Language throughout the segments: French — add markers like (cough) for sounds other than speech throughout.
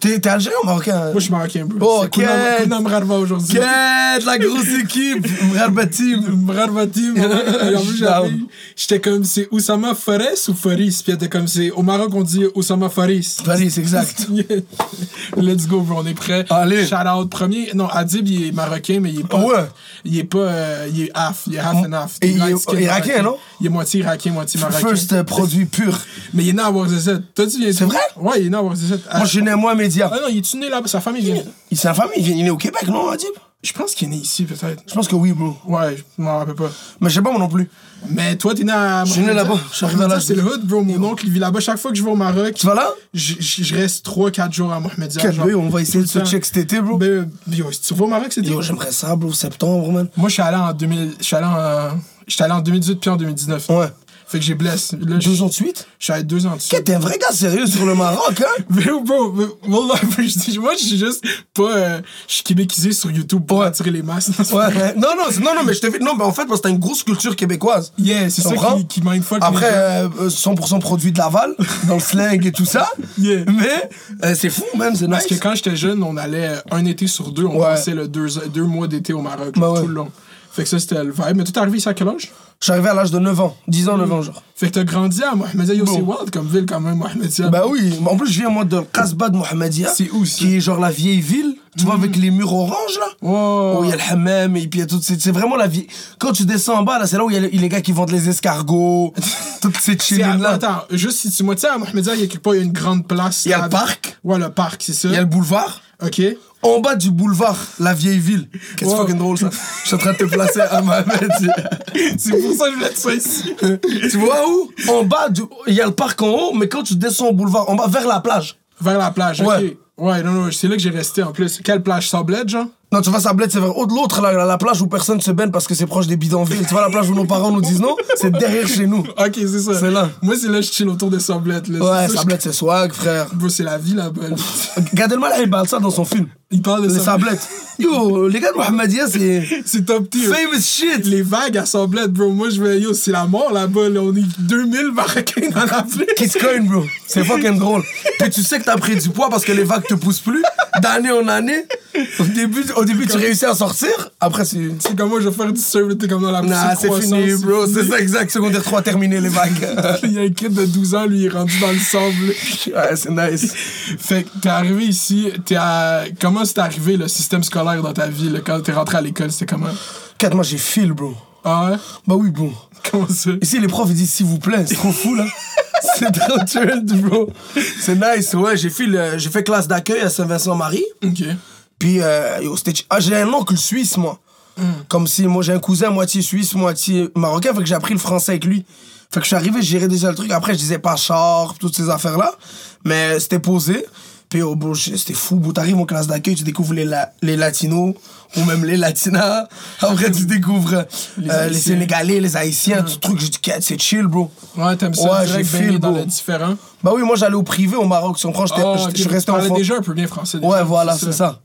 T'es t'es algérien ou marocain? Moi, je suis marocain, bro. Oh, C'est. Kuna Mrarva aujourd'hui. Quête, la grosse équipe (laughs) Mrarba Team Mrarva team. (laughs) J'étais comme, c'est Oussama Fares ou Faris? Puis était comme, c'est au Maroc, on dit Oussama Faris. C'est exact. (laughs) Let's go, bro, on est prêt. Allez. Shout out premier. Non, Adib, il est marocain, mais il est pas. Ouais. Il est pas. euh, il est half. Il est half and half. Et il est irakien, non? Il est moitié irakien, moitié marocain. First euh, produit pur. Mais il est né à Ouarzazate. Toi, tu viens C'est vrai? Ouais, il est né à Ouarzazate. Moi, je suis né moi, média. Ah non, il est né là-bas. Sa famille vient. Il la famille, il vient- il est né au Québec, non, Adib? Je pense qu'il est né ici, peut-être. Je pense que oui, bro. Ouais, je m'en rappelle pas. Mais je sais pas, moi non plus. Mais toi, t'es né à. Je suis né là-bas. Je suis arrivé à Mohamedia, l'âge C'est le hood, bro. Mon oncle, il vit là-bas. Chaque fois que je vais au Maroc, Tu vas là? je, je- je reste 3-4 jours à Mohamedia. On va essayer de se check cet été, bro. Ben, yo, si tu vas au Maroc, c'est Yo, j'aimerais ça, bro, septembre, man. Moi, je suis allé en 2000. Je suis allé en. J'étais allé en 2018 puis en 2019. Ouais. Fait que j'ai blessé. Là, Deux ans de suite? je suis allé deux ans dessus. Qu'est-ce T'es un vrai gars sérieux sur le Maroc, hein? (laughs) Mais bro, mais- (laughs) moi, je suis juste pas. euh, je suis québécisé sur YouTube pour attirer les masses. Ouais, ouais. (laughs) Non, non, non, non, mais je t'ai fait. Non, mais en fait, parce que t'as une grosse culture québécoise. Yeah, c'est ça qui, qui mindfuck Après, gens. euh, euh, 100% produit de Laval, dans le slang et tout ça. Yeah. Mais euh, c'est fou, man, c'est Parce nice. que quand j'étais jeune, on allait un été sur deux, on Ouais. passait le deux, deux mois d'été au Maroc, Bah ouais. tout le long. Fait que ça, c'était le vibe. Mais toi, t'es arrivé ici à quel âge? Je suis arrivé à l'âge de 9 ans, 10 ans, 9 ans, genre. Fait que t'as grandi à Mohamedia. C'est wild comme ville quand même, Mohamedia. Bah oui, en plus, je viens, moi, de Kasbah de Mohamedia. C'est où, ça? Qui est genre la vieille ville, tu vois, avec les murs oranges, là? Wow. Où il y a le hammam et puis il y a tout. C'est c'est vraiment la vie. Quand tu descends en bas, là, c'est là où il y a les, les gars qui vendent les escargots, (laughs) toutes ces C'est à- chillings là. Attends, juste si tu moi, tu sais, à Mohamedia, il y a quelque part, il y a une grande place. Il y a le Avec- parc. Ouais, le parc, c'est ça. Il y a le boulevard. Ok. En bas du boulevard, la vieille ville. Qu'est-ce que Wow. c'est fucking drôle ça. Je suis en train de te placer à Mohamed. c'est pour ça que je voulais être ici. tu vois où? En bas, du- il y a le parc en haut, mais quand tu descends au boulevard, en bas, vers la plage. Vers la plage, ok. Ouais. Ouais, non, non, c'est là que j'ai resté en plus. Quelle plage? Sablette, genre? Non, tu vois, bled, c'est vers de l'autre, la, la plage où personne se baigne parce que c'est proche des bidonvilles. tu vois, la plage où nos parents nous disent non, c'est derrière chez nous. Ok, c'est ça. C'est là. Moi, c'est là que je chill autour des Sablettes. Là. Ouais, bled, c'est swag, frère. c'est la vie là-bas. Gad Elmaleh, il parle ça dans son film. Il parle de Les ça. sablettes. (laughs) Yo, les gars de Mohamedia, c'est (laughs) C'est top tier. famous shit. Les vagues à Sablette, bro. Moi, je vais. Yo, c'est la mort là-bas. Là. On est 2000 Marocains dans la. Kiss coin, bro. C'est fucking drôle. Puis tu sais que t'as pris du poids parce que les vagues te poussent plus. D'année en année. Au début, au début tu réussis à sortir. Après, c'est. C'est comme moi, je vais faire du surf, t'es comme dans la Nah, poussée c'est fini, bro. C'est ça, exact. Secondaire 3 terminé, les vagues. (laughs) Il y a un kid de 12 ans, lui, il est rendu dans le sable. ouais, c'est nice. Fait que t'es arrivé ici, t'es à... comment c'est arrivé le système scolaire dans ta vie, là, quand t'es rentré à l'école, c'était comment? 4 moi, j'ai fil, bro. Ah ouais? Bah oui, bon. Comment ça? Ici, les profs, ils disent s'il vous plaît. C'est trop fou, là. (laughs) c'est trop chill, bro. C'est nice. Ouais, j'ai fait, le- j'ai fait classe d'accueil à Saint-Vincent-Marie. Ok. Puis, euh, ah, j'ai un oncle suisse, moi. Comme si, moi, j'ai un cousin moitié suisse, moitié marocain. Fait que j'ai appris le français avec lui. Fait que je suis arrivé, je gérais déjà le truc. Après, je disais pas char, toutes ces affaires-là. Mais c'était posé. Puis, oh, bro, c'était fou. Bro, t'arrives en classe d'accueil, tu découvres les, la- les latinos ou même les latinas. (laughs) Après, tu découvres euh, les, Haïtiens. Sénégalais, les Haïtiens, tout truc. J'ai dit, c'est chill, bro. Ouais, t'aimes ça Ouais, j'ai feel, dans bro. le différent? Bah oui, moi, j'allais au privé au Maroc. Si on prend, j'étais- Ah, j'étais- ok, je tu parlais enfant. déjà un peu bien français. déjà, Ouais, voilà, c'est ça.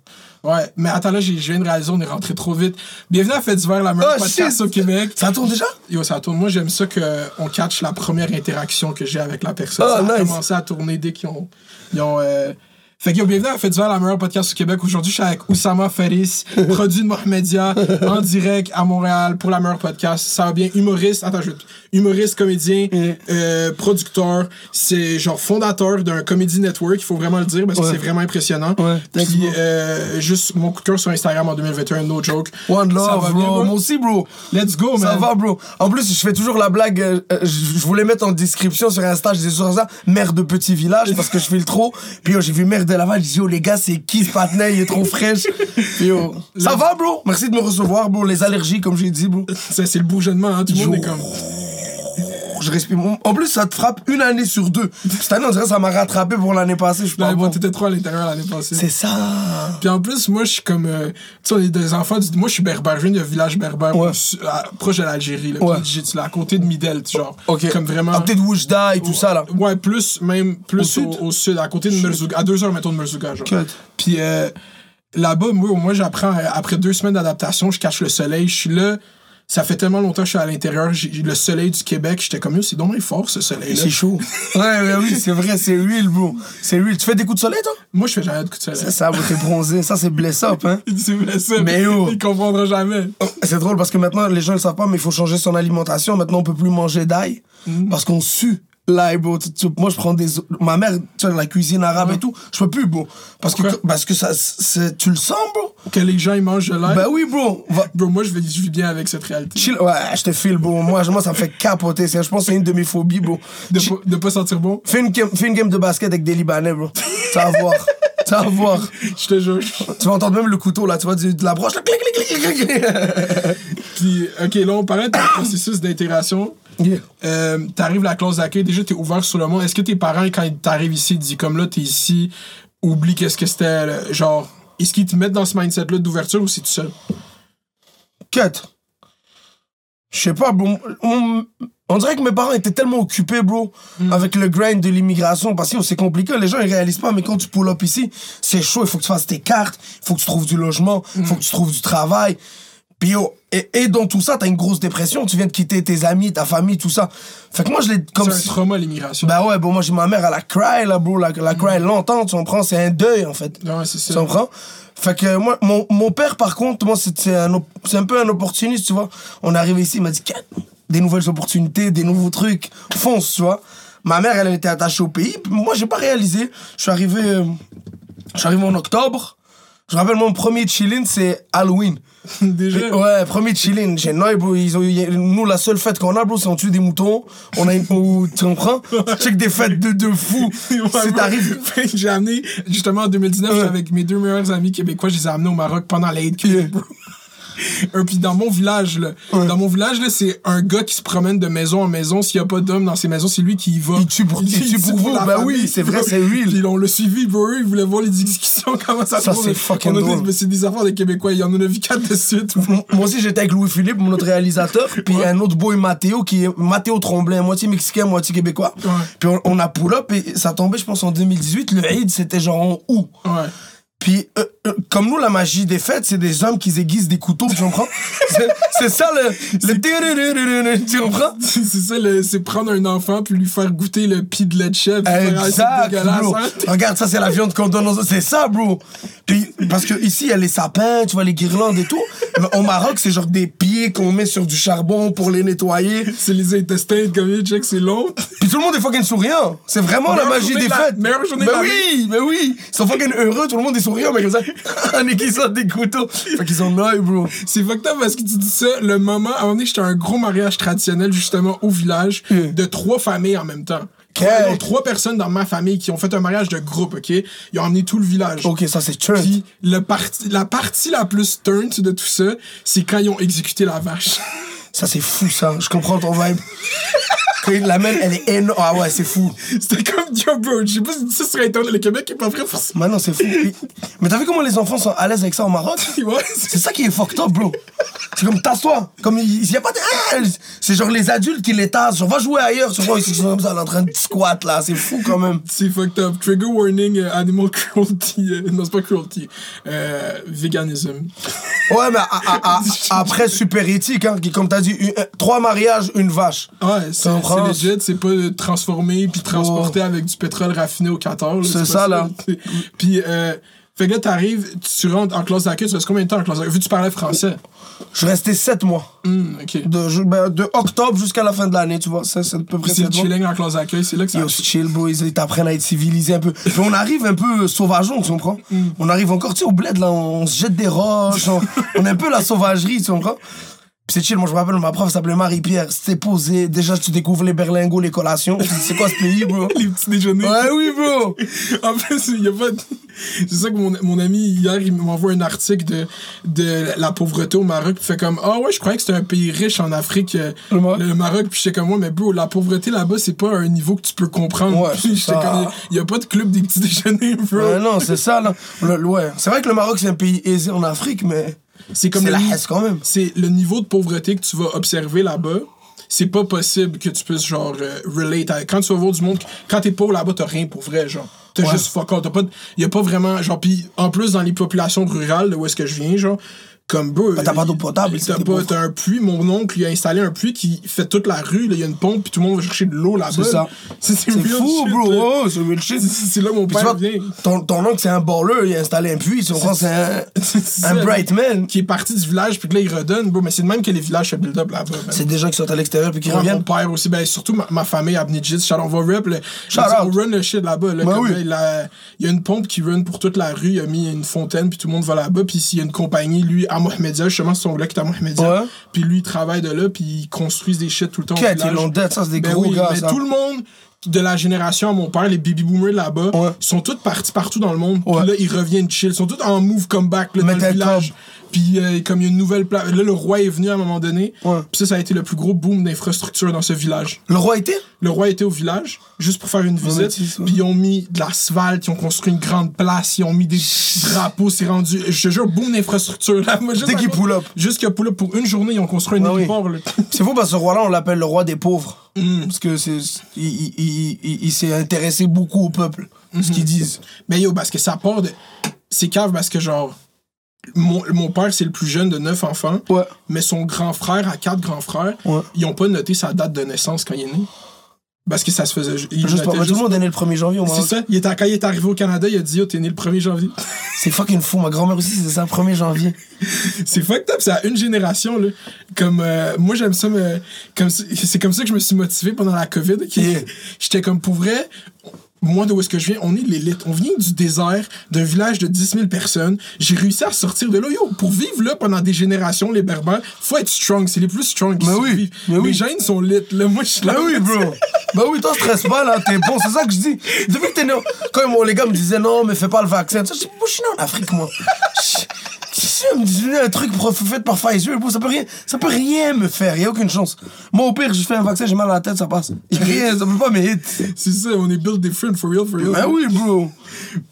Ouais, mais attends, là, j'ai- je viens de réaliser, on est rentré trop vite. Bienvenue à Fait d'hiver, la meilleure Oh, podcast shit. au Québec. Ça tourne déjà? Yo, ça tourne. Moi, j'aime ça qu'on catch la première interaction que j'ai avec la personne. Ah, ça a nice. commencé à tourner dès qu'ils ont. Ils ont euh, Fait que yo, bienvenue à d'hiver, la meilleure podcast au Québec. Aujourd'hui, je suis avec Oussama Faris, (laughs) produit de Mohamedia, en direct à Montréal pour la meilleure podcast. Ça va bien, humoriste. Attends, je humoriste, comédien, euh, producteur. C'est genre fondateur d'un comedy network, il faut vraiment le dire, parce que Ouais. c'est vraiment impressionnant. Ouais, Puis, euh, juste mon coup de cœur sur Instagram en 2021, no joke. One Ça love, va bro. bien, bro? Moi aussi, bro. Let's go, man. Ça va, bro. En plus, je fais toujours la blague. euh, je voulais mettre en description sur Insta, je disais sur ça, mère de petit village, parce que je fais le trop. Puis j'ai vu mère de Laval, je dis, yo, les gars, c'est qui ce patinet, il est trop fraîche. (laughs) Yo, ça va, bro? Merci de me recevoir, bro. Les allergies, comme j'ai dit, bro. C'est le bourgeonnement, hein. Tout le monde est comme. Je respire. En plus, ça te frappe une année sur deux. Cette année, on dirait que ça m'a rattrapé pour l'année passée. Je suis pas bon. t'étais trop à l'intérieur l'année passée. C'est ça. Puis en plus, moi, je suis comme. euh, tu sais, on est des enfants. du- Moi, je suis berbère. Je viens d'un village berbère Ouais. proche de l'Algérie. Là, Ouais. Tu à côté de Midel, genre. Ok. Comme vraiment. À côté de Oujda et tout ça, là. Ouais, plus, même, plus Au au sud? au sud, à côté de Merzouga. À deux heures, mettons, de Merzouga, genre. Cut. Puis euh, là-bas, moi, moi j'apprends, euh, après deux semaines d'adaptation, je cache le soleil. Je suis là. Ça fait tellement longtemps que je suis à l'intérieur, le soleil du Québec, j'étais comme, c'est dommage fort ce soleil-là. C'est chaud. (laughs) ouais, ouais, oui, c'est vrai, c'est real, bro. C'est real. Tu fais des coups de soleil, toi? Moi, je fais jamais de coups de soleil. C'est ça, t'es bronzé. Ça, c'est bless up, hein? (laughs) c'est ça. Mais yo. Il comprendra jamais. Oh, C'est drôle parce que maintenant, les gens ne le savent pas, mais il faut changer son alimentation. Maintenant, on peut plus manger d'ail parce qu'on sue l'ail, bro. Tu- tu- moi, je prends des. Ma mère, tu sais, la cuisine arabe et tout, je peux plus, bro. Parce que, Pourquoi? parce que ça, c'est- tu le sens, bro? Que les gens, ils mangent de l'ail? Ben oui, bro. Va- Bro, moi, je vis, je vis bien avec cette réalité. Chill. Ouais, je te file, bro. Moi, moi, ça me fait capoter. Je pense que c'est une de mes phobies, bro. De, de pas sentir bon? Fais une, game, fais une game de basket avec des Libanais, bro. Tu vas voir. Tu vas voir. (laughs) Je te jure. Tu vas entendre même le couteau, là. Tu vois, de la broche, là. Clic, clic, clic, clic. Puis, ok, là, on parlait de (coughs) processus d'intégration. Yeah. Euh, t'arrives à la classe d'accueil, déjà t'es ouvert sur le monde. Est-ce que tes parents, quand ils t'arrivent ici, disent comme là, t'es ici, oublie qu'est-ce que c'était, genre, est-ce qu'ils te mettent dans ce mindset-là d'ouverture ou c'est tout seul? Cut. Je sais pas, bro. On, on dirait que mes parents étaient tellement occupés, bro, avec le grind de l'immigration. Parce que c'est compliqué, les gens ils réalisent pas, mais quand tu pull up ici, c'est chaud. Il faut que tu fasses tes cartes, il faut que tu trouves du logement, il faut que tu trouves du travail. Puis et, et dans tout ça, t'as une grosse dépression. Tu viens de quitter tes amis, ta famille, tout ça. Fait que moi, je l'ai comme C'est un trauma, l'immigration. Bah ouais, bon, moi j'ai ma mère, elle a cry, là, bro. Elle a, elle a cry longtemps, tu comprends? C'est un deuil, en fait. ouais, c'est Tu ça. comprends? Fait que moi, mon, mon père, par contre, moi, c'est un, un peu un opportuniste, tu vois. On est arrivé ici, il m'a dit, des nouvelles opportunités, des nouveaux trucs, fonce, tu vois. Ma mère, elle était attachée au pays, puis moi, j'ai pas réalisé. Je suis arrivé, euh, je suis arrivé en octobre. Je me rappelle, mon premier chillin, c'est Halloween. (laughs) Déjà. Ouais, premier chillin. J'ai Noël, bro. Ils ont, nous, la seule fête qu'on a, bro, c'est on tue des moutons. On a une. (laughs) tu comprends? Check des fêtes de, de fou. (laughs) C'est arrivé. J'ai amené, justement, en 2019, j'étais avec mes deux meilleurs amis québécois, je les ai amenés au Maroc pendant Kid, bro. (laughs) Puis dans mon village, là, dans mon village, là, c'est un gars qui se promène de maison en maison. S'il y a pas d'homme dans ces maisons, c'est lui qui y va. Il tue pour- il tue pour vous. Ben famille, oui, c'est vrai, c'est real. Puis on l'a suivi, bro. Eux, Ils voulaient voir les exécutions, (laughs) comment ça, Ça, se c'est fucking drôle. mais C'est des affaires des Québécois. Il y en a vu quatre de suite. Moi aussi, j'étais avec Louis-Philippe, mon autre réalisateur, puis un autre boy, Mathéo, qui est Mathéo Tremblay, moitié mexicain, moitié québécois. Puis on, on a pull-up et ça tombait, je pense, en 2018. Le Eid, c'était genre en août. Ouais. Puis, euh, euh, comme nous, la magie des fêtes, c'est des hommes qui aiguisent des couteaux, tu comprends? (laughs) C'est- ça le. le tu comprends? C'est ça, c'est prendre un enfant puis lui faire goûter le pied de lait de c'est Exact, bro. hein? Regarde, ça, c'est la viande qu'on donne aux. C'est ça, bro. Puis, parce que ici, il y a les sapins, tu vois, les guirlandes et tout. Mais au Maroc, c'est genre des pieds qu'on met sur du charbon pour les nettoyer. C'est les intestins, comme il check, c'est long. Puis tout le monde est fucking souriant. C'est vraiment la magie des la- fêtes. meilleure journée de la oui, ben oui. Ils sont fucking heureux, tout le monde est mais comme ça, qui sortent des couteaux. Fait qu'ils ont l'œil, bro. C'est fucked up parce que tu dis ça, le moment, à un moment donné, j'étais un gros mariage traditionnel, justement, au village, Mm. de trois familles en même temps. Ok. Il y a trois personnes dans ma famille qui ont fait un mariage de groupe, OK? Ils ont emmené tout le village. Ok, ça c'est turn. Puis le parti, la partie la plus turn de tout ça, c'est quand ils ont exécuté la vache. Ça c'est fou, ça. Je comprends ton vibe. (laughs) Il l'amène, elle est énorme. Ah ouais, c'est fou. C'était comme, yo, bro, je sais pas si tu ça sur Internet, le Québec est pas ça. Maintenant, c'est fou. Mais t'as vu comment les enfants sont à l'aise avec ça au Maroc? (laughs) C'est- ça qui est fucked up, bro. C'est comme, tasse-toi. Comme, il y a pas de. Ah! C'est genre les adultes qui les tassent. Genre, va jouer ailleurs. Tu vois, ils sont comme ça, en train de squat, là. C'est fou quand même. C'est fucked up. Trigger warning, euh, animal cruelty. euh, non, c'est pas cruelty. Euh, veganism. Ouais, mais à- à- à- (laughs) après, super éthique, hein. qui, Comme t'as dit, une- euh, trois mariages, une vache. Ouais, c'est? C'est legit, c'est pas transformé puis transporté avec du pétrole raffiné au Qatar. C'est ça, là. (laughs) Puis, euh, fait que là, t'arrives, tu rentres en classe d'accueil, tu restes combien de temps en classe d'accueil? Vu que tu parlais français? Je suis resté sept mois. Hum, ok. De, ben, de octobre jusqu'à la fin de l'année, tu vois. Ça, c'est à peu près c'est le sept mois. chilling en classe d'accueil, c'est là que ça. Yo, chill, boys. Ils t'apprennent à être civilisé un peu. Puis on arrive un peu sauvageon, tu comprends? On arrive encore, tu sais, au bled, là, on se jette des roches. On, (laughs) on est un peu la sauvagerie, tu comprends? Puis c'est chill, moi je me rappelle, ma prof s'appelait Marie-Pierre. C'était posé. Déjà, tu découvres les berlingots, les collations. C'est quoi ce pays, bro? (laughs) Les petits déjeuners. Ouais, oui, bro! En plus, il y a pas de- C'est ça que mon, mon ami, hier, il m'envoie un article de, de la pauvreté au Maroc. Puis il fait comme, ah ouais, je croyais que c'était un pays riche en Afrique, euh, Le Maroc? le Maroc. Puis j'étais comme, ouais, mais bro, la pauvreté là-bas, c'est pas un niveau que tu peux comprendre. Ouais, Puis (laughs) j'étais comme, il y a pas de club des petits déjeuners, bro. Ouais, non, c'est ça, là. Le- ouais. C'est vrai que le Maroc, c'est un pays aisé en Afrique, mais. C'est comme la quand même. C'est le niveau de pauvreté que tu vas observer là-bas. C'est pas possible que tu puisses, genre, euh, relate. à- Quand tu vas voir du monde, quand t'es pauvre là-bas, t'as rien pour vrai, genre. T'as Ouais. juste fuck all. T'as pas, y a pas vraiment, genre, pis en plus, dans les populations rurales, de où est-ce que je viens, genre, Comme, bro. T'as pas d'eau potable, T'as pas, t'as un puits. Mon oncle, il a installé un puits qui fait toute la rue. là, Il y a une pompe, puis tout le monde va chercher de l'eau là-bas. C'est ça. (laughs) C'est fou, shit, bro. Oh, c'est real shit. C'est- là mon père vois, vient. ton, ton oncle, c'est un baller, il a installé un puits, tu comprends, c'est un, (laughs) C'est un bright man. Qui est parti du village, puis que là, il redonne, bro. Mais c'est de même que les villages se build up là-bas. C'est des gens qui sortent à l'extérieur puis qui Ouais, mon reviennent. père aussi, ben, surtout ma, ma famille à Abnijit. Shout on va rep. on run le shit là-bas. Là, Ben oui. là, a- il y a une pompe qui run pour toute la rue. Il a mis une fontaine, puis tout le monde va là-bas. Puis s'il y a une compagnie, lui, à Mohamedia, justement, son qui est à Mohamedia. Ouais. Puis lui, il travaille de là, puis ils construisent des shit tout le temps. village. ils l'ont ça, c'est des Ben gros oui, gars, mais ça. tout le monde de la génération à mon père, les baby boomers là-bas, Ouais. sont tous partis partout dans le monde. Puis là, ils reviennent chill. Ils sont tous en move comeback là, dans Metal le village. Puis euh, comme il y a une nouvelle place. Là, le roi est venu à un moment donné. Ouais. Puis ça, ça a été le plus gros boom d'infrastructure dans ce village. Le roi était? Le roi était au village, juste pour faire une visite. Puis ils ont mis de l'asphalte, ils ont construit une grande place, ils ont mis des drapeaux, c'est rendu. Je te jure, boom d'infrastructure là. Moi, juste Dès qu'il pull up. Juste qu'il pull up pour une journée, ils ont construit un oui. héliport. là. (laughs) C'est fou parce que ce roi-là, on l'appelle le roi des pauvres. Mm. Parce que c'est. Il, il, il, il- s'est intéressé beaucoup au peuple. Ce qu'ils disent. Mais yo, parce que ça part de. C'est cave parce que genre. Mon, mon père, c'est le plus jeune de neuf enfants, Ouais. mais son grand frère a quatre grands frères. Ouais. Ils ont pas noté sa date de naissance quand il est né. Parce que ça se faisait. Juste tout le monde est né le 1er janvier au C'est ça. Il était, quand il est arrivé au Canada, il a dit Yo, t'es né le 1er janvier. (laughs) C'est fucking fou. Ma grand-mère aussi, c'est ça, 1er janvier. (laughs) c'est fucked up, c'est à une génération, là. Comme, euh, moi, j'aime ça, mais. Comme, c'est comme ça que je me suis motivé pendant la COVID. Yeah. (laughs) J'étais comme, pour vrai. Moi, de où est-ce que je viens, on est l'élite. On vient du désert, d'un village de 10 000 personnes. J'ai réussi à sortir de là. Yo, pour vivre là pendant des générations, les berbères, faut être strong. C'est les plus strong qui Mais oui, survivent. mais oui. Les gènes sont lit. Là, moi, je suis là. Bah oui, bro. Bah oui, toi, stresse pas, là, t'es bon. C'est ça que je dis. Depuis que t'es né. Quand mon, les gars me disaient non, mais fais pas le vaccin. Je dis, moi, je suis né en Afrique, moi. (laughs) Je- Si on me dit un truc fait par Pfizer, bro, ça peut rien, ça peut rien me faire. Y a aucune chance. Moi, au pire, je fais un vaccin, j'ai mal à la tête, ça passe. (laughs) Y a rien, ça peut pas me hit. C'est ça, on est built different, for real, for real. Bah oui, bro.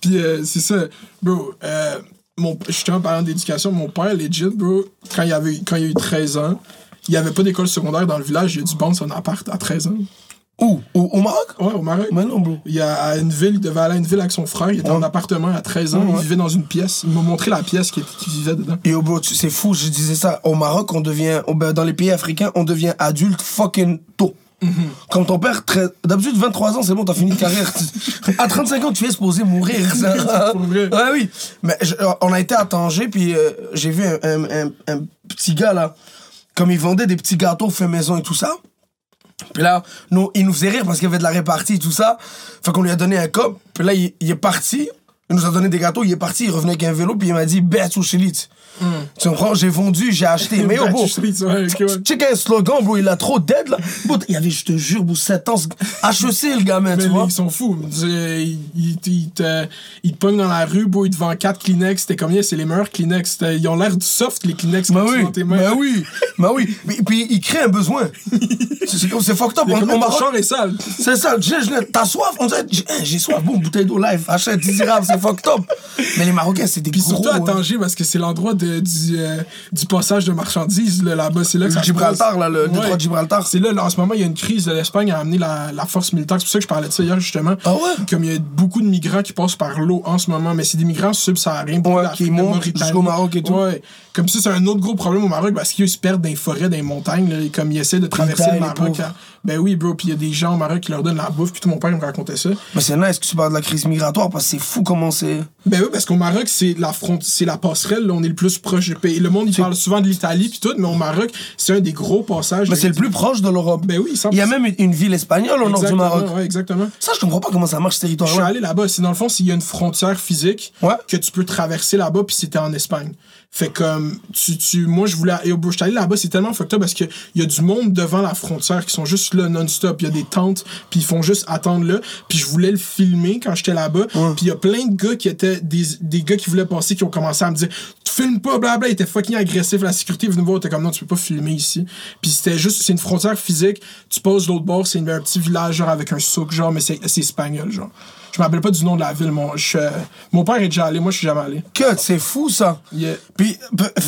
Puis euh, c'est ça, bro. Euh, mon, justement, parlant d'éducation, mon père, legit, bro, quand il, avait, quand il a eu 13 ans, il n'y avait pas d'école secondaire dans le village, il a dû bande son appart à 13 ans. Où? Au, au Maroc? Ouais, au Maroc. Mais non, bro. Il y a à une ville, il devait aller à une ville avec son frère, il était en appartement à 13 ans, Ouais, il ouais. vivait dans une pièce. Il m'a montré la pièce qu'il qu'il vivait dedans. Yo, bro, c'est fou, je disais ça. Au Maroc, on devient. ben, Dans les pays africains, on devient adulte fucking tôt. Comme ton père, très- d'habitude, 23 ans, c'est bon, t'as fini de carrière. (laughs) À 35 ans, tu es supposé mourir. (laughs) ça. Ouais, oui. Mais je- on a été à Tanger, puis euh, j'ai vu un, un- un- un petit gars, là, comme il vendait des petits gâteaux faits maison et tout ça. Puis là, il nous faisait rire parce qu'il y avait de la répartie et tout ça. Fait qu'on lui a donné un cop. Puis là, il est parti. Il nous a donné des gâteaux. Il est parti. Il revenait avec un vélo. Puis il m'a dit, Bet ou Chilit. Tu comprends? J'ai vendu, j'ai acheté. (laughs) Mais yo, bro, check un slogan, bro. Il a trop dead, là. Bro, il y avait, je te jure, bro, 7 ans. HEC, le gamin, tu vois? ils sont fous. Ils, te, ils te pognent dans la rue, bro, ils te vendent 4 Kleenex. C'était combien? C'est les meilleurs Kleenex. Ils ont l'air du soft, les Kleenex, Bah oui, dans tes mains. bah oui, bah oui. Puis, puis il crée un besoin. (laughs) C'est c'est- fucked up. On, on Maroc, char est sale? c'est ça. j'ai- soif? On dirait, j'ai j'ai soif. Bon, bouteille d'eau live. Achète, désirable, c'est fucked up. Mais les Marocains, c'est des Puis gros. surtout à hein. Tanger, parce que c'est l'endroit du, euh, du passage de marchandises là, là-bas. C'est là que ça Gibraltar, là, le détroit de Gibraltar. C'est là, là, en ce moment, il y a une crise. L'Espagne a amené la, la force militaire. C'est pour ça que je parlais de ça hier, justement. Ah ouais? Comme il y a beaucoup de migrants qui passent par l'eau en ce moment, mais c'est des migrants subsahariens. Ouais, qui montent jusqu'au Maroc et tout. Ouais. Comme ça, c'est un autre gros problème au Maroc parce qu'ils se perdent dans les forêts, dans les montagnes. Là, et comme ils essaient de traverser le Maroc. Ben oui, bro. Puis il y a des gens au Maroc qui leur donnent la bouffe. Puis tout mon père il me racontait ça. Mais c'est nice que tu parles de la crise migratoire parce que c'est fou comment c'est. Ben oui, parce qu'au Maroc, c'est la front, c'est la passerelle, là, on est le plus proche du pays. Le monde, il parle souvent de l'Italie puis tout, mais au Maroc, c'est un des gros passages. Mais c'est le plus proche de l'Europe. Ben oui, 100%. Il y a même une- ville espagnole au nord du Maroc. ouais, exactement. Ça, je comprends pas comment ça marche ce Je suis allé là-bas. C'est dans le fond, s'il y a une frontière physique Ouais. que tu peux traverser là-bas, puis c'était en Espagne. Fait comme, tu, tu, moi, je voulais. Et au je suis allé là-bas, c'est tellement fucked up parce qu'il y a du monde devant la frontière qui sont juste là non-stop. Il y a des tentes, puis ils font juste attendre là. Puis je voulais le filmer quand j'étais là-bas. Puis il y a plein de gars qui étaient des, des gars qui voulaient passer, qui ont commencé à me dire Tu filmes pas, blabla. Ils étaient fucking agressifs. La sécurité est venue voir, t'es comme non, tu peux pas filmer ici. Puis c'était juste, c'est une frontière physique. Tu poses de l'autre bord, c'est un petit village, genre avec un souk, genre, mais c'est c'est espagnol, genre. Je me rappelle pas du nom de la ville. Mon, je, mon père est déjà allé, moi je suis jamais allé. Que c'est fou ça. Yeah. Puis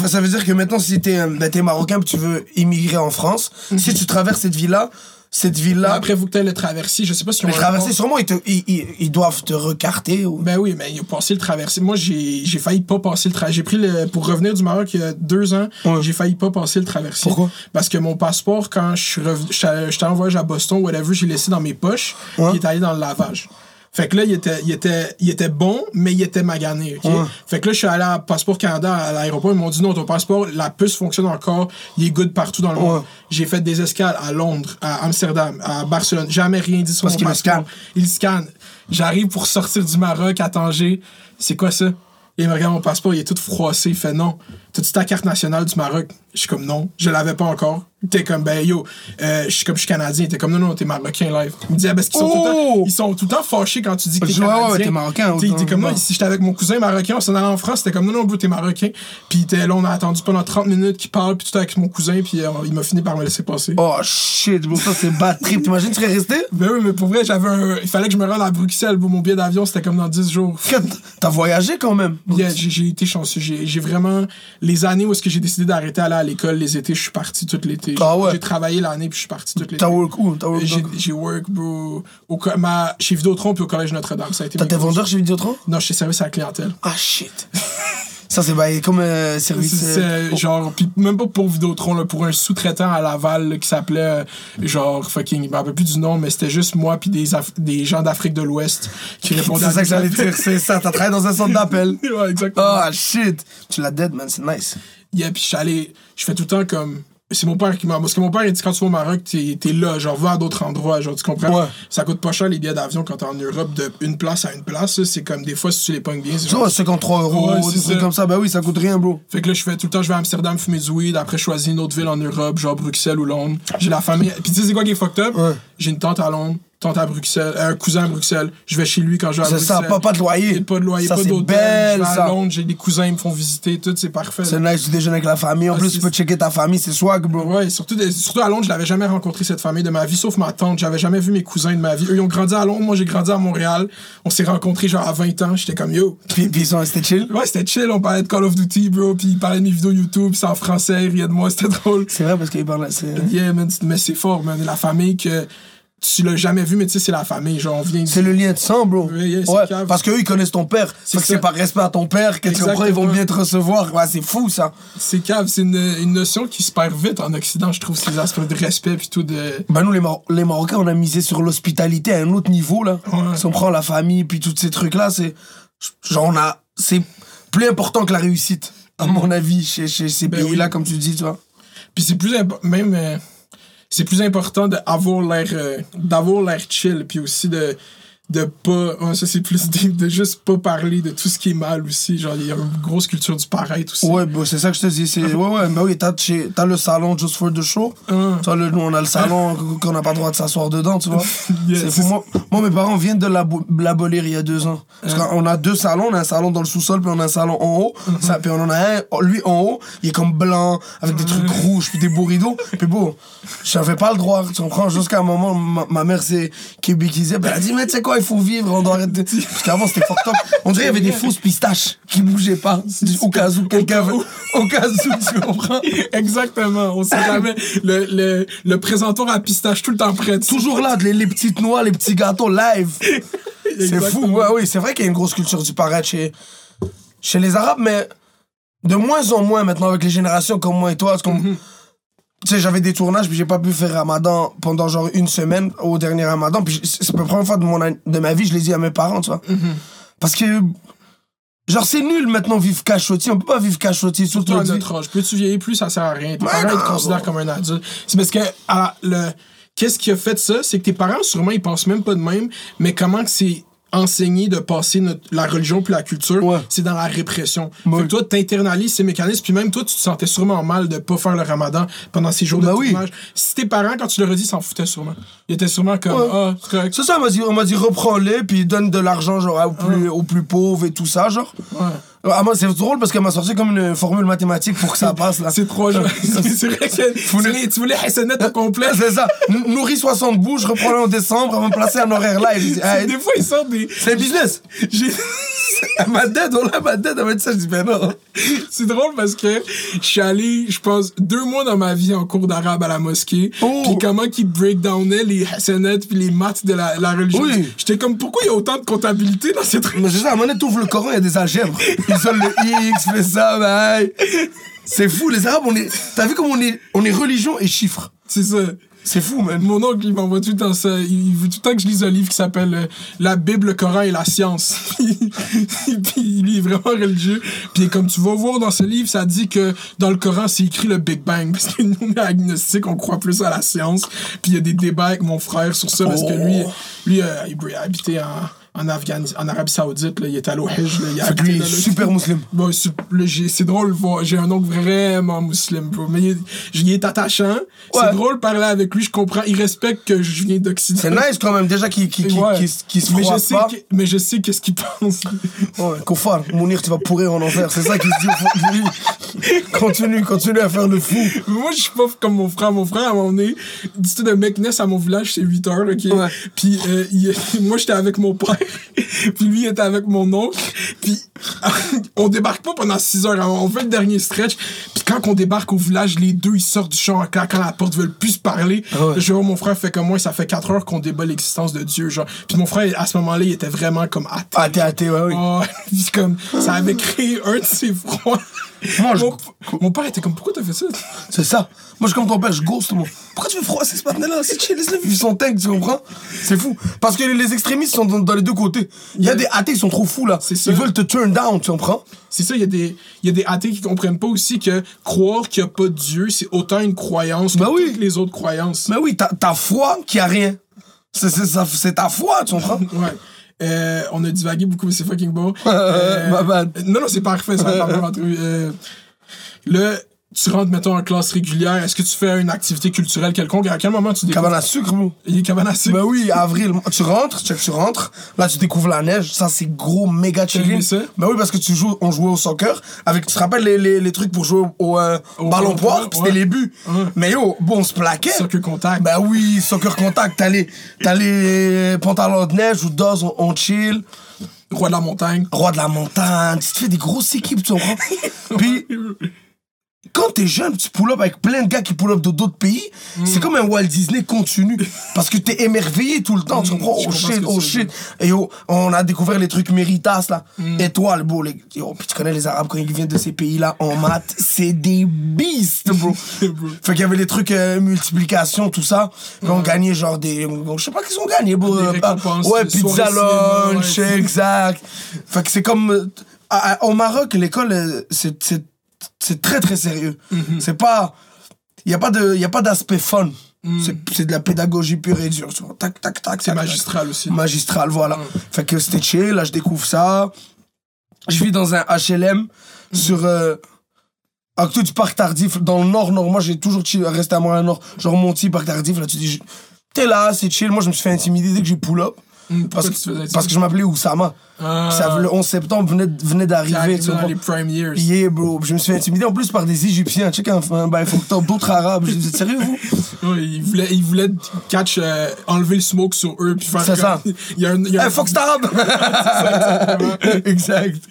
ça veut dire que maintenant, si t'es ben, t'es marocain et tu veux immigrer en France, Mhm. si tu traverses cette ville-là, cette ville-là. Après, vous que t'aies le traversier, je sais pas si on Les traversées, sûrement, ils, te- ils, ils- ils doivent te recarter. Ou... Ben oui, mais il a passé le traversier. Moi, j'ai failli pas passer le traversier. J'ai pris le. Pour revenir du Maroc il y a deux ans, Ouais. j'ai failli pas passer le traversier. Pourquoi? Parce que mon passeport, quand je suis revenu. J'étais en voyage à Boston, whatever, j'ai laissé dans mes poches. Ouais. Il est allé dans le lavage. Fait que là, il était, il était, il était bon, mais il était magané? Ouais. Fait que là, je suis allé à Passeport Canada, à l'aéroport, ils m'ont dit non, ton passeport, la puce fonctionne encore, il est good partout dans le monde. J'ai fait des escales à Londres, à Amsterdam, à Barcelone, jamais rien dit sur Parce mon le passeport. scanne. Il scanne. J'arrive pour sortir du Maroc à Tanger. C'est quoi ça? Et il me regarde mon passeport, il est tout froissé. Il fait non. T'as-tu ta carte nationale du Maroc? Je suis comme non. Je l'avais pas encore. T'es comme ben yo, euh, je suis comme je suis canadien. T'es comme non, non, t'es marocain live. Il me dit ah, parce qu'ils sont, Oh! ils sont tout le temps fâchés quand tu dis que t'es ouais, canadien. t'es marocain, T'es, t'es comme non, si j'étais avec mon cousin marocain, on s'en allait en France, c'était comme non, non, bro, t'es marocain. Puis t'es là, on a attendu pendant 30 minutes qu'il parle, puis tout avec mon cousin, puis euh, il m'a fini par me laisser passer. Oh shit, bro, ça c'est bad trip. T'imagines, tu serais resté? Ben oui, mais pour vrai, j'avais un. Il fallait que je me rende à Bruxelles, bro. Mon billet d'avion, c'était comme dans 10 jours. T'as voyagé quand même? Yeah, j'ai j'ai été chanceux. J'ai j'ai vraiment. Les années où est-ce que j'ai décidé d'arrêter d'aller à l'école, les étés, je suis parti tout l'été. Ah ouais? J'ai travaillé l'année, puis je suis parti tout l'été. T'as work où? T'as work J'ai work, bro. Au, ma, chez Vidéotron, puis au Collège Notre-Dame. Ça a été T'as vendeurs chez Vidéotron? Non, chez service à la clientèle. Ah shit. (laughs) ça c'est bah, comme euh, service. C'est euh, c'est genre, puis même pas pour Vidéotron, là, pour un sous-traitant à Laval là, qui s'appelait euh, genre fucking, je me rappelle plus du nom, mais c'était juste moi puis des, Af- des gens d'Afrique de l'Ouest qui répondaient C'est à ça que j'allais dire, c'est ça. T'as travaillé dans un centre d'appel. (laughs) ouais, exactement. Ah shit. Tu l'as dead, man, c'est nice. Yeah, puis je suis allé, je fais tout le temps comme. C'est mon père qui m'a. Parce que mon père, il dit quand tu vas au Maroc, t'es es là, genre, va à d'autres endroits, genre, tu comprends? Ouais. Ça coûte pas cher les billets d'avion quand t'es en Europe de une place à une place, c'est comme des fois si tu les pognes bien. c'est genre- vois, 53 euros, Ouais, des c'est trucs comme ça. Bah oui, ça coûte rien, bro. Fait que là, je fais tout le temps, je vais à Amsterdam fumer du weed, après je choisis une autre ville en Europe, genre Bruxelles ou Londres. J'ai la famille. Puis tu sais, c'est quoi qui est fucked up? Ouais. J'ai une tante à Londres, tante à Bruxelles, un cousin à Bruxelles. Je vais chez lui quand je vais à C'est Bruxelles. ça, pas, pas de loyer. Pas de loyer, ça, pas c'est d'hôtel. Je belle, vais à ça. Londres, j'ai des cousins, ils me font visiter, tout, c'est parfait. C'est nice, tu déjeunes avec la famille. En Ah, plus, c'est- tu peux checker ta famille, c'est swag, bro. Ouais, surtout, des- surtout à Londres, je l'avais jamais rencontré cette famille de ma vie, sauf ma tante. J'avais jamais vu mes cousins de ma vie. Eux, ils ont grandi à Londres, moi j'ai grandi à Montréal. On s'est rencontrés genre à 20 ans, j'étais comme yo. Puis, puis restés chill? Ouais, c'était chill, on parlait de Call of Duty, bro, puis ils parlaient de mes vidéos YouTube, c'est en français, ils riaient de moi, c'était (laughs) drôle. C'est vrai parce qu'ils parlent. c'est- Yeah, man, c'est- mais c'est fort, man. La famille que tu l'as jamais vu, mais tu sais, c'est la famille. Genre, on vient. C'est le lien de sang, bro. Yeah, Ouais, parce qu'eux, ils connaissent ton père. C'est que c'est par respect à ton père que ils vont bien te recevoir. Ouais, c'est fou, ça. C'est cave, c'est une, une notion qui se perd vite en Occident, je trouve, ces aspects de respect, puis tout de. Bah, nous, les, Mar- les Marocains, on a misé sur l'hospitalité à un autre niveau, là. Ouais. Si on prend la famille, puis tous ces trucs-là, c'est. Genre, on a. C'est plus important que la réussite, à mon avis, chez, chez ces Ben pays-là, oui. comme tu dis, tu vois. Puis c'est plus impo- même euh, c'est plus important d'avoir l'air euh, d'avoir l'air chill puis aussi de de pas ça c'est plus deep, de juste pas parler de tout ce qui est mal aussi genre il y a une grosse culture du paraître aussi Ouais, bah, c'est ça que je te dis. C'est... Ouais, ouais, bah oui, t'as, chez- le salon Just for the Show. Hein. Tu vois, le- nous, on a le salon (laughs) qu'on n'a pas le droit de s'asseoir dedans, tu vois. (laughs) Yeah. Moi, moi, mes parents viennent de l'abo- l'abolir il y a deux ans. Parce qu'on a deux salons. On a un salon dans le sous-sol, puis on a un salon en haut. Ça, puis on en a un, oh, lui en haut, il est comme blanc, avec des trucs rouges, puis des beaux rideaux. Puis bon, j'avais pas le droit, tu comprends. Jusqu'à un moment, ma, ma mère s'est québécisée. Puis elle a dit, mais tu sais quoi, il faut vivre, on doit arrêter. Parce qu'avant, c'était fucked up. On dirait qu'il y avait des fausses pistaches qui bougeaient pas. Au cas où quelqu'un veut. Au cas où, tu comprends? exactement on sait jamais le, le, le présentoir à pistache tout le temps prêt Toujours là, les, les petites noix, les petits gâteaux live. C'est fou, ouais, oui, c'est vrai qu'il y a une grosse culture du paraître chez, chez les Arabes, mais de moins en moins maintenant avec les générations comme moi et toi. comme- Mhm. Tu sais, j'avais des tournages, puis j'ai pas pu faire Ramadan pendant genre une semaine au dernier Ramadan, puis c'est la première fois de, mon, de ma vie, je l'ai dit à mes parents, tu vois. Mhm. Parce que, genre, c'est nul maintenant vivre cachotier, on peut pas vivre cachotier, surtout à notre âge. Plus tu vieillis, plus? Ça sert à rien. Tes Ouais, parents, ils te non, considèrent bon. comme un adulte. C'est parce que, à le, qu'est-ce qui a fait ça? C'est que tes parents, sûrement, ils pensent même pas de même, mais comment que c'est enseigné de passer notre, la religion puis la culture, Ouais. c'est dans la répression. Ouais. Fait que toi, t'internalises ces mécanismes, puis même toi, tu te sentais sûrement mal de pas faire le ramadan pendant ces jours Bah de oui. tournage. Si tes parents, quand tu leur as dit, s'en foutaient sûrement. Ils étaient sûrement comme, ah, c'est ça, on m'a dit, reprends-les, puis donne de l'argent genre aux plus, aux plus pauvres et tout ça, genre. Ouais. Ah, moi, c'est drôle parce qu'elle m'a sorti comme une formule mathématique pour que ça passe, là. (laughs) C'est trop genre. (laughs) c'est vrai que tu voulais, tu voulais Hassanet au complet. (laughs) C'est ça. Nourris 60 bouches, reprends-le en décembre, on va me placer un horaire là. Des fois, ils sortent des. c'est business. J'ai m'a dead, on l'a m'a dead, elle m'a dit ça, je dis, ben non. C'est drôle parce que je suis allé, je pense, deux mois dans ma vie en cours d'arabe à la mosquée. Oh. Puis comment qu'ils breakdownaient les hassanettes puis les maths de la, la religion. Oui. J'étais comme, pourquoi il y a autant de comptabilité dans ces trucs? Mais c'est ça, à un moment donné, t'ouvres le Coran, il y a des algèbres. Ils sont le X, fait ça, bye. C'est fou, les Arabes, on est. T'as vu comme on est, on est religion et chiffres. C'est ça. C'est fou, man. Mon oncle, il m'envoie tout le temps ça. Il veut tout le temps que je lise un livre qui s'appelle euh, La Bible, le Coran et la science. (laughs) Puis lui, il est vraiment religieux. Puis comme tu vas voir dans ce livre, ça dit que dans le Coran, c'est écrit le Big Bang. Parce que nous, on est agnostiques, on croit plus à la science. Puis il y a des débats avec mon frère sur ça. Parce que lui, Oh. lui euh, il a habité en, en, en Arabie Saoudite. Là. Il était allé au Hajj. là. Il a lui, là, est super musulman. Bon, c'est drôle, j'ai un oncle vraiment musulman, bro. Mais il, est- il est attachant. Ouais. C'est drôle de parler avec lui, je comprends. Il respecte que je viens d'Occident. C'est nice quand même, déjà qu'il Ouais. se mais je sais pas. mais je sais qu'est-ce qu'il pense. Ouais, Kofar, Mounir, tu vas pourrir en enfer. C'est ça qu'il se dit au fond. Continue, continue à faire le fou. Mais moi, je suis pas comme mon frère. Mon frère, à un moment donné, dit de Meknes à mon village, c'est 8 heures, OK? Puis euh, il- (laughs) moi, j'étais avec mon père. (laughs) puis lui, il était avec mon oncle. Puis (laughs) on débarque pas pendant 6 heures. On fait le dernier stretch. Puis quand on débarque au village, les deux, ils sortent du champ en claquant la porte, veulent plus se parler. Ah ouais. Je vois mon frère fait comme moi, ça fait 4 heures qu'on débat l'existence de Dieu, genre. Puis mon frère, à ce moment-là, il était vraiment comme athée. Ah, t'es athée, ouais, oui. Oh, (laughs) puis comme, ça avait créé un de ses froids. Moi, je- mon, mon père était comme, pourquoi t'as fait ça? C'est ça. Moi, je comme ton père, je ghost, moi. Pourquoi tu veux froisser ce partenaire-là C'est chill, laisse-le vivre son tank, tu comprends? C'est fou. Parce que les extrémistes sont dans, dans les deux côtés. Il y a des athées qui sont trop fous, là. C'est ça. Ils veulent te turn down, tu comprends? C'est ça, il y, a des- il y a des athées qui comprennent pas aussi que croire qu'il n'y a pas de Dieu, c'est autant une croyance que Bah oui. toutes les autres croyances. Mais oui, t'as ta foi qui a rien. C'est ta foi, tu comprends? (laughs) Ouais. Euh, on a divagué beaucoup, mais c'est fucking beau. (laughs) Euh. Non, non, c'est parfait, ça va être. (laughs) Euh, là, tu rentres, mettons, en classe régulière. Est-ce que tu fais une activité culturelle quelconque? À quel moment tu découvres? Cabane à sucre, bro. Il est cabane à sucre? Ben oui, avril, tu rentres, check, tu rentres, là tu découvres la neige, ça c'est gros, méga chilling. Ben oui, parce que tu joues, on jouait au soccer, avec, tu te rappelles les, les, les trucs pour jouer au, euh, Au ballon poire, c'était ouais. les buts. Ouais. Mais yo, bon, on se plaquait. Soccer contact. Ben oui, soccer contact, t'as les, t'as les pantalons de neige ou d'os, on, on chill. Roi de la montagne. Roi de la montagne, tu te fais des grosses équipes, tu comprends? (laughs) Puis, quand t'es jeune, tu pull up avec plein de gars qui pull up de d'autres pays, Mm. c'est comme un Walt Disney continu. (laughs) Parce que t'es émerveillé tout le temps, tu comprends? Mm. Oh comprends ce shit, oh shit. Et yo, on a découvert les trucs Méritas, là. Mm. Étoiles, bro. Les, yo, puis tu connais les Arabes quand ils viennent de ces pays-là en (laughs) maths, c'est des beasts, bro. (laughs) Bro. Fait qu'il y avait les trucs euh, multiplication, tout ça. Puis on gagnait genre des. bon, je sais pas qu'est-ce qu'on gagnait, bro. Des récompenses, ouais, pizza lunch, ouais. exact. Fait que c'est comme. euh, à- à- au Maroc, l'école, c'est c'est- très très sérieux. Mhm. C'est pas. Il n'y a pas de- y a pas d'aspect fun. C'est- C'est de la pédagogie pure et dure. Tac, tac, tac. Mhm. C'est tac, magistral aussi. Magistral, voilà. Fait que c'était chill, là, je découvre ça. Je vis dans un HLM sur. Euh, à côté du parc tardif, dans le nord, nord. Moi, j'ai toujours chill, resté à Montréal-Nord. Genre Monty, parc tardif. Là, tu dis, je- t'es là, c'est chill. Moi, je me suis fait intimider dès que j'ai pull up. Hum, Parce, que, parce que je m'appelais Oussama. Ah. Ça, le 11 septembre venait, venait d'arriver. tu comprends? les prime years. Yeah, bro. Je me suis fait intimider en plus par des Égyptiens. Check un, un ben, faut que d'autres Arabes. Je vous êtes sérieux, vous? (laughs) Ouais, il voulait, il voulait catch, euh, enlever le smoke sur eux. puis faire C'est ça. (laughs) Il y a un. il y a un- Eh, Fox Arabe! (laughs) exact.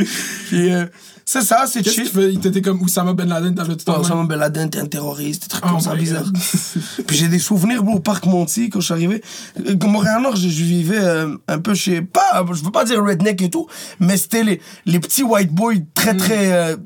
Puis, euh, c'est ça, c'est Qu'est-ce? Il t'était comme Oussama Ben Laden, t'avais tout main. Osama Ben Laden, t'es un terroriste, des trucs Oh comme ça, my bizarre. (laughs) Puis j'ai des souvenirs, bro, au Parc Monty, quand je suis arrivé. Euh, Montréal-Nord, je, je vivais euh, un peu chez. Pas, je veux pas dire redneck et tout, mais c'était les, les petits white boys très, Mm. très. euh,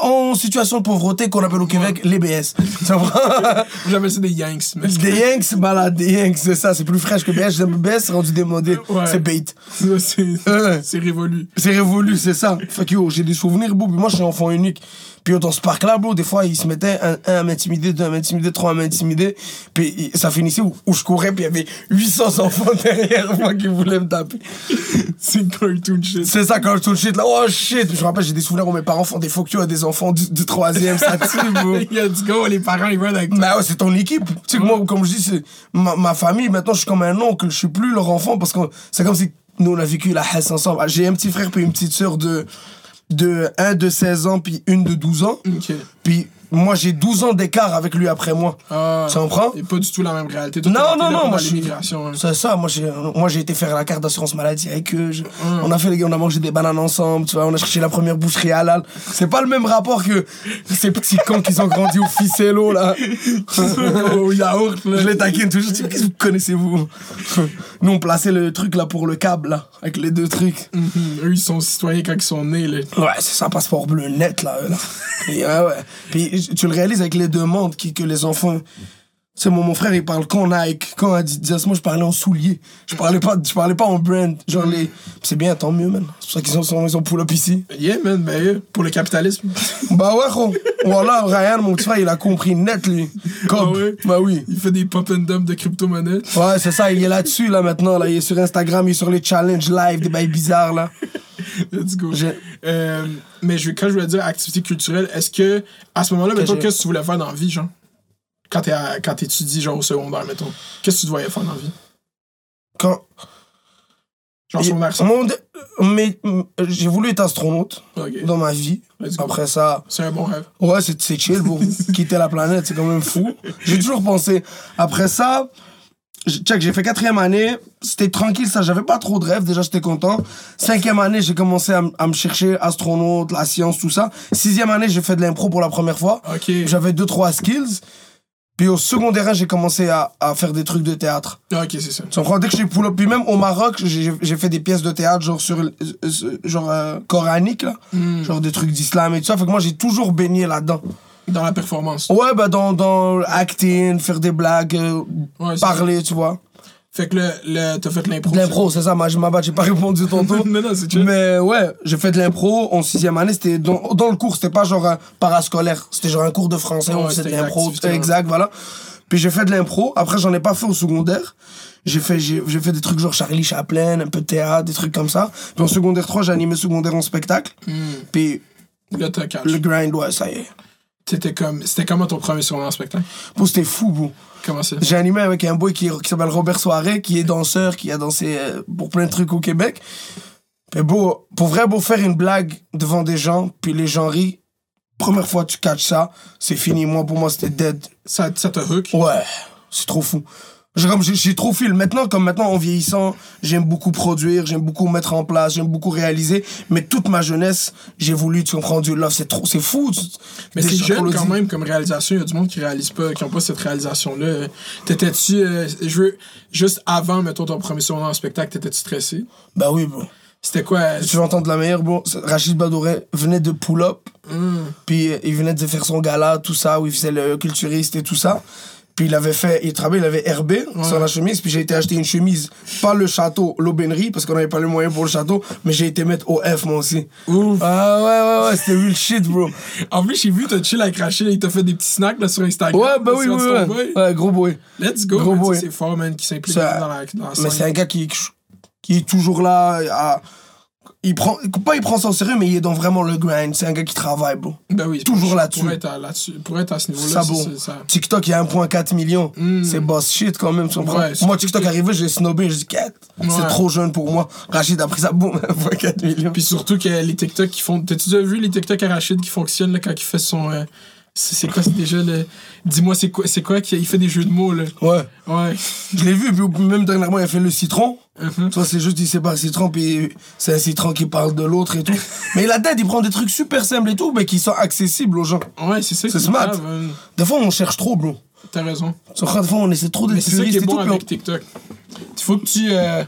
en situation de pauvreté qu'on appelle au Québec les BS. (laughs) (laughs) J'appelle ça des Yanks. Mais Des Yanks, malade, des Yanks, c'est ça, c'est plus fraîche que BS. BS, c'est rendu démodé. Ouais. C'est bait. c'est, c'est, Ouais. c'est révolu. C'est révolu, c'est ça. Fait que yo, j'ai des souvenirs, bro. Puis moi, je suis enfant unique. Puis dans ce parc-là, bro, des fois, ils se mettaient un, un à m'intimider, deux à m'intimider, trois à m'intimider. Puis ça finissait où, où je courais, puis il y avait 800 enfants (laughs) derrière moi qui voulaient me taper. (laughs) C'est cartoon shit. C'est ça, touche shit, là, oh shit. Je me rappelle, j'ai des souvenirs où mes parents font des you à des enfants du, du troisième, ça tue, (laughs) bro. Du go, les parents, ils veulent avec toi. Bah ouais, c'est ton équipe. Tu sais moi, comme je dis, c'est ma, ma famille, maintenant, je suis comme un oncle, je suis plus leur enfant parce que c'est comme si nous, on a vécu la Hesse ensemble. Ah, J'ai un petit frère puis une petite sœur de, de un de 16 ans puis une de 12 ans. Ok. Puis moi, j'ai 12 ans d'écart avec lui après moi. Ah, Tu comprends? Et pas du tout la même réalité. Toi, Non, non, non, moi, l'immigration. hein. C'est ça, moi j'ai, moi j'ai été faire la carte d'assurance maladie avec eux. je- On a fait les gars, on a mangé des bananes ensemble, tu vois, on a cherché la première boucherie halal. C'est pas le même rapport que ces petits cons qui sont grandis au ficello là. (laughs) Au yaourt, là. Je les taquine toujours, je dis, qu'est-ce que vous connaissez-vous? Nous on plaçait le truc là pour le câble là, avec les deux trucs. Mhm. Eux, ils sont citoyens quand ils sont nés, là. Ouais, c'est ça, passeport bleu net là. eux, là. Et, ouais, ouais. Puis tu le réalises avec les demandes qui, que les enfants. Sais, mon, mon frère, il parle qu'on Nike, qu'on Adidas. Moi, je parlais en souliers. Je parlais pas, je parlais pas en brand. Genre, les. C'est bien, tant mieux, man. C'est pour ça qu'ils sont, sont, ils sont pull-up ici. Yeah, man, ben, yeah, pour le capitalisme. (laughs) Bah ouais, gros. Voilà, Ryan, mon petit frère, il a compris net, lui. Comme. Ah ouais? Bah oui. Il fait des pop and dump de crypto-monnaies. Ouais, c'est ça, il est là-dessus, là, maintenant. Là. Il est sur Instagram, il est sur les challenges live, des bails bizarres, là. (laughs) Let's go. Euh, mais je, quand je voulais dire activité culturelle, est-ce que, à ce moment-là, mettons, qu'est-ce que tu voulais faire dans la vie, genre? Quand t'es à- quand t'étudies, genre, au secondaire, mettons. Qu'est-ce que tu te voyais faire dans la vie? Quand. Genre, secondaire, ça. Mon mais, mm, j'ai voulu être astronaute dans ma vie. Après ça. C'est un bon rêve. Ouais, c'est c'est chill pour (laughs) quitter la planète, c'est quand même fou. J'ai toujours pensé. Après ça, check, j'ai fait quatrième année, c'était tranquille, ça, j'avais pas trop de rêves, déjà j'étais content. Cinquième année, j'ai commencé à, à me chercher astronaute, la science, tout ça. Sixième année, j'ai fait de l'impro pour la première fois. J'avais deux, trois skills. Puis au secondaire, j'ai commencé à, à faire des trucs de théâtre. Ok, c'est ça. Tu comprends? Dès que j'ai pull up, puis même au Maroc, j'ai fait des pièces de théâtre, genre sur, euh, genre euh, coranique, là. Hmm. Genre des trucs d'islam et tout ça. Fait que moi, j'ai toujours baigné là-dedans. Dans la performance. Ouais, bah dans, dans acting, faire des blagues, euh, Ouais, parler, tu vois. Fait que le, le, t'as fait de l'impro. L'impro, c'est ça, je m'abatte, j'ai pas (laughs) répondu tantôt. (laughs) non, non, c'est chill. Mais ouais, j'ai fait de l'impro en sixième année. C'était dans, dans le cours, c'était pas genre un parascolaire. C'était genre un cours de français, on faisait de l'impro. Exact, voilà. Puis j'ai fait de l'impro. Après, j'en ai pas fait au secondaire. J'ai fait, j'ai, j'ai fait des trucs genre Charlie Chaplin, un peu de théâtre, des trucs comme ça. Puis en secondaire 3, j'ai animé secondaire en spectacle. Hmm. Puis catch. le grind, ouais, ça y est. T'étais comme... C'était comment ton premier secondaire en spectacle? Bon, c'était fou, bro. Comment ça? J'ai animé avec un boy qui, qui s'appelle Robert Soiré, qui est danseur, qui a dansé euh, pour plein de trucs au Québec. Mais beau, pour vrai, beau faire une blague devant des gens, puis les gens rient, première fois tu catches ça, c'est fini. Moi, pour moi, c'était dead. Ça, ça te hook? Ouais, c'est trop fou. J'ai comme- trop film. Maintenant, comme maintenant, en vieillissant, j'aime beaucoup produire, j'aime beaucoup mettre en place, j'aime beaucoup réaliser. Mais toute ma jeunesse, j'ai voulu, tu comprends, du love. C'est trop, c'est fou. Mais c'est jeune quand même comme réalisation. Il y a du monde qui réalise pas, qui ont pas cette réalisation-là. T'étais-tu, euh, je veux, juste avant, mettons, ton premier secondaire en spectacle, t'étais-tu stressé? Bah oui, bro. C'était quoi? euh, Si tu veux entendre la meilleure, bon, Rachid Badouré venait de pull up, hum, puis euh, il venait de faire son gala, tout ça, où il faisait le culturiste et tout ça. Puis il avait fait, il travaillait, il avait RB sur la chemise, puis j'ai été acheter une chemise, pas le château, l'aubainerie, parce qu'on n'avait pas les moyens pour le château, mais j'ai été mettre au F moi aussi. Ouf. Ah ouais, ouais, ouais, c'était real shit, bro. En plus, j'ai vu, t'as chill avec Rachel, il t'a fait des petits snacks là, sur Instagram. Ouais, bah oui, oui, ouais. boy. Ouais, gros boy. Let's go, Gros man, boy. c'est fort, man, qui s'implique dans la, dans la Mais c'est un gars qui, qui est toujours là, à- il prend, pas il prend ça au sérieux, mais il est dans vraiment le grind. C'est un gars qui travaille, bro. Ben oui, toujours là-dessus. Pour être à, là-dessus, pour être à ce niveau-là, c'est- bon. c'est ça. TikTok, il y a 1.4 million. Mm. C'est boss shit quand même, tu comprends? Ouais, Moi, TikTok arrivé, j'ai snobé, j'ai dit, Quête, c'est Ouais. trop jeune pour moi. Rachid a pris ça, boum, (laughs) 1.4 millions. Puis surtout que les TikTok qui font. T'as-tu déjà vu les TikTok à Rachid qui fonctionnent là, quand il fait son. euh, c'est quoi c'est déjà le. Dis-moi, c'est quoi, c'est quoi qu'il il fait des jeux de mots là? Ouais. Ouais. (laughs) Je l'ai vu, puis même dernièrement, il a fait le citron. Mhm. Tu vois, c'est juste, il sépare citron, puis c'est un citron qui parle de l'autre et tout. (laughs) mais la tête, il prend des trucs super simples et tout, mais qui sont accessibles aux gens. Ouais, c'est ça C'est smart. grave, hein. Des fois, on cherche trop, bro. T'as raison. Sur des fois, on essaie trop d'être c'est ça qui est bon tout. avec TikTok. Il faut que tu. euh,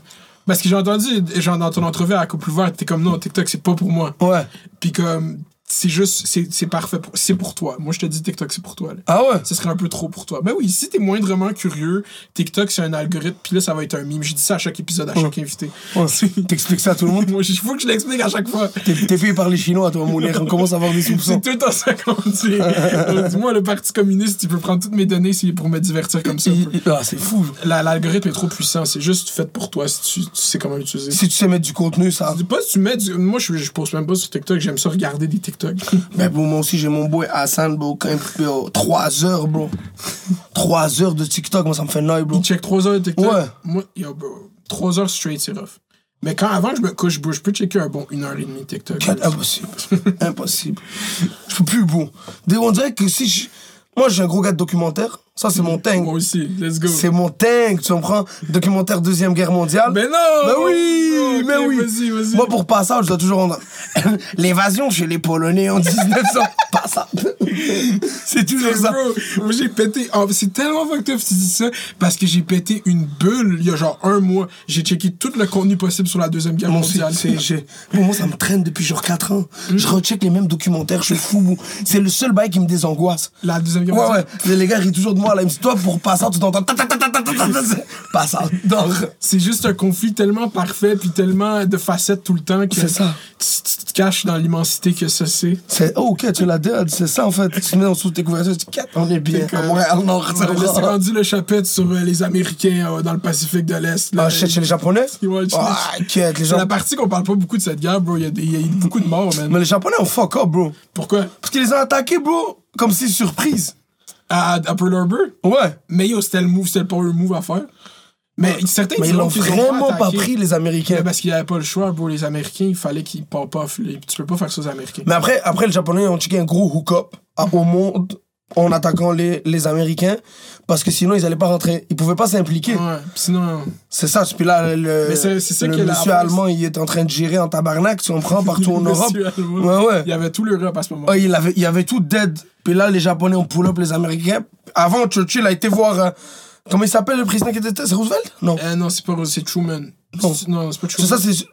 Parce que j'ai entendu, genre dans ton entrevue à Couple Ouvert, t'es comme non, TikTok c'est pas pour moi. Ouais. Puis comme. C'est juste. C'est c'est parfait. C'est pour toi. Moi je te dis TikTok c'est pour toi. Là. Ah ouais? Ce serait un peu trop pour toi. Ben oui, si t'es moindrement curieux, TikTok c'est un algorithme, puis là ça va être un mime. Je dis ça à chaque épisode, à chaque invité. Ouais. (laughs) T'expliques ça à tout le monde? (laughs) Moi, il faut que je l'explique à chaque fois. T'es payé par les Chinois, toi, Mounir. On commence à avoir des (laughs) C'est soupçons. tout le temps ça qu'on dit. On dit, Moi, le Parti communiste, il peut prendre toutes mes données s'il est pour me divertir comme ça. Il- Ah, c'est fou. La- L'algorithme est trop puissant. C'est juste fait pour toi si tu, tu sais comment l'utiliser. Si tu sais mettre du contenu, ça. Pas si tu mets du... Moi, je, je poste même pas sur TikTok. J'aime ça regarder des TikTok. Mais bon, moi aussi, j'ai mon boy Hassan, bro, quand bro, 3 heures, bro. 3 heures de TikTok, moi, ça me fait noy, bro. Il check 3 heures de TikTok? Ouais. Moi, yo, bro, 3 heures straight, c'est rough. Mais quand avant je me couche, bro, je peux checker un bon une heure et demie TikTok. Cat, impossible. impossible. Je peux plus, bon. Dès- On dirait que si je... Moi, j'ai un gros gars de documentaire. Ça, c'est mon tank. Moi aussi, let's go. C'est mon tank, tu comprends? Documentaire Deuxième Guerre mondiale. Mais non! Ben oui, mais oui. Vas-y, vas-y. Moi, pour Passage, je dois toujours rendre. (coughs) L'évasion chez les Polonais en 1900. (laughs) Passage. C'est toujours ça. Bro, moi j'ai pété. oh, c'est tellement fucked up tu dis ça. Parce que j'ai pété une bulle il y a genre un mois. J'ai checké tout le contenu possible sur la Deuxième Guerre Moi mondiale. c'est- Bon, moi, ça me traîne depuis genre 4 ans. Je recheck les mêmes documentaires, je suis fou. C'est le seul bail qui me désangoisse. La Deuxième Guerre Ouais, mondiale. ouais. Les, les gars rient toujours de moi, là, il me dit, toi, pour passer, tu t'entends. Passe C'est juste un conflit tellement parfait, puis tellement de facettes tout le temps que. Tu, te caches dans l'immensité que ça c'est. C'est oh, ok, tu l'as dit, c'est ça en fait. Tu mets en dessous de tes couvertures, tu dis, on est bien. À Montréal, Nord. C'est rendu le chapitre sur euh, les Américains euh, dans le Pacifique de l'Est. Ah, shit, chez les Japonais? Ouais, oh, inquiète, les ah, gens... la partie qu'on parle pas beaucoup de cette guerre, bro. Il y, a beaucoup de morts, man. Mais les Japonais ont fuck up, bro. Pourquoi? Parce qu'ils les ont attaqués, bro, comme si surprise. À, à Pearl Harbor? Ouais. Mais yo, c'était le move, c'était le power move à faire. Mais certains Mais ils l'ont vraiment pas pris, les Américains. Mais parce qu'il n'y avait pas le choix, bro. Les Américains, il fallait qu'ils pop off. Tu peux pas faire ça aux Américains. Mais après, après les Japonais ont checké un gros hook-up à- au monde en attaquant les, les Américains parce que sinon ils allaient pas rentrer. Ils pouvaient pas s'impliquer. Ouais, sinon. C'est ça. Puis là, le, Mais c'est- c'est ça le monsieur allemand, il est en train de gérer en tabarnak, tu comprends, (laughs) partout en Europe. Allemand. Ouais, ouais. Il y avait tout l'Europe à ce moment. Ah, il, avait, il avait tout dead. Puis là, les Japonais ont pull up les Américains. Avant, Churchill a été voir. euh, comment il s'appelle le président qui était. C'est Roosevelt? Non. Euh, non, c'est pas Rose, c'est Truman. Non. C'est- Non, c'est pas C'est Truman. ça, c'est.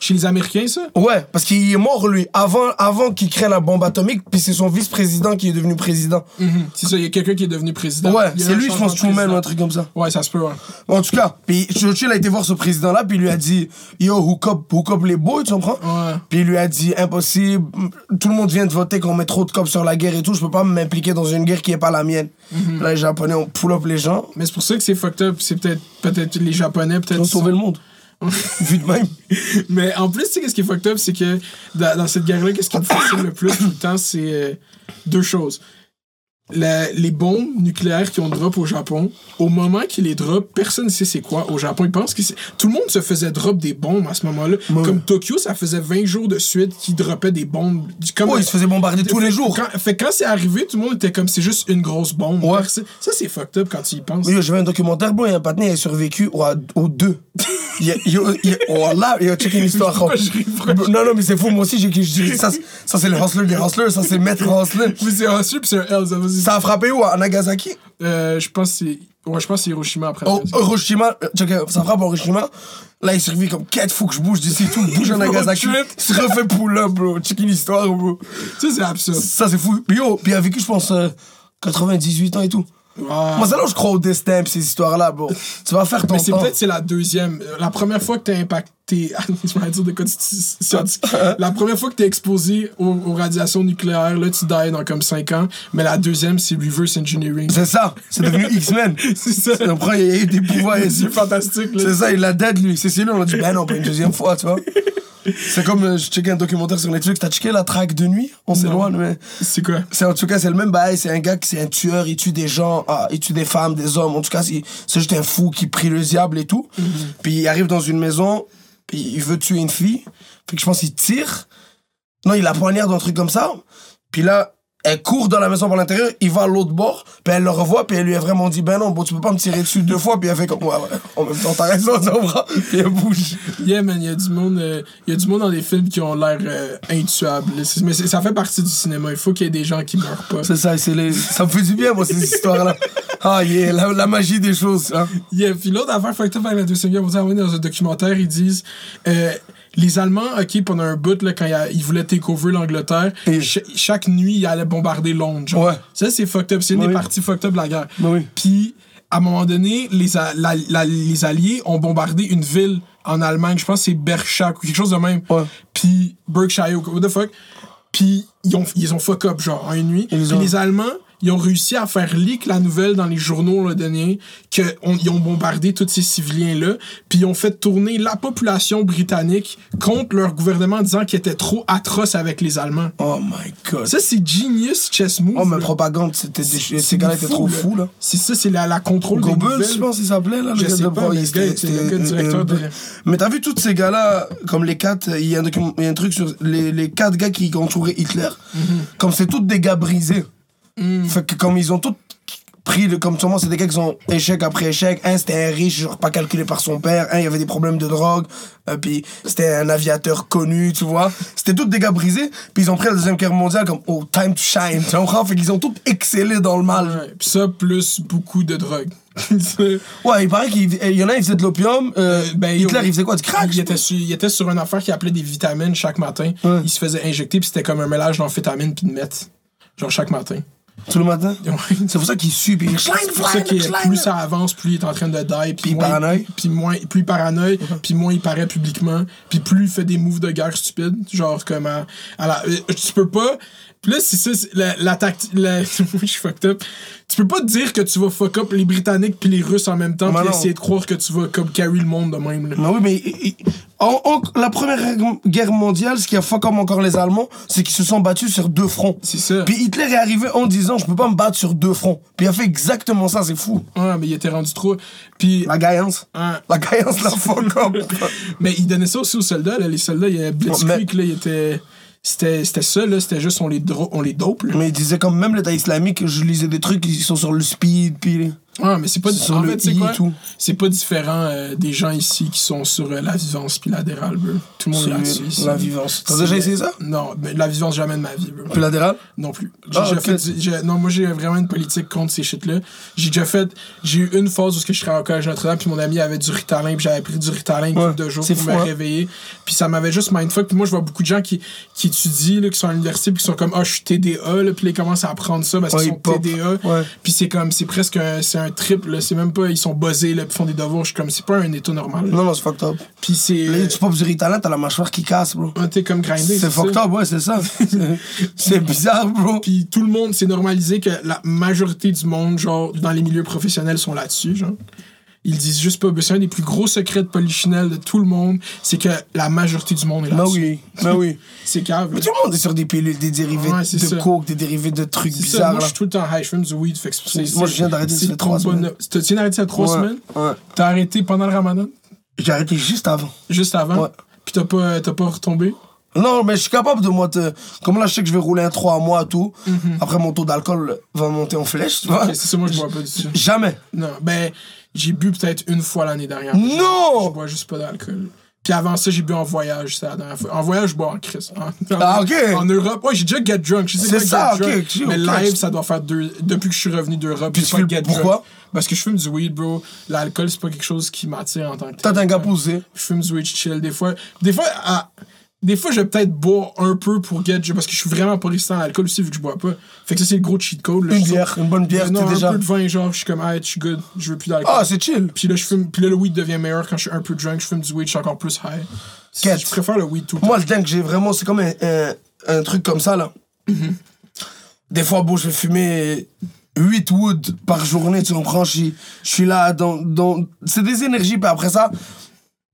Chez les Américains, ça? Ouais, parce qu'il est mort, lui, avant, avant qu'il crée la bombe atomique, puis c'est son vice-président qui est devenu président. Mhm. C'est ça, il y a quelqu'un qui est devenu président. Ouais, c'est lui, je pense, Truman ou un truc comme ça. Ouais, ça se peut, ouais. En tout cas, puis Churchill a été voir ce président-là, puis il lui a dit Yo, hook up, hook up les boys, tu comprends? Ouais. Puis il lui a dit Impossible, tout le monde vient de voter qu'on met trop de cops sur la guerre et tout, je peux pas m'impliquer dans une guerre qui est pas la mienne. Mhm. Là, les Japonais ont pull up les gens, Mais c'est pour ça que c'est fucked up. C'est peut-être peut-être les Japonais, peut-être. ils ont sauvé le monde. (laughs) Vu de même. Mais en plus, tu sais, qu'est-ce qui est fucked up, c'est que dans, cette guerre-là, qu'est-ce qui me fascine le plus tout le temps, c'est euh, deux choses. La- les bombes nucléaires qui ont drop au Japon, au moment qu'ils les drop, personne ne sait c'est quoi au Japon. Ils pensent que. Tout le monde se faisait drop des bombes à ce moment-là. Ouais. Comme Tokyo, ça faisait 20 jours de suite qu'ils droppaient des bombes. Comme Oh, ils se faisaient bombarder tous les jours. Quand, fait quand c'est arrivé, tout le monde était comme c'est juste une grosse bombe. Ouais. Ça, c'est fucked up quand tu y penses. Oui, j'ai vu un documentaire, bon, il y a un patiné, il a survécu au- aux deux. (laughs) Il y a, il a- il y a- oh là, il a checké une histoire. Non, non, mais c'est fou, moi aussi, j'ai, ça, ça c'est le hustler des hustlers, ça c'est maître hustler. Mais c'est un super, puis c'est un ça, a frappé où, à Nagasaki? Euh, je pense que c'est. Ouais, je pense que c'est Hiroshima après. Au Hiroshima, euh, euh, ça frappe Hiroshima. Là, il survit comme 4 faut que je bouge d'ici tout. Bouge à (laughs) Nagasaki. Il se refait pull-up, bro. Check une histoire, bro. Ça, c'est absurde. Ça, c'est fou. Puis yo, puis il a vécu, je pense, euh, 98 ans et tout. Ah. Moi, c'est là où je crois au destin, pis ces histoires-là, bro. Tu vas faire ton Mais c'est temps. peut-être c'est la deuxième. Euh, La première fois que t'es impacté. (laughs) je vais dire de quoi (laughs) scientifique. (laughs) La première fois que t'es exposé aux, aux radiations nucléaires, là, tu die dans comme 5 ans. Mais la deuxième, c'est reverse engineering. C'est ça. C'est devenu X-Men. C'est ça. Après, il y a eu des pouvoirs ici. C'est fantastique, là. C'est ça, il l'a dead, lui. C'est celui on a dit, ben non, pas une deuxième fois, tu vois. C'est comme, euh, je checkais un documentaire sur Netflix. T'as checké la traque de nuit? On s'éloigne, mais. C'est quoi? C'est en tout cas c'est le même bail, c'est un gars qui c'est un tueur, il tue des gens, ah, il tue des femmes, des hommes. En tout cas, c'est juste un fou qui prie le diable et tout. Puis il arrive dans une maison, puis il veut tuer une fille. Fait que je pense qu'il tire. Non, il la poignarde un truc comme ça. Puis là, elle court dans la maison par l'intérieur, il va à l'autre bord, puis elle le revoit, puis elle lui a vraiment dit ben non, bon, tu peux pas me tirer dessus deux fois, puis elle fait comme ouais, ouais, en même temps, t'as raison, ça va. Puis elle bouge. Yeah, man, il y a du monde, euh, y a du monde dans des films qui ont l'air euh, intuables. Mais ça fait partie du cinéma. Il faut qu'il y ait des gens qui meurent pas. C'est ça, c'est les... ça me fait du bien, moi, ces histoires-là. Ah, yeah, la, la magie des choses, hein. Yeah, puis l'autre affaire fucked up avec la Deuxième Guerre mondiale, dans un documentaire, ils disent euh, les Allemands, ok, pendant un bout, là, quand ils voulaient take over l'Angleterre, Et- cha- chaque nuit, ils allaient bombarder Londres. genre. Ouais. Ça, c'est fucked up. C'est une Oui. des parties fucked up de la guerre. Oui. Puis, à un moment donné, les, a- la- la- les Alliés ont bombardé une ville en Allemagne, je pense que c'est Berchak ou quelque chose de même. Ouais. Puis, Berkshire, ou what the fuck. Puis, ils ont, ils ont fuck up, genre, en une nuit. Ils Puis les Allemands, ils ont réussi à faire leak la nouvelle dans les journaux londoniens qu'ils ont bombardé tous ces civiliens-là, puis ils ont fait tourner la population britannique contre leur gouvernement en disant qu'ils étaient trop atroces avec les Allemands. Oh my god. Ça, c'est genius chess move. Oh, mais là. propagande, c'était des... Ces gars-là étaient trop fous, là. C'est ça, c'est la, la contrôle des nouvelles. je pense qu'il s'appelait, là. Je gars sais de- pas, mais le gars était- c'était- le gars directeur euh, de- Mais t'as vu tous ces gars-là, comme les quatre, il y, a un document- il y a un truc sur les, les quatre gars qui entouraient Hitler, Mhm. comme c'est tous des gars brisés. Mm. Fait que comme ils ont tous pris, le, comme sûrement c'est des gars qui ont échec après échec. Un c'était un riche, genre pas calculé par son père. Un il y avait des problèmes de drogue. euh, puis c'était un aviateur connu, tu vois. C'était tous des gars brisés. Puis ils ont pris la deuxième guerre mondiale comme oh time to shine. Tu comprends? Fait qu'ils ont tous excellé dans le mal. Ouais, Puis ça, plus beaucoup de drogue. (laughs) Ouais, il paraît qu'il il y en a, ils faisaient de l'opium. euh, ben, Hitler, il faisait quoi? Du crack? il, était sur, il était sur une affaire qui appelait des vitamines chaque matin. Ouais. Il se faisait injecter, puis c'était comme un mélange d'amphétamine puis de meth. Genre chaque matin. Tout le matin? (laughs) C'est pour ça qu'il suit, puis il C'est pour ça que plus ça avance, plus il est en train de die, puis paranoïe. puis moins, plus il paranoïe, puis moins il paraît publiquement, puis plus il fait des moves de guerre stupides, genre comme à, à la, euh, tu peux pas. Puis là, c'est ça, la, la tactique. La... (laughs) je suis fucked up. Tu peux pas te dire que tu vas fuck up les Britanniques puis les Russes en même temps, Mais puis essayer de croire que tu vas comme carry le monde de même. Là. Mais oui, mais en, en- la première guerre mondiale, ce qui a fuck comme encore les Allemands, c'est qu'ils se sont battus sur deux fronts. C'est ça. Puis Hitler est arrivé en disant Je peux pas me battre sur deux fronts. Puis il a fait exactement ça, c'est fou. Ouais, mais il était rendu trop. Puis. La gaillance. hein, La gaillance, la fuck up. (laughs) mais il donnait ça aussi aux soldats, là. Les soldats, il y a Blitzkrieg, là, il était. C'était ça, là. C'était juste on les, on les dope. Mais il disait comme même l'État islamique, je lisais des trucs, ils sont sur le speed, puis. Ouais, mais c'est pas Sur en le fait, c'est i quoi? et tout. C'est pas différent euh, des gens ici qui sont sur euh, la vivance puis l'adéral, bro. Tout le monde est là-dessus. La vivance. T'as déjà essayé ça? Non, mais la vivance jamais de ma vie, bro. Puis l'adéral? Non plus. J'ai Ah, fait non, moi j'ai vraiment une politique contre ces shit-là. J'ai déjà fait. J'ai eu une phase où je travaillais au collège Notre-Dame, puis mon ami avait du Ritalin, puis j'avais pris du Ritalin Ouais, deux jours pour fou, me hein. réveiller. Puis ça m'avait juste mindfuck. Puis moi je vois beaucoup de gens qui, qui étudient, là, qui sont à l'université, puis qui sont comme Ah, je suis TDA, là, puis ils commencent à apprendre ça parce Ouais, qu'ils ils sont. TDA. Puis c'est comme, c'est presque un, un trip, là. C'est même pas, ils sont buzzés, là, puis font des devoirs. Je suis comme, c'est pas un état normal. Non, non, c'est fucked up. Puis c'est. Là, tu popes du Ritalin, t'as la mâchoire qui casse, bro. euh, t'es comme grindé. C'est fucked up, ouais, c'est ça. (laughs) C'est- C'est bizarre, bro. Puis tout le monde, c'est normalisé que la majorité du monde, genre, dans les milieux professionnels, sont là-dessus, genre. Ils disent juste pas. C'est un des plus gros secrets de polichinelle de tout le monde, c'est que la majorité du monde est Bah là-dessus. oui, bah oui. (laughs) C'est cave. Mais tout le monde est sur des pilules, des dérivés Ouais, de ça. coke, des dérivés de trucs ça, bizarres. moi, je là. suis tout le temps high, je fume du weed. Fait que Moi, je viens d'arrêter, ça trois bonheur. Tu viens d'arrêter ça trois semaines? Ouais. T'as arrêté pendant le ramadan? J'ai arrêté juste avant. Juste avant? Ouais. Puis t'as pas, t'as pas retombé? Non, mais je suis capable de moi te. Comme là, je sais que je vais rouler un 3 mois, tout. Après, mon taux d'alcool va monter en flèche, tu vois. Mhm. Ok, c'est ça, moi, je bois pas du tout. Jamais. Non, ben, j'ai bu peut-être une fois l'année dernière. Je Non! bois juste pas d'alcool. Puis avant ça, j'ai bu en voyage, c'est la dernière fois. En voyage, je bois en Chris. En, Ah, ok. En Europe, ouais, j'ai déjà get drunk. Je sais C'est pas ça, get drunk. Mais live, ça doit faire deux. Depuis que je suis revenu d'Europe, j'ai pas get pourquoi? drunk. Parce que je fume du weed, bro. L'alcool, c'est pas quelque chose qui m'attire en tant que t'es un gars posé. Je fume du weed je chill. Des fois, des fois, à- des fois, je vais peut-être boire un peu pour get, parce que je suis vraiment pas résistant à l'alcool aussi, vu que je bois pas. Fait que ça, c'est le gros cheat code. là. Une bière, une bonne bière, non, un déjà. peu de vin, genre, je suis comme, ah, je suis good, je veux plus d'alcool. Ah, c'est chill. Puis là, je fume, puis là, le weed devient meilleur quand je suis un peu drunk, je fume du weed, je suis encore plus high. Je préfère le weed tout le temps. Moi, le dingue, j'ai vraiment. C'est comme un, un, un truc comme ça, là. Des fois, bon, je vais fumer 8 wood par journée, tu comprends? Je suis- je suis là dans. dans... C'est des énergies, puis après ça.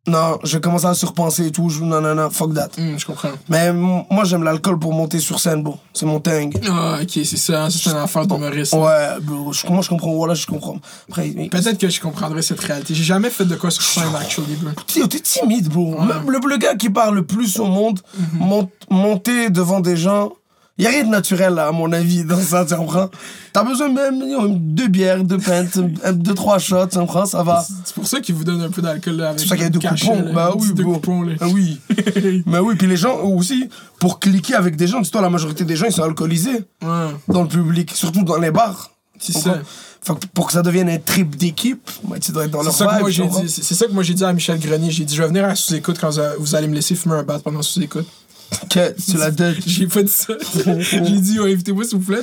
Non, je vais commencer à surpenser et tout. Je, non, non, non, fuck that. Hum, je comprends. Mais moi, j'aime l'alcool pour monter sur scène, bro. C'est mon thing. Ah, ok, c'est ça, c'est une affaire d'humoriste. Ouais, bro. Je, moi, je comprends. Voilà, je comprends. Après, Peut-être que je comprendrais cette réalité. J'ai jamais fait de quoi sur scène, actually, bro. T'es t'es timide, bro. Même le, le gars qui parle le plus au monde, Mhm. mont- monter devant des gens, y a rien de naturel, là, à mon avis, dans ça, tu comprends? T'as besoin même deux bières, deux pintes, deux, trois shots, tu comprends? Ça va. C'est pour ça qu'ils vous donnent un peu d'alcool avec C'est pour ça qu'il y a deux coupons. Bah oui, Deux coupons. Ah oui. (laughs) Mais oui, puis les gens aussi, pour cliquer avec des gens, dis-toi, la majorité des gens, ils sont alcoolisés dans le public, surtout dans les bars. c'est ça. Fait que pour que ça devienne un trip d'équipe, bah, tu dois être dans leur vibe. C'est ça que moi j'ai dit à Michel Grenier. J'ai dit, je vais venir à sous-écoute quand vous a- vous allez me laisser fumer un bat pendant sous-écoute. Que tu l'as dit. J'ai pas dit ça. (laughs) j'ai dit, ouais, invitez-moi s'il vous plaît.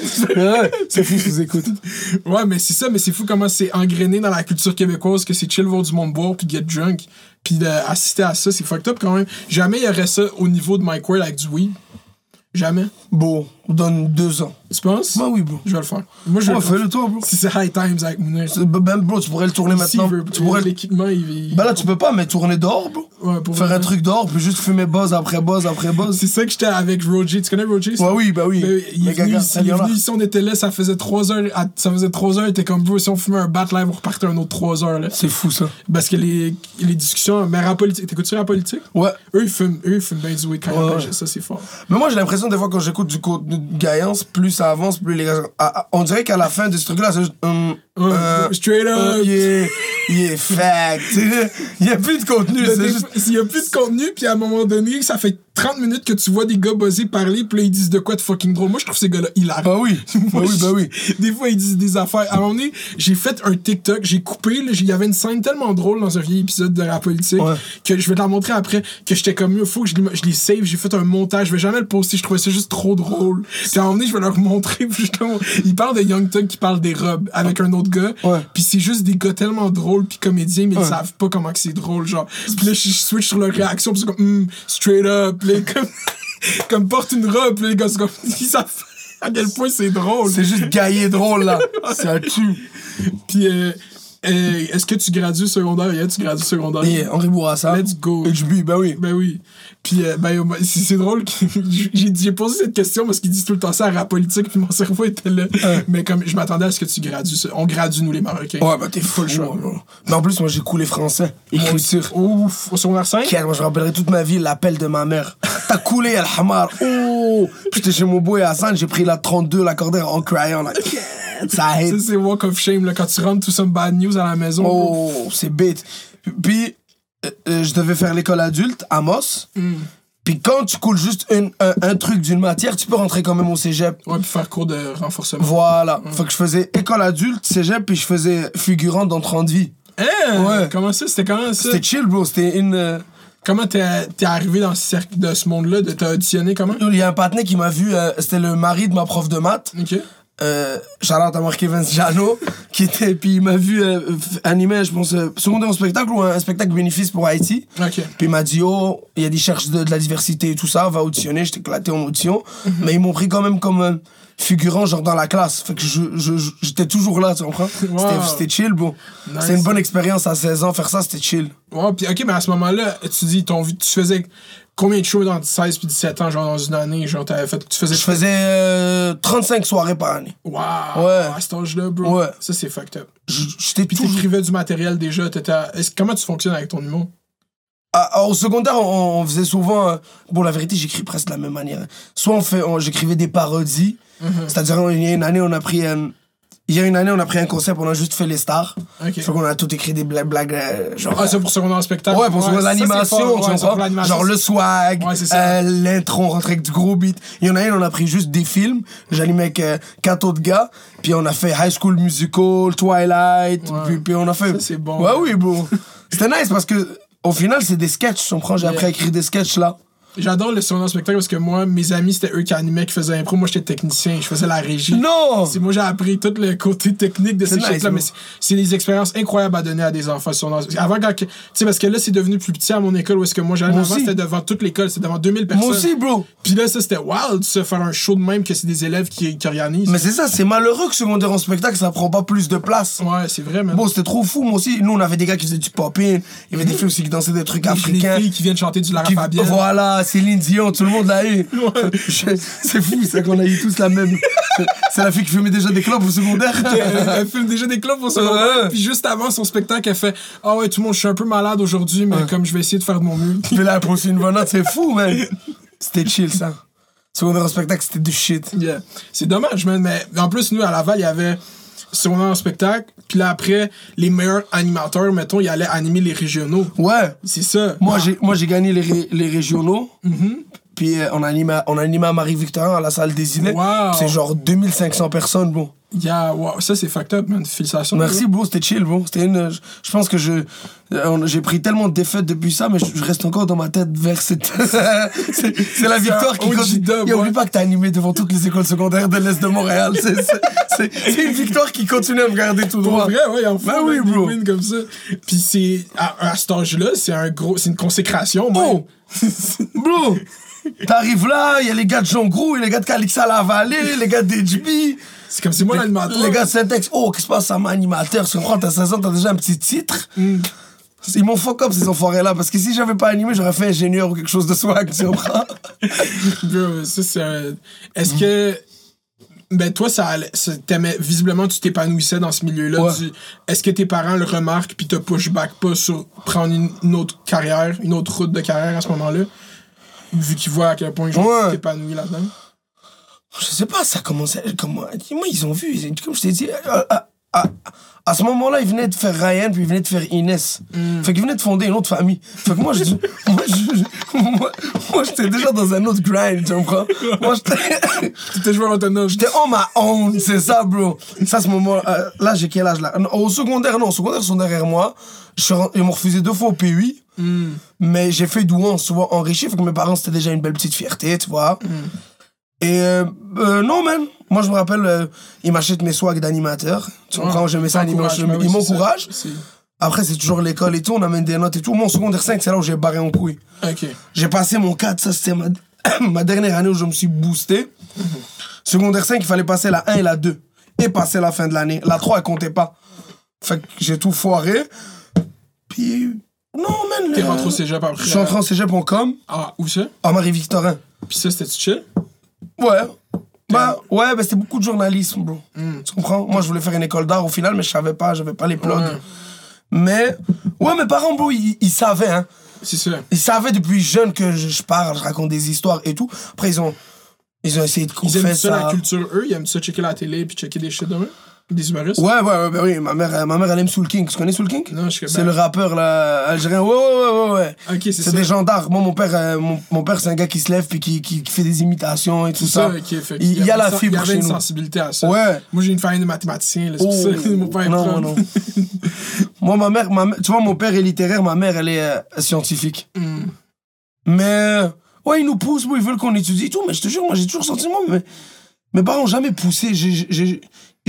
C'est fou, vous écoute. (laughs) Ouais, mais c'est ça, mais c'est fou comment c'est engrainé dans la culture québécoise que c'est chill voir du monde boire puis get drunk. Puis d'assister à ça, c'est fucked up quand même. Jamais il y aurait ça au niveau de Mike Ward avec du weed. Jamais. Bon, on donne deux ans. Tu penses? Bah oui, bro. Je vais le faire. Moi, je vais Ouais, le toi, bro. Si c'est High Times avec Mounir. Ben, bro, tu pourrais le tourner maintenant. Tu pourrais l'équipement, il, Ben là, tu peux pas, mais tourner dehors, bro. Ouais, pour Faire un truc dehors, puis juste fumer buzz après buzz après buzz. C'est ça que j'étais avec Roger. Tu connais Roger? Ouais, oui, bah oui. Il, est venu ici, on était là, ça faisait 3 heures. ça faisait 3 heures, il était comme, bro, si on fumait un bat live, on repartait un autre 3 heures. Là. C'est fou, ça. Parce que les, les discussions, mais rap politique, t'écoutes-tu rap politique? Ouais. Eux, ils fument, eux, ils fument bien du weed quand ça, c'est fort. Mais moi, j'ai l'impression, des fois, quand j'écoute du contenu de Gaillance, plus ça avance, plus les gars. Ah, ah, on dirait qu'à la fin de ce truc-là, c'est juste. hum, Ouais, euh, straight up. euh, il est. Est fact. (laughs) Il y a plus de contenu, S'il y a plus de contenu, puis à un moment donné, ça fait 30 minutes que tu vois des gars buzzer parler, puis là, ils disent de quoi de fucking drôle. Moi, je trouve ces gars-là hilarants. Bah oui. (laughs) Bah oui, bah oui. (laughs) Des fois, ils disent des affaires. À un moment donné, j'ai fait un TikTok, j'ai coupé. Il y avait une scène tellement drôle dans un vieil épisode de la politique Ouais. que je vais te la montrer après. Que j'étais comme, il faut que je les, je les save. J'ai fait un montage. Je vais jamais le poster. Je trouvais ça juste trop drôle. Puis à un moment donné, je vais leur montrer. puis (laughs) justement, ils parlent de Young Thug qui parle des robes avec un autre gars. Ouais. Puis c'est juste des gars tellement drôles puis comédiens, mais ils Ouais. savent pas comment que c'est drôle. Genre. Puis là, je switch sur leur réaction. Puis c'est comme, Hmm, straight up. Puis comme, (laughs) comme porte une robe. Puis les gars, c'est comme, (laughs) ils savent à quel point c'est drôle. C'est juste gaillé drôle, là. (laughs) Ça tue. Puis, euh, euh, est-ce que tu gradues secondaire? Yeah, tu gradues secondaire? Et Henri Bourassa. Let's go. HB, bah oui. Ben oui. Puis, euh, ben, c'est drôle que (laughs) j'ai posé cette question parce qu'ils disent tout le temps ça à rap politique, puis mon cerveau était là. Mais comme je m'attendais à ce que tu gradues. On gradue, nous, les Marocains. Ouais, bah t'es fou, le choix. bro. Mais en plus, moi, j'ai coulé français. Écriture. Ouf, au secondaire 5? Quel, moi, je rappellerai toute ma vie l'appel de ma mère. (laughs) T'as coulé, Al-Hamar. Oh! Puis J'étais chez mon boy Hassan, j'ai pris la 32, la cordaire en crayon, là. Ça hate. c'est Walk of Shame, là, quand tu rentres tout some bad news à la maison. Oh, c'est bête. Puis, euh, euh, je devais faire l'école adulte à Moss. Mm. Puis quand tu coules juste un, un, un truc d'une matière, tu peux rentrer quand même au cégep. Ouais, puis faire cours de renforcement. Voilà. Mm. Fait que je faisais école adulte, cégep, puis je faisais figurant dans 30 vies. Hein? Ouais. Comment ça? C'était comment ça? C'était chill, bro. C'était une. euh, Comment t'es arrivé dans ce cercle de ce monde-là? de- T'as auditionné comment? Il y a un patiné qui m'a vu, euh, c'était le mari de ma prof de maths. Ok. Euh, Charlotte à marqué Vince Jano, qui était, puis il m'a vu euh, animer, je pense, euh, secondaire au spectacle ou un, un spectacle bénéfice pour Haïti. Puis il m'a dit, oh, il y a des cherches de, de la diversité et tout ça, va auditionner, j'étais éclaté en audition. Mhm. Mais ils m'ont pris quand même comme euh, figurant, genre dans la classe. Fait que je, je- je- j'étais toujours là, tu comprends? Wow. C'était chill, bon. Nice. C'est une bonne expérience à 16 ans, faire ça, c'était chill. Ouais, puis ok, mais à ce moment-là, tu dis, ton, tu faisais combien de shows dans 16 puis 17 ans, genre dans une année? Genre, t'avais fait. Tu faisais. Je faisais euh, 35 soirées par année. Wow! Ouais. À cet âge-là, bro. Ouais. Ça, c'est fucked up. J'étais Puis toujours... t'écrivais du matériel déjà. t'étais à- est-ce- Comment tu fonctionnes avec ton humour? Ah, ah, au secondaire, on, on faisait souvent. euh, bon, la vérité, j'écris presque de la même manière. Soit on fait, on- j'écrivais des parodies, c'est-à-dire il y a une année, on a pris. euh, il y a une année, on a pris un concept, on a juste fait les stars. Ok. Fait qu'on a tout écrit des blagues, blagues euh, genre. Ah, ça pour secondaire en spectacle? Ouais, pour c'est l'animation, tu comprends? Genre le swag, Ouais, c'est euh, l'intro, on rentrait avec du gros beat. Il y en a une, on a pris juste des films. J'animais avec euh, quatre autres gars. Puis on a fait High School Musical, Twilight. Ouais. Puis, puis on a fait. C'est bon. Ouais, oui, bon. C'était nice parce que au final, c'est des sketchs. Tu comprends? J'ai appris à écrire des sketchs là. J'adore le secondaire en spectacle parce que moi, mes amis, c'était eux qui animaient, qui faisaient l'impro. Moi, j'étais technicien, je faisais la régie. Non! C'est moi j'ai appris tout le côté technique de ces nice, shit là bro. mais c'est- c'est des expériences incroyables à donner à des enfants sur avant quand que- tu sais parce que là c'est devenu plus petit à mon école où est-ce que moi j'allais avant aussi. c'était devant toute l'école c'était devant 2000 personnes Moi aussi, bro. puis là ça c'était wild de se faire un show de même que c'est des élèves qui, qui organisent Mais c'est ça, c'est malheureux que secondaire en spectacle, ça prend pas plus de place. ouais c'est vrai man Bon, c'était trop fou, moi aussi. Nous, on avait des gars qui faisaient du pop-in. Il y avait des filles aussi qui dansaient des trucs africains. filles qui viennent chanter du Lara Qui- Fabienne Céline Dion, tout le monde l'a eu. (laughs) (laughs) C'est fou, c'est qu'on a eu tous la même. C'est la fille qui fumait déjà des clopes au secondaire. (laughs) elle, elle filme déjà des clubs au secondaire puis juste avant son spectacle elle fait ah ouais tout le monde je suis un peu malade aujourd'hui mais comme je vais essayer de faire de mon mieux Puis là, elle une bonne note, c'est fou, man. C'était chill, ça. Secondaire en spectacle, c'était du shit. Yeah. C'est dommage, man. Mais en plus, nous, à Laval, il y avait secondaire en spectacle. Puis là, après, les meilleurs animateurs, mettons, ils allaient animer les régionaux. Ouais. C'est ça. Moi, j'ai, moi, j'ai gagné les, ré- les régionaux. Mm-hmm. Puis euh, on, animait, on animait à Marie-Victorin, à la salle des Inés. Wow. C'est genre 2500 personnes, bon. Yeah, wow. Ça, c'est fucked up, man. Félicitations. Merci, bro, c'était chill, bro. C'était une. Je je pense que je. euh, J'ai pris tellement de défaites depuis ça, mais je, je reste encore dans ma tête vers cette. (laughs) c'est la victoire qui continue. Et oublie pas que t'as animé devant toutes les écoles secondaires de l'Est de Montréal. C'est- une victoire qui continue à me garder tout Pour droit. vrai, ouais, en fait, Ben oui, bro. comme ça. Puis c'est, à, à cet âge-là, c'est un gros, c'est une consécration, man. Oh! (laughs) Bro! T'arrives là, il y a les gars de Jean Gros, les gars de Calixa La Vallée, les gars d'HB. C'est comme si moi, l'animateur. Les gars de Syntex, oh, qu'est-ce qui se passe? À mon animateur? Tu comprends, t'as 16 ans, t'as déjà un petit titre. Ils m'ont fuck up ces enfoirés-là, parce que si j'avais pas animé, j'aurais fait ingénieur ou quelque chose de swag, tu comprends? (laughs) Bro, ça, c'est un- Est-ce que. Ben, toi, ça, allait- ça t'aimais- visiblement, tu t'épanouissais dans ce milieu-là. Ouais. Tu- Est-ce que tes parents le remarquent puis te push back pas sur prendre une, une autre carrière, une autre route de carrière à ce moment-là? Vu qu'ils voient à quel point genre, Ouais. tu t'épanouis là-dedans. Je sais pas, ça commençait. Comment, moi, ils ont vu. ils- Comme je t'ai dit, à, à- à- à ce moment-là, ils venaient de faire Ryan, puis ils venaient de faire Inès. Fait qu'ils venaient de fonder une autre famille. Fait que moi, je, (laughs) moi, je- moi, moi, j'étais déjà dans un autre grind, tu comprends? Moi, j'étais. (laughs) Tu t'es joué autonome. J'étais on ma own, c'est ça, bro. Ça, à ce moment euh, là, j'ai quel âge là? Au secondaire, non, au secondaire, ils sont derrière moi. Je ils m'ont refusé deux fois au P8. Mais j'ai fait douance, tu vois, enrichi. Fait que mes parents, c'était déjà une belle petite fierté, tu vois. Et euh, euh, non, man. Moi, je me rappelle, euh, ils m'achètent mes swags d'animateur. Tu comprends, j'aimais ça, ils oui, ils c'est m'encouragent. C'est- Après, c'est toujours l'école et tout, on amène des notes et tout. Mon secondaire 5, c'est là où j'ai barré en couille. Ok. J'ai passé mon 4, ça c'était ma, (coughs) ma dernière année où je me suis boosté. Secondaire 5, il fallait passer la 1 et la 2. Et passer la fin de l'année. La 3, elle comptait pas. Fait que j'ai tout foiré. Puis. Non, man. T'es le- rentré au cégep après. Je suis entré en cégep.com, Ah, où ça? à Marie-Victorin. Puis ça, c'était chill? Ouais. Bah, ouais, bah, c'était beaucoup de journalisme, bro. Tu comprends? Moi, je voulais faire une école d'art au final, mais je savais pas, j'avais pas les plugs. Ouais. Mais, ouais, mes parents, bro, ils, ils savaient, hein. C'est ça. Ils savaient depuis jeune que je, je parle, je raconte des histoires et tout. Après, ils ont, ils ont essayé de Ils aiment ça. la culture, eux? Ils aiment ça checker la télé puis checker des shit de eux? Des humoristes? Ouais, ouais, ouais, bah oui, ma mère, ma mère, elle aime Soul King. Tu connais Soul King? Non, je sais C'est pas. le rappeur, là, algérien. Ouais, ouais, ouais, ouais. Ok, c'est C'est des gens d'art. Moi, mon père, euh, mon, mon père, c'est un gars qui se lève puis qui, qui, qui fait des imitations et tout C'est ça. ça, ok. Fait il, y a la fibre Il y avait une nous. sensibilité à ça. Ouais. Moi, j'ai une famille de mathématiciens, là, c'est Oh, ça mon père non, non. Moi, ma mère, ma, tu vois, mon père est littéraire, ma mère, elle est euh, scientifique. Hmm. Mais, ouais, ils nous poussent, moi, ils veulent qu'on étudie et tout, mais je te jure, moi, j'ai toujours senti, moi, mais mes parents ont jamais poussé. J'ai,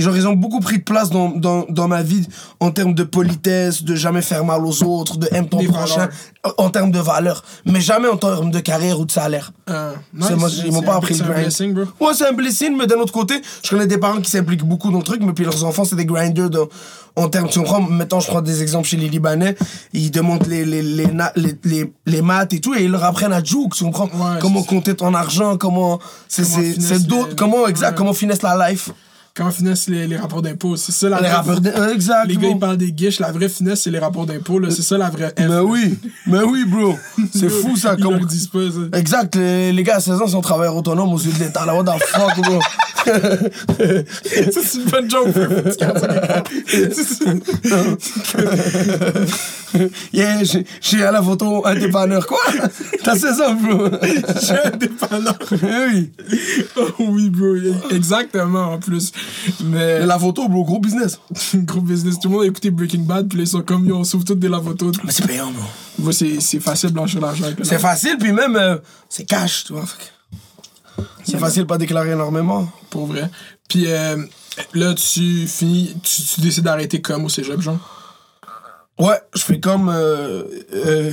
genre, ils ont beaucoup pris de place dans, dans, dans ma vie en termes de politesse, de jamais faire mal aux autres, de aime ton prochain, en termes de valeur, mais jamais en termes de carrière ou de salaire. Euh, C'est nice. moi, ils m'ont pas un- appris le grind. blessing, bro. Ouais, c'est un blessing, mais d'un autre côté, je connais des parents qui s'impliquent beaucoup dans le truc, mais puis leurs enfants, c'est des grinders de- en termes. Tu comprends Mettons, je prends des exemples chez les Libanais, ils demandent les, les, les, les, les, les maths et tout, et ils leur apprennent à juke, tu comprends Ouais, Comment compter ton argent, comment. C'est c'est- d'autres. Comment, exact, Ouais. comment finesse la life. Comment finissent les, les rapports d'impôts? C'est ça la Les vraie- rappeurs. de- euh, Exact. Les gars, bro. ils parlent des guiches. La vraie finesse, c'est les rapports d'impôts. là. C'est ça la vraie F. Mais oui, mais oui, bro. C'est (laughs) fou ça. Ils Comme... leur disent pas ça. Exact, les, les gars à 16 ans sont travailleurs autonomes aux yeux de l'État. Là, what the fuck, bro? (laughs) Ça, c'est une bonne joke. (laughs) Yeah, j'ai- j'ai à la photo un dépanneur. Quoi? T'as 16 ans, bro? J'ai un dépanneur. Eh oui. Oh oui, bro. Exactement, en plus. Mais Et la photo, bro, gros business. (laughs) gros business. Tout le monde a écouté Breaking Bad, puis ils sont comme, yo, on sauve toutes des la photo. Mais c'est payant, bro. C'est facile blanchir l'argent avec C'est facile, puis même, euh, c'est cash, tu vois. C'est facile de pas déclarer énormément. Pour vrai. Puis euh, là, tu finis, tu, tu décides d'arrêter comme au cégep, genre? Ouais, je fais comme. euh, euh,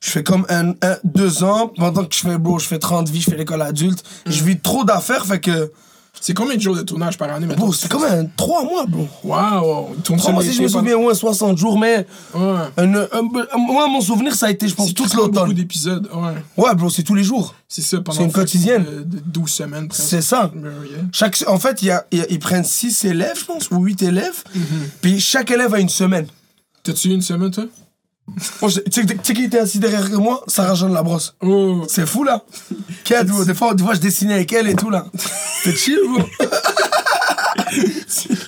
je fais comme un, un- deux ans. Pendant que je fais, bro, je fais 30 vies, je fais l'école adulte. Je vis trop d'affaires, fait que. C'est combien de jours de tournage par année, maintenant? C'est comme un 3 mois, bro. Waouh! Trois mois, si je me souviens, ouais, 60 jours, mais. Ouais. un- un- un- moi, mon souvenir, ça a été, je pense, toute tout beaucoup l'automne. d'épisodes, ouais. Ouais, bro, c'est tous les jours. C'est ça, pendant C'est une quotidienne. De, de 12 semaines. C'est ça. Ouais, ouais. Chaque, en fait, y a, y a- ils prennent 6 élèves, je pense, ou 8 élèves. Mhm. Puis chaque élève a une semaine. T'as-tu une semaine, toi? Je- Tu sais qui était assis derrière moi? Sarah Jeanne Labrosse. Oh! C'est fou, là. Bro. Des fois, des fois, je dessinais avec elle et tout, là. (laughs) C'était chill, bro. (laughs)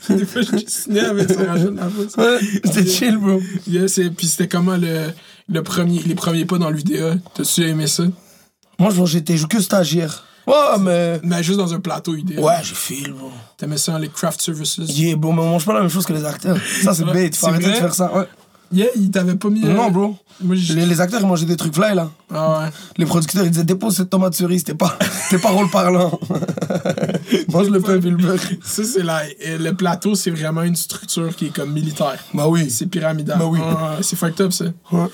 Des fois, je dessinais avec Sarah Jeanne Labrosse. Ouais, C'était chill, bro. Yes, et puis c'était comment le, le premier, les premiers pas dans l'UDA? T'as-tu aimé ça? Moi, je j'étais que stagiaire. Ouais, mais. Mais juste dans un plateau UDA. Ouais, j'ai fait, bro. T'aimais ça dans les craft services? Yeah, bro, mais on mange pas la même chose que les acteurs. Ça, c'est bête. Faut arrêter de faire ça. Ouais. Yeah, il t'avait pas mis. euh, Non, bro. Moi, j'ai. Les, les acteurs, ils mangeaient des trucs fly, là. Ah ouais. Les producteurs, ils disaient dépose cette tomate cerise, t'es pas, (laughs) t'es pas rôle parlant. (laughs) Mange le pain et le beurre. Ça, c'est la... Le plateau, c'est vraiment une structure qui est comme militaire. Bah oui. C'est pyramidal. Bah oui. Ouais, ouais, c'est fucked up, ça. Ouais.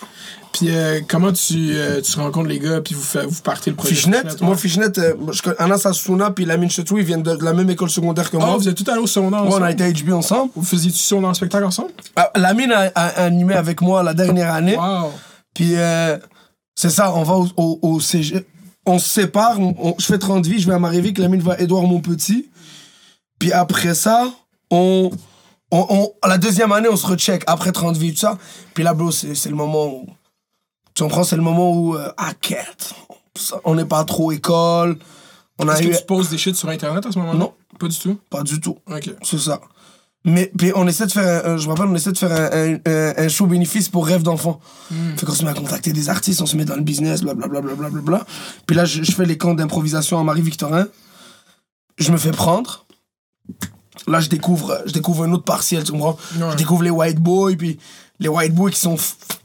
Puis euh, comment tu, euh, tu rencontres les gars, puis vous, vous partez le projet Fishnet, moi Fishnet, euh, je connais Anas Asuna puis Lamine Chetou, ils viennent de, de la même école secondaire que Ah, moi. vous êtes tout allés au secondaire Ouais, on ensemble? a été à HB ensemble. Vous faisiez-tu ça dans le spectacle ensemble? Ah, Lamine a, a animé avec moi la dernière année. Wow. Puis euh, c'est ça, on va au, au, au CG. On se sépare, on- on- je fais 30 vies, je vais à Marivic, Lamine va à Édouard Montpetit. Puis après ça, on, on, la deuxième année, on se recheck après 30 vies, tout ça. Puis là, bro, c'est c'est le moment où. Tu comprends, c'est le moment où. Euh, ah, quête. On n'est pas trop école. On a Est-ce eu. que tu poses des shit sur Internet à ce moment-là? Non. Pas du tout? Pas du tout. OK. C'est ça. Mais puis on essaie de faire, un, je me rappelle, on essaie de faire un, un- show bénéfice pour rêve d'enfant. Fait qu'on se met à contacter des artistes, on se met dans le business, blablabla. Bla, bla, bla, bla. Puis là, je, je fais les camps d'improvisation à Marie-Victorin. Je me fais prendre. Là, je découvre, je découvre un autre partiel, tu comprends? Ouais. Je découvre les white boys, puis les white boys qui sont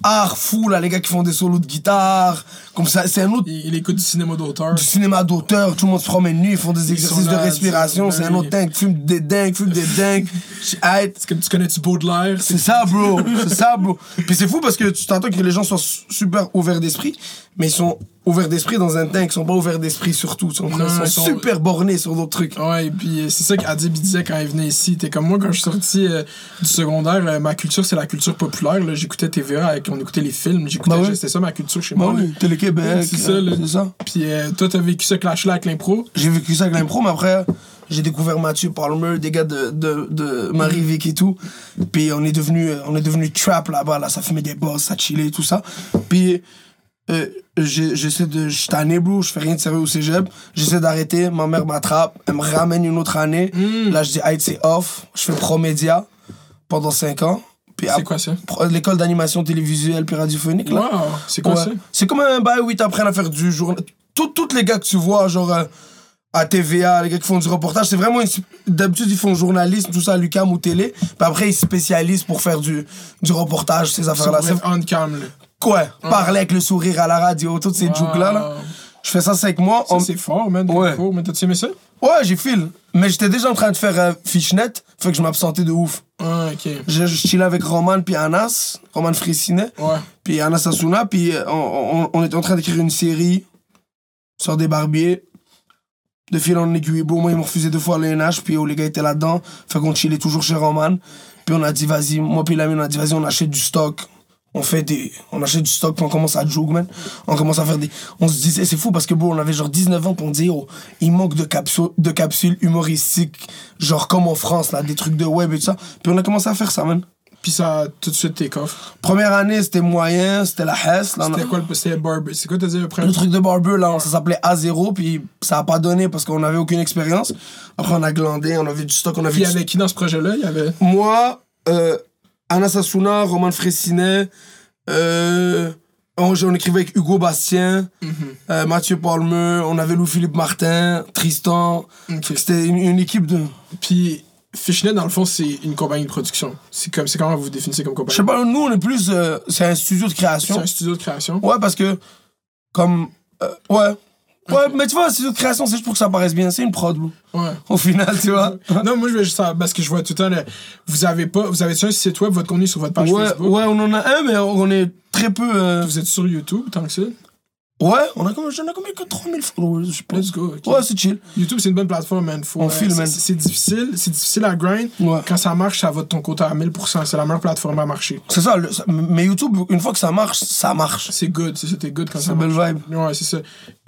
art fou, là, les gars qui font des solos de guitare. Comme ça, c'est un autre Il, il écoute du cinéma d'auteur. du cinéma d'auteur, tout le monde se promène nu, ils font des exercices de respiration, c'est- c'est un autre dingue, fume des dingues, fume des dingues. (laughs) Est-ce que tu connais-tu Baudelaire? c'est ça, bro. C'est ça, bro. Puis c'est fou parce que tu t'entends que les gens sont su- super ouverts d'esprit, mais ils sont ouverts d'esprit dans un tank, ils sont pas ouverts d'esprit sur tout. tu comprends? Non, ils sont ils sont- super bornés sur d'autres trucs. Ouais, et puis euh, c'est ça qu'Adib disait quand il venait ici. T'es comme moi, quand je suis sorti euh, du secondaire, euh, ma culture, c'est la culture populaire. là. J'écoutais TVA, avec, on écoutait les films, j'écoutais, Bah ouais. c'était ça ma culture chez Bah moi. C'est ça, là. C'est ça. Puis euh, toi, t'as vécu ce clash-là avec l'impro? J'ai vécu ça avec l'impro, mais après, j'ai découvert Mathieu Palmer, des gars de, de, de Marie-Vic et tout. Puis on est devenu, euh, on est devenu trap là-bas, là, ça fumait des boss, ça chillait et tout ça. Puis euh, j'essaie de. Je tanné, bro, je fais rien de sérieux au cégep. J'essaie d'arrêter, ma mère m'attrape, elle me ramène une autre année. Là, je dis, hey, c'est off. Je fais Promédia pendant 5 ans. C'est quoi ça? l'école d'animation télévisuelle puis radiophonique, là. Wow, c'est quoi Ouais. ça? C'est comme un bail où ils t'apprennent à faire du journal. Tous les gars que tu vois, genre euh, à TVA, les gars qui font du reportage, c'est vraiment. une- D'habitude, ils font journalisme, tout ça à Lucam ou télé. Puis après, ils se spécialisent pour faire du, du reportage, ces affaires-là. C'est on cam, là. quoi Parler avec le sourire à la radio, toutes ces Wow. jokes-là. Là. Je fais ça cinq mois. On- c'est fort, man. Ouais. Mais t'as-tu aimé ça? Ouais, j'ai fil. Mais j'étais déjà en train de faire euh, Fishnet, fait que je m'absentais de ouf. Ah, ok. Je, je chillais avec Roman puis Anas, Roman Fressinet. Ouais. puis Anas Asuna, puis euh, on, on, on était en train d'écrire une série sur des barbiers. De fil en aiguille, bon, moi, ils m'ont refusé deux fois le NH, puis oh, les gars étaient là-dedans. Fait qu'on chillait toujours chez Roman. Puis on a dit, vas-y, moi, puis l'ami, on a dit, vas-y, on achète du stock. On fait des. On achète du stock, puis on commence à joke, man. On commence à faire des. On se disait, c'est fou parce que, bon, on avait genre 19 ans, on disait, oh, il manque de, capsules de capsules humoristiques, genre comme en France, là, des trucs de web et tout ça. Puis on a commencé à faire ça, man. Puis ça a tout de suite tes coffres. Première année, c'était moyen, c'était la Hess. C'était quoi le C'était Barber. C'est quoi t'as dit après? le truc de barber, là, ça s'appelait A0, puis ça a pas donné parce qu'on avait aucune expérience. Après, on a glandé, on avait du stock, on avait Puis il y avait qui dans ce projet-là? Il y avait? Moi, euh, Anna Sassouna, Roman Fressinet, euh, on, on écrivait avec Hugo Bastien, euh, Mathieu Palmer, on avait Louis-Philippe Martin, Tristan. C'était une, une équipe de... Puis Fishnet, dans le fond, c'est une compagnie de production. C'est comme, c'est comment vous définissez comme Je compagnie? sais pas, nous, on est plus... euh, c'est un studio de C'est création. un studio de création. Ouais, parce que, comme... ouais. Ouais, mais tu vois, un studio de création, c'est juste pour que ça paraisse bien. C'est une prod, bro. Ouais. Au final, tu vois. (laughs) non, moi, je vais juste savoir, parce que je vois tout le temps, le- vous avez pas, vous avez un site web, votre contenu sur votre page Ouais, Facebook. ouais, on en a un, mais on est très peu. euh, Vous êtes sur YouTube, tant que ça? Ouais, on a combien, j'en ai combien que 3000 followers, je pense. Let's go. Ouais, c'est chill. YouTube, c'est une bonne plateforme, man. Faut, On euh, file, c'est- man. C'est difficile, c'est difficile à grind. Ouais. Quand ça marche, ça va de ton côté à 1000%. C'est la meilleure plateforme à marcher. C'est ça, le- ça- mais YouTube, une fois que ça marche, ça marche. C'est good, c'est t'es good quand C'est ça une marche. belle vibe. Ouais, c'est ça.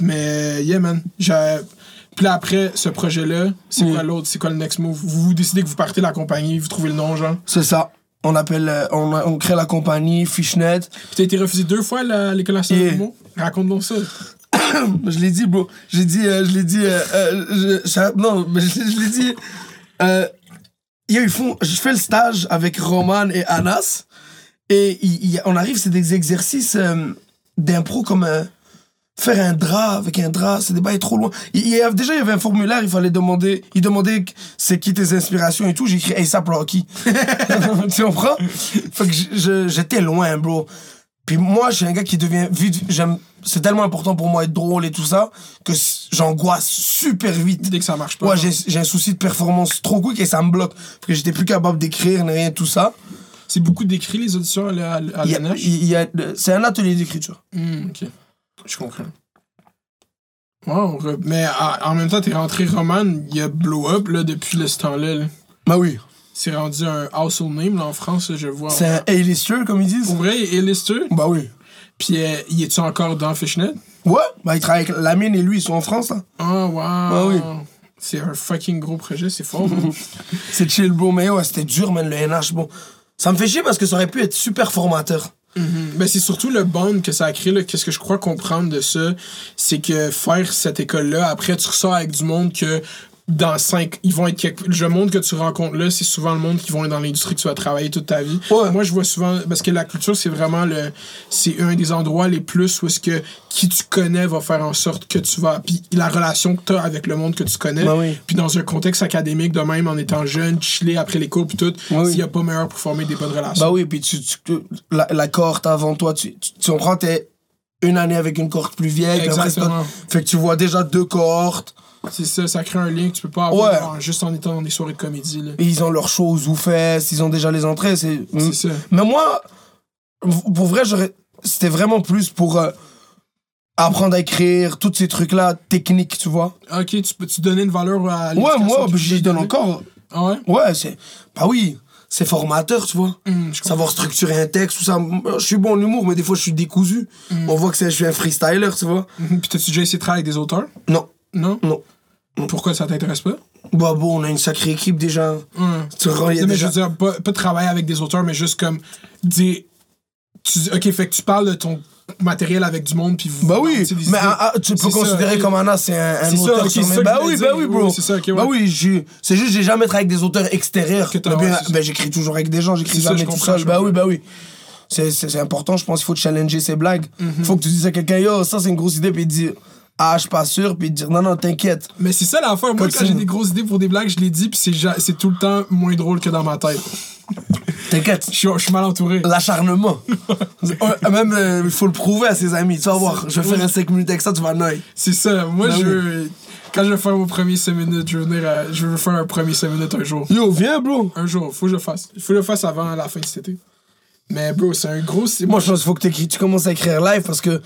Mais, yeah, man. J'ai. Puis là, après ce projet-là, c'est quoi l'autre? C'est quoi le next move? Vous, vous décidez que vous partez de la compagnie, vous trouvez le nom, genre? C'est ça. On appelle, euh, on, on crée la compagnie Fishnet. Puis t'as été refusé deux fois à l'école nationale Yeah. Raconte-nous ça. (coughs) je l'ai dit, bro. J'ai dit, euh, je l'ai dit, euh, euh, non, (laughs) mais je, l'ai dit. Euh, yo, ils font, je fais le stage avec Roman et Anas. Et on arrive, c'est des exercices euh, d'impro comme faire un drap avec un drap, c'est des bails trop loin. Déjà, il y avait un formulaire, il fallait demander, il demandait c'est qui tes inspirations et tout. J'ai écrit ASAP Rocky. (laughs) tu comprends? Fait que je- je- j'étais loin, bro. Puis moi, je suis un gars qui devient vite. J'aime. C'est tellement important pour moi être drôle et tout ça que j'angoisse super vite. Dès que ça marche pas. Ouais, j'ai j'ai un souci de performance trop quick et ça me bloque. Parce que j'étais plus capable d'écrire, ni rien, tout ça. C'est beaucoup d'écrit, les auditions à, la- à Il y a- l'NH? il y a- C'est un atelier d'écriture. Hmm, ok. Je comprends. Wow, mais à- en même temps, t'es rentré Roman, il a blow up là, depuis le temps-là. là. Bah oui. C'est rendu un household name là, en France, je vois. C'est un A-lister, comme ils disent? Pour vrai, il est lister. Bah oui. Puis, euh, y est-tu encore dans Fishnet? Ouais, bah il travaille avec Lamine et lui, ils sont en France, là. Oh, wow. Ah oui. C'est un fucking gros projet, c'est fort. hein. (laughs) C'est chill, bro. Mais ouais, c'était dur, man, le NH, bon. Ça me fait chier parce que ça aurait pu être super formateur. Mhm. Ben, c'est surtout le bond que ça a créé. là. Qu'est-ce que je crois comprendre de ça, c'est que faire cette école-là, après, tu ressors avec du monde que dans cinq, ils vont être quelque- le monde que tu rencontres là, c'est souvent le monde qui vont être dans l'industrie que tu vas travailler toute ta vie. Ouais. Moi, je vois souvent parce que la culture, c'est vraiment le, c'est un des endroits les plus où est-ce que qui tu connais va faire en sorte que tu vas, puis la relation que tu as avec le monde que tu connais, Bah oui. puis dans un contexte académique de même en étant jeune, chiller après les cours puis tout, s'il y a pas meilleur pour former des bonnes relations. Bah oui, puis tu, tu- la, la cohorte avant toi, tu, tu, tu comprends, t'es une année avec une cohorte plus vieille. après, Exactement. fait que tu vois déjà deux cohortes. C'est ça, ça crée un lien que tu peux pas avoir Ouais. en- juste en étant dans des soirées de comédie. Là. Et ils ont leurs choses ou fesses, ils ont déjà les entrées. C'est C'est ça. Mais moi, pour vrai, c'était vraiment plus pour euh, apprendre à écrire, tous ces trucs-là, techniques, tu vois. Ok, tu peux tu donner une valeur à Ouais, moi, j'y donne encore. Ah ouais? Ouais, c'est. Bah oui, c'est formateur, tu vois. Comprends. Savoir structurer un texte, tout ça. Je suis bon en humour, mais des fois, je suis décousu. On voit que je suis un freestyler, tu vois. Mhm. (laughs) Puis t'as-tu déjà essayé de travailler avec des auteurs? Non, Non? non. Pourquoi ça t'intéresse pas? Bah bon, on a une sacrée équipe déjà. Hum. Tu il a Non, mais déjà- je veux dire, pas, pas travailler avec des auteurs, mais juste comme dire. Tu dis, ok, fait que tu parles de ton matériel avec du monde, puis vous. Bah oui, mais ah, ah, tu peux ça, considérer ok. comme Anna, c'est un, un C'est ça, auteur ok, sur mes- ça Bah je oui, bah dire. oui, bro. ça, ok, ouais. Bah oui, c'est juste j'ai jamais travaillé avec des auteurs extérieurs. Bah, bien, ouais, bah, j'écris toujours avec des gens, j'écris ça, jamais je tout seul. Bah oui, bah oui. C'est important, je pense qu'il faut challenger ses blagues. Mhm. Faut que tu dises à quelqu'un, yo, ça c'est une grosse idée, puis il dit, ah, je suis pas sûr, puis dire, non, non, t'inquiète. Mais c'est ça l'affaire. Moi, quand j'ai des grosses idées pour des blagues, je les dis, puis c'est tout le temps moins drôle que dans ma tête. T'inquiète. Je suis je suis mal entouré. L'acharnement. (laughs) Même, euh, il faut le prouver à ses amis. Tu vas voir, je vais faire un 5 minutes avec ça, tu vas noyer. C'est ça. Moi, Ben je oui. Quand je vais faire mon premier 5 minutes, je veux, venir à- je veux faire un premier 5 minutes un jour. Yo, viens, bro. Un jour, faut que je le fasse. Il faut que je le fasse avant la fin de cet été. Mais bro, c'est un gros. c'est- Moi, je pense qu'il faut que tu commences à écrire live parce que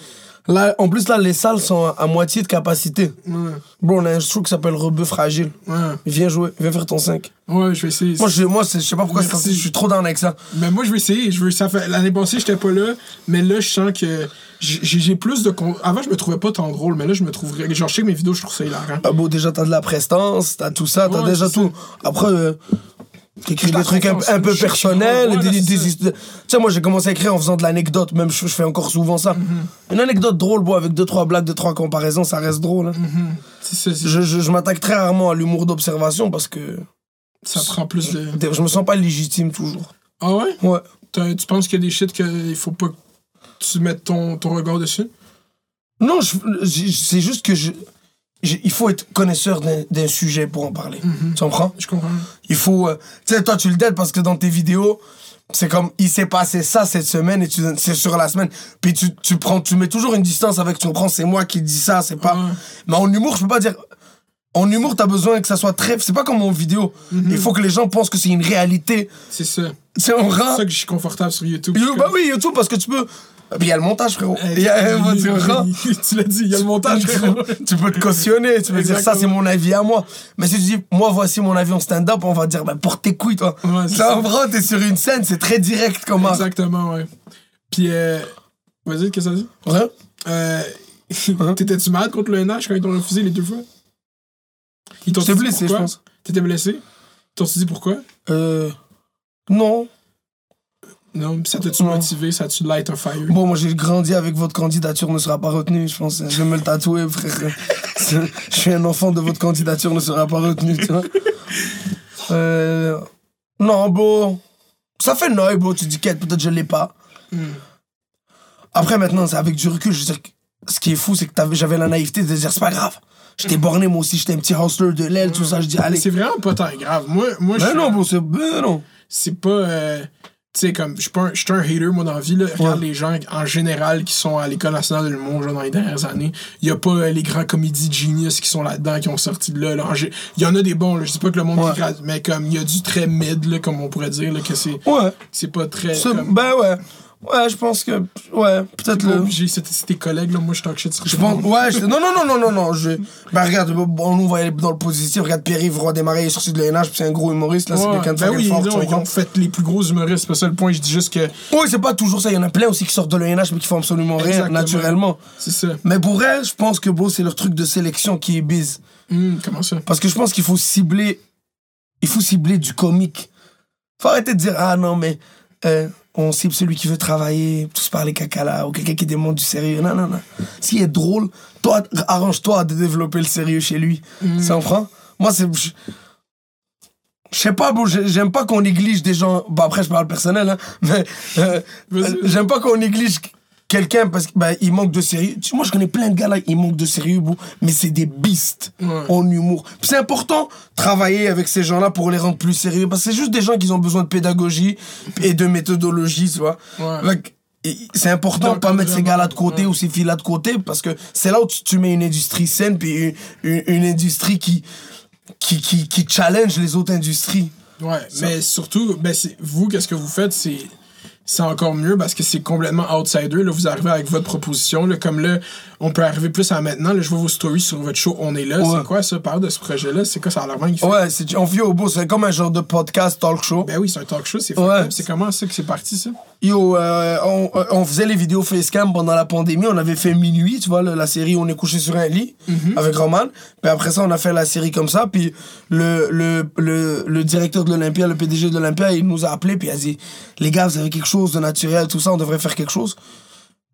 là, en plus, là, les salles sont à, à moitié de capacité. Ouais, Bro, on a un show qui s'appelle Rebeu Fragile. ouais. Viens jouer, viens faire ton 5. Ouais, je vais essayer. Moi, je, moi je sais pas pourquoi Merci. je suis trop down avec ça. Mais moi, je vais essayer. Je veux, ça fait, l'année passée, j'étais pas là. Mais là, je sens que j'ai plus de. Avant, je me trouvais pas tant drôle. Mais là, je me trouverais. Genre, je sais que mes vidéos, je trouve ça hilarant. Ah, bon, déjà, t'as de la prestance, t'as tout ça, t'as Ouais, déjà tout. Après, euh, t'écris des trucs un, peu personnels. des- des- des Tu sais, moi, j'ai commencé à écrire en faisant de l'anecdote. Même, je, je fais encore souvent ça. Mm-hmm. Une anecdote drôle, bon, avec deux, trois blagues, deux, trois comparaisons, ça reste drôle. hein. C'est- Je, je, je m'attaque très rarement à l'humour d'observation parce que ça prend plus de. je me sens pas légitime toujours. Ah ouais? Ouais. Tu penses qu'il y a des shit qu'il faut pas que tu mettes ton, ton regard dessus? Non, c'est juste que je- il faut être connaisseur d'un sujet pour en parler. Mm-hmm. Tu comprends? Je comprends. Il faut. euh, tu sais, toi, tu le dettes parce que dans tes vidéos, c'est comme il s'est passé ça cette semaine et tu c'est sur la semaine. Puis tu, tu prends, tu mets toujours une distance avec. Tu comprends? C'est moi qui dis ça, c'est pas. Mais en humour, je peux pas dire. En humour, t'as besoin que ça soit très. C'est pas comme en vidéo. Mm-hmm. Il faut que les gens pensent que c'est une réalité. C'est ça. C'est un C'est ça que je suis confortable sur YouTube. Yo, bah oui, YouTube, parce que tu peux. Puis il y a le montage, frérot. Eh, Il y a, euh, tu comprends? (laughs) (laughs) tu l'as dit, il y a le montage, frérot. (laughs) tu peux te cautionner, tu peux dire ça, c'est mon avis à moi. Mais si tu dis, moi, voici mon avis en stand-up, on va dire, bah, porte tes couilles, toi. Ouais, ça, en vrai, t'es sur une scène, c'est très direct comme art. Exactement, ouais. Puis, euh, vas-y, qu'est-ce que ça dit? Ouais. Euh, Hein? T'étais-tu malade contre le NH quand ils t'ont refusé les deux fois? Ils t'ont blessé, je pense. T'étais blessé? Ils t'ont dit pourquoi? Euh. Non. Non, ça t'a-tu motivé? Ça t'a-tu light a fire? Bon, moi, j'ai grandi avec votre candidature ne sera pas retenue, je pense. Je vais me le tatouer, frère. Je suis un enfant de votre candidature ne sera pas retenue, tu vois. Euh. Non, bro. Ça fait noy, bro. Tu dis qu'elle, peut-être je l'ai pas. Hmm. Après, maintenant, c'est avec du recul. Je veux dire, ce qui est fou, c'est que j'avais la naïveté de dire, c'est pas grave. J'étais borné, moi aussi. J'étais un petit hustler de l'aile, tout ça. Je dis, allez. c'est vraiment pas tant grave. Moi, moi Ben non, bro, c'est. Ben non. c'est pas. euh, tu sais, comme, je suis pas un, un hater, moi, dans la vie, là. Regarde les gens, en général, qui sont à l'École nationale de l'humour, genre, dans les dernières années. Il y a pas euh, les grands comédies genius qui sont là-dedans, qui ont sorti de là, Il y en a des bons, là. Je dis pas que le monde Ouais. grade- mais comme, il y a du très mid, là, comme on pourrait dire, là, que c'est, Ouais. c'est pas très. Comme- Ben ouais. Ouais, je pense que. Ouais, peut-être le. c'est c'est tes collègues, là. Moi, je talk shit sur Je pense. Ouais, non, non, non, non, non, non. Je... Ben regarde, bon, nous, on va aller dans le positif. Regarde, Pierre-Yves Roy est sorti de puis c'est un gros humoriste, là. C'est Ouais, quelqu'un de ben oui, fort, tu non, ils ont fait les plus gros humoristes, c'est pas ça le point, je dis juste que Oui, c'est pas toujours ça. Il y en a plein aussi qui sortent de l'ENH, mais qui font absolument rien, Exactement. naturellement. c'est ça. Mais pour elle, je pense que, bro, c'est leur truc de sélection qui est bise. Hum, comment ça? Parce que je pense qu'il faut cibler. Il faut cibler du comique. Faut arrêter de dire, ah non, mais euh, on cible celui qui veut travailler, tous parler caca là, ou quelqu'un qui demande du sérieux. Non, non, non. S'il est drôle, toi, arrange-toi de développer le sérieux chez lui. Ça en prend? Moi, c'est. Je sais pas, bon, j'ai- j'aime pas qu'on néglige des gens. Bon, après, je parle personnel, hein, (laughs) mais euh, j'aime pas qu'on néglige quelqu'un parce qu'il il manque de sérieux. Tu- Moi, je connais plein de gars là, ils manquent de sérieux, mais c'est des beasts Ouais. en humour. C'est important travailler avec ces gens-là pour les rendre plus sérieux parce que c'est juste des gens qui ont besoin de pédagogie et de méthodologie, tu vois. Ouais. C'est important de pas mettre ces gars-là de côté ou ces filles-là de côté parce que c'est là où tu, tu mets une industrie saine puis une, une- une industrie qui, qui, qui, qui challenge les autres industries. Ouais, mais surtout, ben vous, qu'est-ce que vous faites, c'est c'est encore mieux parce que c'est complètement outsider. Là, vous arrivez avec votre proposition. Là, comme là, on peut arriver plus à maintenant. Là, je vois vos stories sur votre show On est là. Ouais. C'est quoi ça? Parle de ce projet-là? C'est quoi ça a l'air magnifique? Ouais, c'est on vit au beau, c'est comme un genre de podcast talk show. Ben oui, c'est un talk show. C'est Ouais. C'est comment ça que c'est parti, ça? Yo, euh, on, euh, on faisait les vidéos facecam pendant la pandémie. On avait fait minuit, tu vois, la série On est couché sur un lit avec Roman. Puis après ça, on a fait la série comme ça. Puis le, le, le, le directeur de l'Olympia, le PDG de l'Olympia, il nous a appelé. Puis il a dit Les gars, vous avez quelque chose de naturel, tout ça, on devrait faire quelque chose.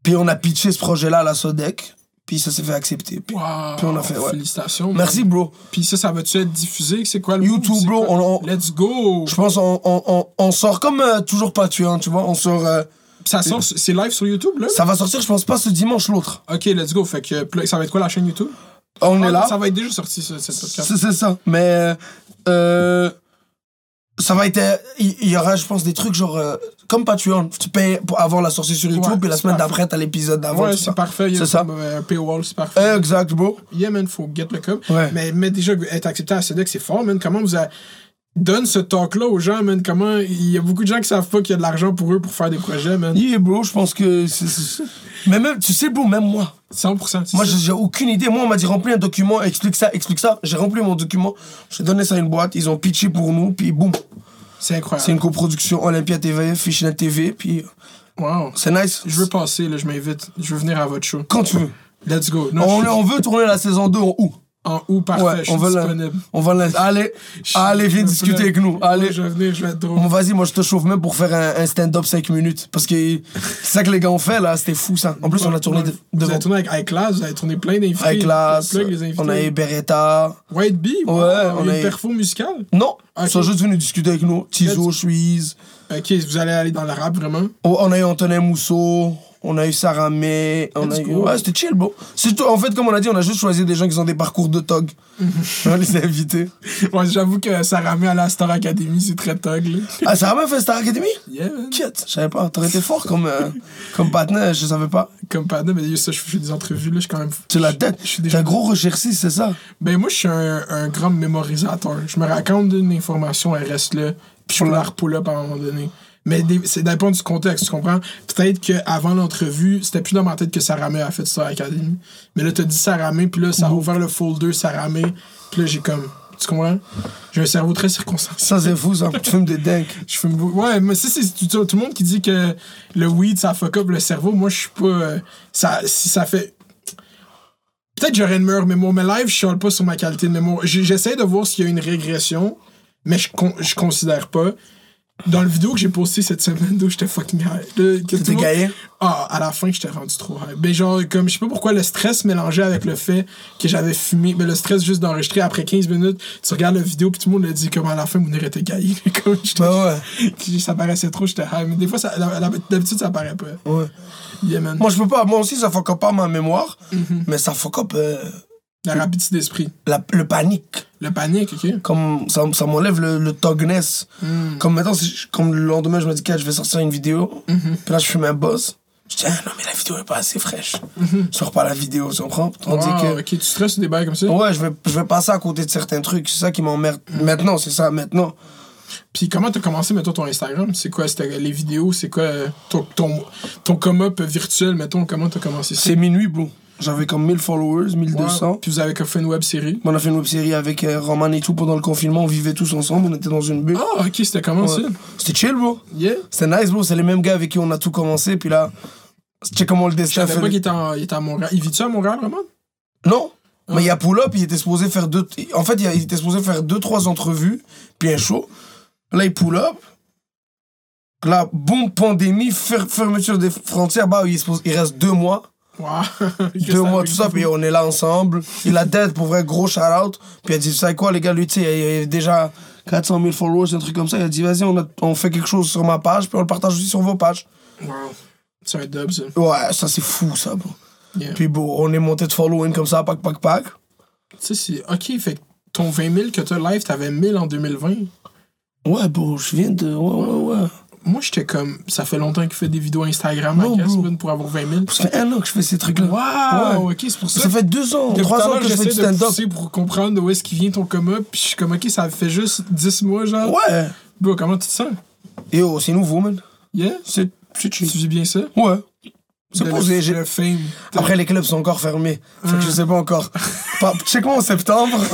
Puis on a pitché ce projet-là à la Sodec. Puis ça s'est fait accepter. Puis, Wow, puis on a fait, ouais. Félicitations. Merci, bro. Puis ça, ça va-tu être diffusé? C'est quoi le YouTube, bro, quoi? on- on- Let's go! Je pense on, on, on, sort comme euh, toujours Patreon, tu vois. On sort. euh, Ça sort, c'est live sur YouTube, là? ça va sortir, je pense pas ce dimanche, l'autre. Ok, let's go. Fait que ça va être quoi la chaîne YouTube? On est Ah, là. Ça va être déjà sorti, ce- cette podcast. C'est ça. Mais euh, ça va être. euh, Il il y aura, je pense, des trucs genre. Comme Patreon. Tu payes pour avoir la sortie sur YouTube, et la semaine d'après, t'as l'épisode d'avant. Ouais, c'est parfait. C'est ça. euh, un paywall, c'est parfait. Exact, bro. Yeah, man, faut get le cup. Ouais. Mais, mais déjà, être accepté à SEDEC, c'est fort, man. Comment vous a... donne ce talk-là aux gens, man? Comment... Il y a beaucoup de gens qui savent pas qu'il y a de l'argent pour eux pour faire des projets, man. Yeah, bro, je pense que. Mais même, tu sais, bro, même moi. 100%. c'est Moi, j'ai aucune idée. Moi, on m'a dit remplis un document, explique ça, explique ça. J'ai rempli mon document. J'ai donné ça à une boîte. Ils ont pitché pour nous, puis boum. C'est incroyable. C'est une coproduction Olympia TV, Fishnet TV, puis Wow. c'est nice. Je veux passer, là, je m'invite. Je veux venir à votre show. Quand tu veux. Let's go. Non, On, je on veut tourner la saison 2 en août. En août, parfait. Ouais, je suis on veut la- disponible. On va la... Allez, allez, viens discuter avec nous. Allez. Je vais venir, je vais être drôle. Bon, vas-y, moi je te chauffe même pour faire un, un stand-up 5 minutes. Parce que c'est ça que les gars ont fait là, c'était fou ça. En plus, on a tourné de- Vous devant avez tourné avec iClass, vous avez tourné plein d'invités. invités. on a eu Beretta. White Bee, Ouais, on a eu- perfo musicale. Non, ils sont juste venus discuter avec nous. Tizo, Suisse. Ok, vous allez aller dans le rap vraiment? Oh, on a eu Antonin Mousseau. On a eu Sarah May. On a eu... Ouais, c'était chill. C'est tout- En fait, comme on a dit, on a juste choisi des gens qui ont des parcours de tog. (laughs) on les a invités. Ouais, j'avoue que ça ramène à la Star Academy, c'est très tog, là. Ah, Sarah May fait Star Academy? Yeah. Quête, je savais pas. T'aurais été fort comme, euh, comme partenaire, je savais pas. Comme Pada, mais ça, je fais des entrevues, là, je suis quand même. Tu la tête. Je suis T'es déjà. un gros recherchiste, c'est ça? Ben, moi, je suis un, un grand mémorisateur. Je me raconte une information, elle reste là, puis je la repull up à un moment donné. Mais c'est dépend du contexte, tu comprends? Peut-être qu'avant l'entrevue, c'était plus dans ma tête que Saramé a fait Star Academy. Mais là, t'as dit Saramé, puis là, ça a ouvert le folder Saramé, puis là, j'ai comme. Tu comprends? J'ai un cerveau très circonstancié. Ça, c'est fou, ça. Tu fumes des dingues. (laughs) Je fume beaucoup. Ouais, mais ça, c'est tout, tout le monde qui dit que le weed, ça fuck up le cerveau. Moi, je suis pas. euh, ça, si ça fait. Peut-être que j'aurais une meilleure mémoire, mais live, je chiale pas sur ma qualité de mémoire. J'essaie de voir s'il y a une régression, mais je, con- je considère pas. Dans le vidéo que j'ai posté cette semaine, d'où j'étais fucking high. Monde- gaillé? Ah, à la fin, j'étais rendu trop high. Ben, genre, comme, je sais pas pourquoi le stress mélangé avec le fait que j'avais fumé. Mais le stress juste d'enregistrer après 15 minutes, tu regardes la vidéo, puis tout le monde le dit comme à la fin, Mounir était gaillé. (laughs) comme, j'étais- Bah ouais. (laughs) ça paraissait trop, j'étais high. Mais des fois, d'habitude, ça paraît pas. ouais. Yeah, man. Moi, je peux pas. Moi aussi, ça fuck up pas ma mémoire. Mhm. Mais ça fuck up euh, La rapidité d'esprit. le panique. Le panique, ok? Comme ça, ça m'enlève le, le togness. Comme maintenant, comme le lendemain, je me dis que je vais sortir une vidéo. Puis là, je fais ma boss. Je dis, ah non, mais la vidéo est pas assez fraîche. Je sors pas la vidéo, tu comprends? Tandis Wow, que. ok, tu stresses des bails comme ça? Ouais, je vais, je vais passer à côté de certains trucs. C'est ça qui m'emmerde. Maintenant, c'est ça, maintenant. Puis comment t'as commencé, mettons, ton Instagram? C'est quoi? Les vidéos? C'est quoi euh, ton, ton, ton come-up virtuel, mettons? Comment t'as commencé ça? C'est minuit, bro. J'avais comme 1000 followers, 1200. Wow. Puis vous avez fait une web série? On a fait une web série avec euh, Roman et tout pendant le confinement. On vivait tous ensemble. On était dans une bulle. Ah, ok, c'était comment Ouais. ça? C'était chill, bro. Yeah? C'était nice, bro. C'est les mêmes gars avec qui on a tout commencé. Puis là, c'est comment le Je destin savais fait. pas qu'il était, en- était à Montréal. Il vit-tu à Montréal, vraiment? Non. Mais il y a Pull Up, il était supposé faire deux. En fait, il était supposé faire deux, trois entrevues, puis un show. Là, il pull up. Là, boum, pandémie, fer- fermeture des frontières. Bah, il, est supposé- il reste deux mois. Wow. (laughs) deux mois, tout ça, puis on est là ensemble. Il a dead pour vrai, gros shout out. Puis il a dit, vous savez quoi, les gars, lui, tu sais, il y a déjà 400 000 followers, un truc comme ça. Il a dit, vas-y, on, a- on fait quelque chose sur ma page, puis on le partage aussi sur vos pages. Wow. C'est un dub, ça. Ouais, ça, c'est fou, ça, bro. Yeah. Puis bon, on est monté de following comme ça, pack, pack, pack. Tu sais, c'est. Ok, fait que ton 20 000 que t'as live, t'avais 1000 en 2020. Ouais, bro, je viens de. Ouais, ouais, ouais. Moi, j'étais comme. Ça fait longtemps qu'il fait des vidéos Instagram, bro. man, pour avoir 20 000. Ça fait un an que je fais ces trucs-là. Wow, ok, c'est pour ça. Ça fait deux ans, trois à ans que je fais du stand-up. pour comprendre d'où est-ce qu'il vient ton coma, puis je suis comme, ok, ça fait juste 10 mois, genre. Ouais. Bro, comment tu te sens? Oh, c'est nouveau, man. Yeah? C'est Tu vis bien ça? Ouais. C'est posé. j'ai- le fame. Après, les clubs sont encore fermés. Fait que je sais pas encore. Check-moi en septembre? (laughs)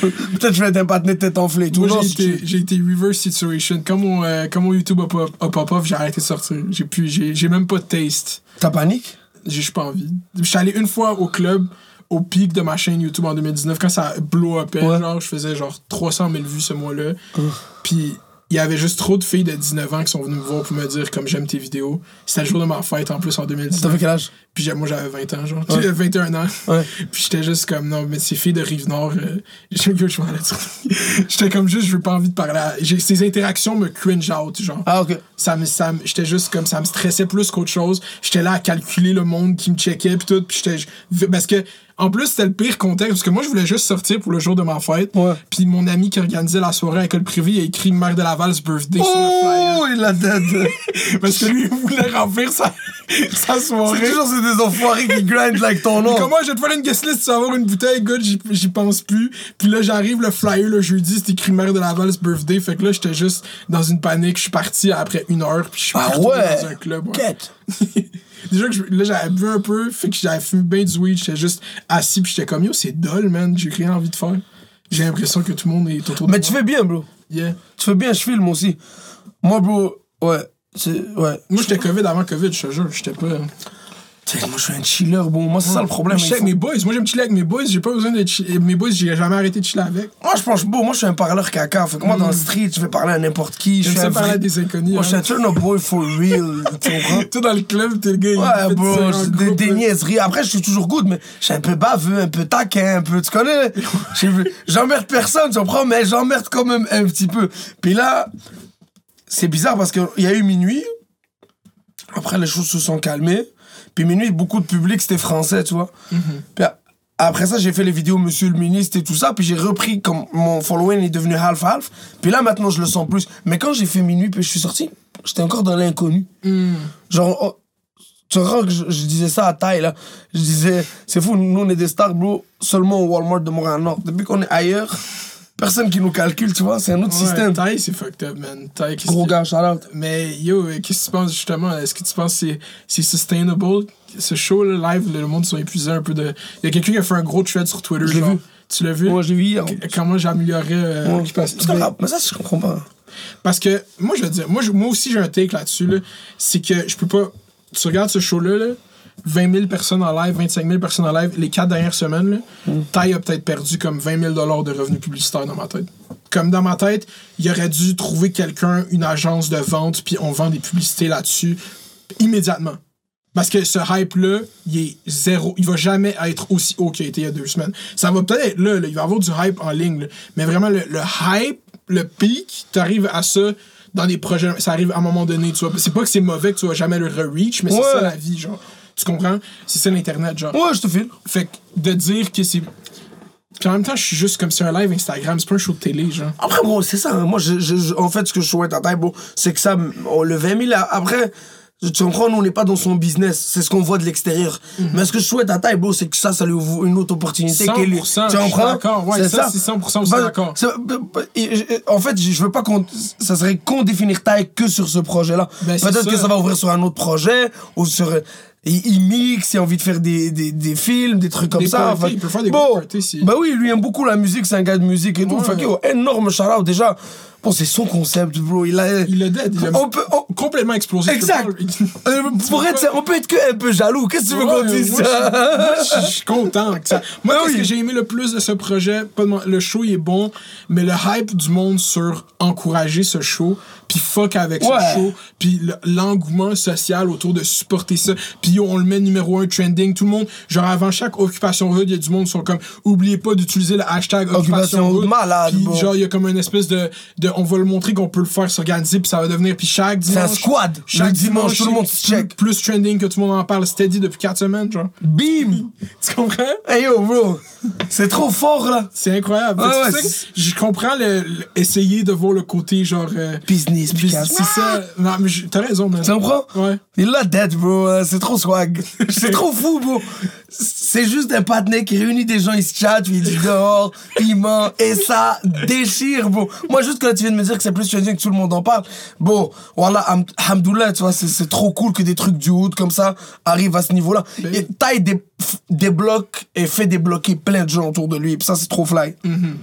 Peut-être je vais être un patiné de tête enflée. Moi, j'ai été, chill. j'ai été reverse situation. Quand mon, euh, mon YouTube a pop, a pop off, j'ai arrêté de sortir. J'ai plus, j'ai, j'ai même pas de taste. T'as panique? J'ai pas envie. Je suis allé une fois au club, au pic de ma chaîne YouTube en 2019, quand ça blow up. Ouais. Genre, je faisais genre 300 000 vues ce mois-là. Puis il y avait juste trop de filles de 19 ans qui sont venues me voir pour me dire comme j'aime tes vidéos. C'était le jour de ma fête en plus en T'as 2019. fait quel âge? Puis j'ai- moi j'avais 20 ans, genre. Ouais. Tu sais, 21 ans. Ouais. Puis j'étais juste comme non, mais ces filles de Rive-Nord, euh, je je m'en. J'étais comme juste, je veux pas envie de parler. à- Ces interactions me cringe out, genre Ah, ok. ça me, ça me- j'étais juste comme ça me stressait plus qu'autre chose j'étais là à calculer le monde qui me checkait puis tout puis j'étais parce que en plus c'était le pire contexte parce que moi je voulais juste sortir pour le jour de ma fête Ouais. puis mon ami qui organisait la soirée à l'école privée il a écrit Mère de Laval's birthday sur le Oh, il a dead. flyer (laughs) parce que lui il voulait remplir sa, (laughs) sa C'est soirée toujours des enfoirés qui grindent like ton nom. Comment je vais te faire une guest list, tu vas avoir une bouteille, good, j'y- pense plus. Puis là, j'arrive, le flyer le jeudi, c'est écrit Mère de Laval's birthday. Fait que là, j'étais juste dans une panique. Je suis parti après une heure, puis je suis Ah ouais? dans un club. ouais. (laughs) Déjà que je- là, j'avais bu un peu, fait que j'avais fumé bien du weed, j'étais juste assis, puis j'étais comme yo, c'est dull, man, j'ai rien envie de faire. J'ai l'impression que tout le monde est autour de Mais moi. tu fais bien, bro. Yeah. Tu fais bien, je filme aussi. Moi, bro, ouais. Ouais. Moi, j'étais COVID avant COVID, je te jure, j'étais pas. Moi, je suis un chiller, bon. Moi, c'est ça le problème. Je il chille avec mes boys. Moi, j'aime chiller avec mes boys. J'ai pas besoin de chiller. Mes boys, j'ai jamais arrêté de chiller avec. Moi, je pense, bon, moi, je suis un parleur caca. Fait que moi, dans le street, je vais parler à n'importe qui. Je un parler à des inconnus. Moi, je suis hein. un turn up boy for real. (laughs) Toi, dans le club, t'es le gars. Ouais, bro, des, des là. niaiseries. Après, je suis toujours good, mais je suis un peu baveux, un peu taquin, un peu, tu connais? J'emmerde personne, tu comprends? Mais j'emmerde quand même un petit peu. Puis là, c'est bizarre parce qu'il y a eu minuit. Après, les choses se sont calmées. Puis minuit, beaucoup de public, c'était français, tu vois. Puis a- après ça, j'ai fait les vidéos Monsieur le ministre et tout ça. Puis j'ai repris, comme mon following est devenu half-half. Puis là, maintenant, je le sens plus. Mais quand j'ai fait minuit, puis je suis sorti, j'étais encore dans l'inconnu. Genre, oh, tu vois que je, je disais ça à taille, là? Je disais, c'est fou, nous, on est des stars, bro, seulement au Walmart de Montréal-Nord. Depuis qu'on est ailleurs, personne qui nous calcule, tu vois, c'est un autre Ouais, système. Taille, c'est fucked up, man. Taille, Gros gars, shout-out. Mais yo, qu'est-ce que tu penses justement? Est-ce que tu penses que c'est- sustainable? Ce show là, live, le monde sont épuisés un peu de. Il y a quelqu'un qui a fait un gros thread sur Twitter. Je genre. vu. Tu l'as vu? Moi, j'ai vu hier. Comment j'améliorais. euh, Ouais. qui passe- grave, mais ça, je comprends pas. Parce que, moi, je veux dire, moi, je- moi aussi, j'ai un take là-dessus. Là, c'est que je peux pas. Tu regardes ce show-là, là, 20 000 personnes en live, 25 000 personnes en live, les quatre dernières semaines, là, Mm. Ty a peut-être perdu comme 20 000 de revenus publicitaires dans ma tête. Comme dans ma tête, il aurait dû trouver quelqu'un, une agence de vente, puis on vend des publicités là-dessus immédiatement. Parce que ce hype-là, il est zéro. Il va jamais être aussi haut qu'il a été il y a deux semaines. Ça va peut-être être là, là. il va y avoir du hype en ligne, là. mais vraiment, le, le hype, le pic, t'arrives à ça dans des projets. Ça arrive à un moment donné, tu vois. C'est pas que c'est mauvais que tu vas jamais le re-reach, mais c'est ça la vie, genre. Tu comprends? C'est ça l'Internet, genre. Ouais, je te file. Fait que de dire que c'est. Puis en même temps, je suis juste comme c'est un live Instagram, c'est pas un show de télé, genre. Après, bon, c'est ça. hein. Moi, je, je- en fait, ce que je souhaite à bon, c'est que ça, on le 20 000, après, tu comprends, nous, on n'est pas dans son business. C'est ce qu'on voit de l'extérieur. Mais ce que je souhaite à bro, c'est que ça, ça lui ouvre une autre opportunité. 100%, qu'elle- je suis Tu comprends? d'accord. Ouais, ça, c'est 100% aussi Bah, d'accord. c'est- bah, bah, En fait, je veux pas qu'on. Ça serait qu'on définir taille que sur ce projet-là. Ben, c'est Peut-être que ça va ouvrir sur un autre projet, ou sur. Il, il mixe, il a envie de faire des, des, des films, des trucs comme Des ça. parties, Fait- il peut faire des bon, parties, si. Bah oui, lui aime beaucoup la musique, c'est un gars de musique et tout. Ouais. Fait que, yo, énorme shout-out. Déjà, bon, c'est son concept, bro. Il a. Il a dead. Il a On peut. on- complètement explosé. Exact. Euh, pour être, on peut être que un peu jaloux. Qu'est-ce que tu veux qu'on dise? moi, ça? je- moi, je je suis content que ça. (laughs) Moi, Ben qu'est-ce que j'ai aimé le plus de ce projet, le show il est bon, mais le hype du monde sur encourager ce show, puis fuck avec Ouais. ce show, puis le- l'engouement social autour de supporter ça, puis on le met numéro un trending, tout le monde, genre avant chaque occupation hood, il y a du monde qui sont comme, oubliez pas d'utiliser le hashtag Occupation hood, malade, puis bon. genre il y a comme une espèce de, de, on va le montrer qu'on peut le faire s'organiser, puis ça va devenir, puis chaque C'est un dimanche, squad. chaque Le dimanche, tout le monde se check. plus, plus trending que tout le monde en parle steady depuis 4 semaines, genre. Bim! (laughs) Tu comprends? Hey yo, bro. C'est trop fort, là. C'est incroyable. Que ouais, c'est ça que je comprends le, le- essayer de voir le côté genre. euh, Business, c'est ça. Non, mais t'as raison, man. Tu comprends? Ouais. Il l'a dead, bro. Euh, C'est trop swag. (laughs) C'est trop fou, bro. C'est juste un partenaire qui réunit des gens, il se chatte, puis il dit dehors, il ment, et ça déchire, bro. Moi, juste quand tu viens de me dire que c'est plus trending que tout le monde en parle, bon, voilà, ham- hamdoullah, tu vois, c'est- trop cool que des trucs du hood comme ça arrivent à ce niveau-là. Et taille des, débloque et fait débloquer plein de gens autour de lui, puis ça, c'est trop fly.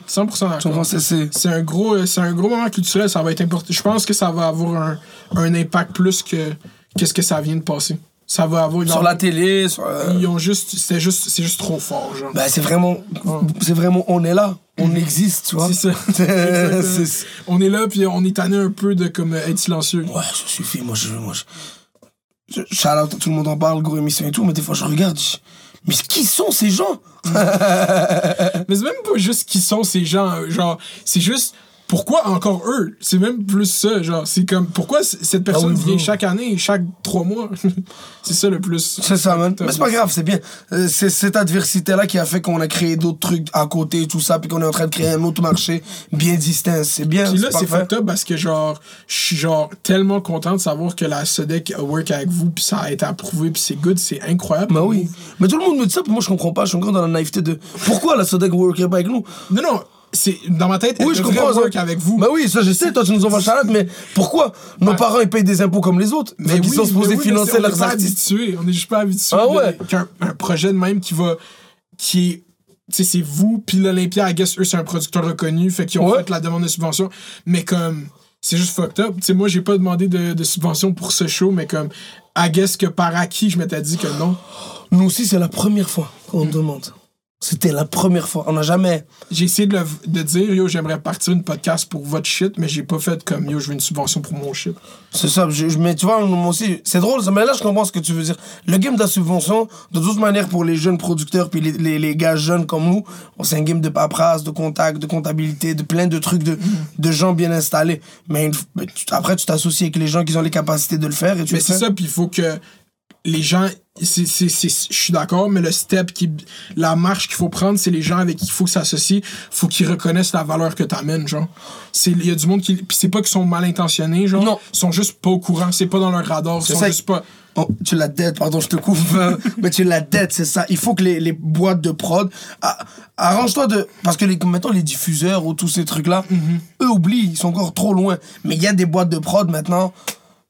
100% Tu comprends? d'accord. C'est- c'est- C'est un gros, c'est un gros moment culturel. Ça va être important. Je pense que ça va avoir un, un impact plus que qu'est-ce que ça vient de passer. Ça va avoir. Sur la télé, sur. euh, Ils ont juste, c'est juste, c'est juste trop fort, genre. Ben, c'est vraiment, c'est vraiment, on est là, on existe, tu vois. c'est ça. (laughs) (laughs) C'est- on est là, puis on est tanné un peu de comme être silencieux. Ouais, ça suffit, moi je. Moi, je... je- Shout out, tout le monde en parle, gros émission et tout, mais des fois je regarde, je... mais qui sont ces gens? (laughs) Mais c'est même pas juste qui sont ces gens. euh, Genre, c'est juste pourquoi encore eux? C'est même plus ça. Genre, c'est comme pourquoi cette personne Ah oui, vient chaque année, chaque trois mois? (laughs) C'est ça le plus. C'est ça, man. Mais c'est pas grave, c'est bien. Euh, C'est cette adversité-là qui a fait qu'on a créé d'autres trucs à côté et tout ça, puis qu'on est en train de créer un autre marché bien distinct. C'est bien. Puis là, c'est fucked up parce que, genre, je suis, genre, tellement content de savoir que la SEDEC work avec vous, puis ça a été approuvé, puis c'est good, c'est incroyable. Bah oui. Mais tout le monde me dit ça, puis moi je comprends pas. Je suis encore dans la naïveté de pourquoi la Sodec work pas avec nous? Non, non, c'est dans ma tête, Oui, je comprends. ça. avec vous. Bah oui, ça je sais, toi tu nous envoies charlotte, mais pourquoi Nos Ouais. parents ils payent des impôts comme les autres? Mais ils sont supposés oui, financer leurs pas artistes. habitués, on est juste pas habitués Ah ouais. qu'un un projet de même qui va qui est tu sais c'est vous puis l'Olympia I guess eux c'est un producteur reconnu fait qu'ils ont Ouais. fait la demande de subvention mais comme c'est juste fucked up tu sais moi j'ai pas demandé de, de subvention pour ce show mais comme I guess que par acquis je m'étais dit que non Nous aussi, c'est la première fois qu'on demande. C'était la première fois. On n'a jamais. j'ai essayé de, le- de dire yo j'aimerais partir une podcast pour votre shit mais j'ai pas fait comme yo je veux une subvention pour mon shit C'est ça. Je, je- mais tu vois, moi aussi, c'est drôle, ça, mais là, je comprends ce que tu veux dire. Le game de la subvention, de toute manière, pour les jeunes producteurs puis les, les, les gars jeunes comme nous, c'est un game de paperasse, de contact, de comptabilité, de plein de trucs, de, de gens bien installés. Mais, une f- mais tu- après, tu t'associes avec les gens qui ont les capacités de le faire et tu Mais c'est ça, puis il faut que les gens. c'est c'est- c'est- Je suis d'accord, mais le step, qui, la marche qu'il faut prendre, c'est les gens avec qui il faut s'associer. faut qu'ils reconnaissent la valeur que t'amènes, genre. C'est- Il y a du monde qui. Puis c'est pas qu'ils sont mal intentionnés, genre. Non. Ils sont juste pas au courant, c'est pas dans leur radar. Ils C'est sont ça. juste pas. Oh, tu l'as dette, pardon, je te coupe. (laughs) mais tu l'as dette, c'est ça. Il faut que les, les boîtes de prod. ah, Arrange-toi de. Parce que les, mettons, les diffuseurs ou tous ces trucs-là, eux oublient, ils sont encore trop loin. Mais il y a des boîtes de prod maintenant.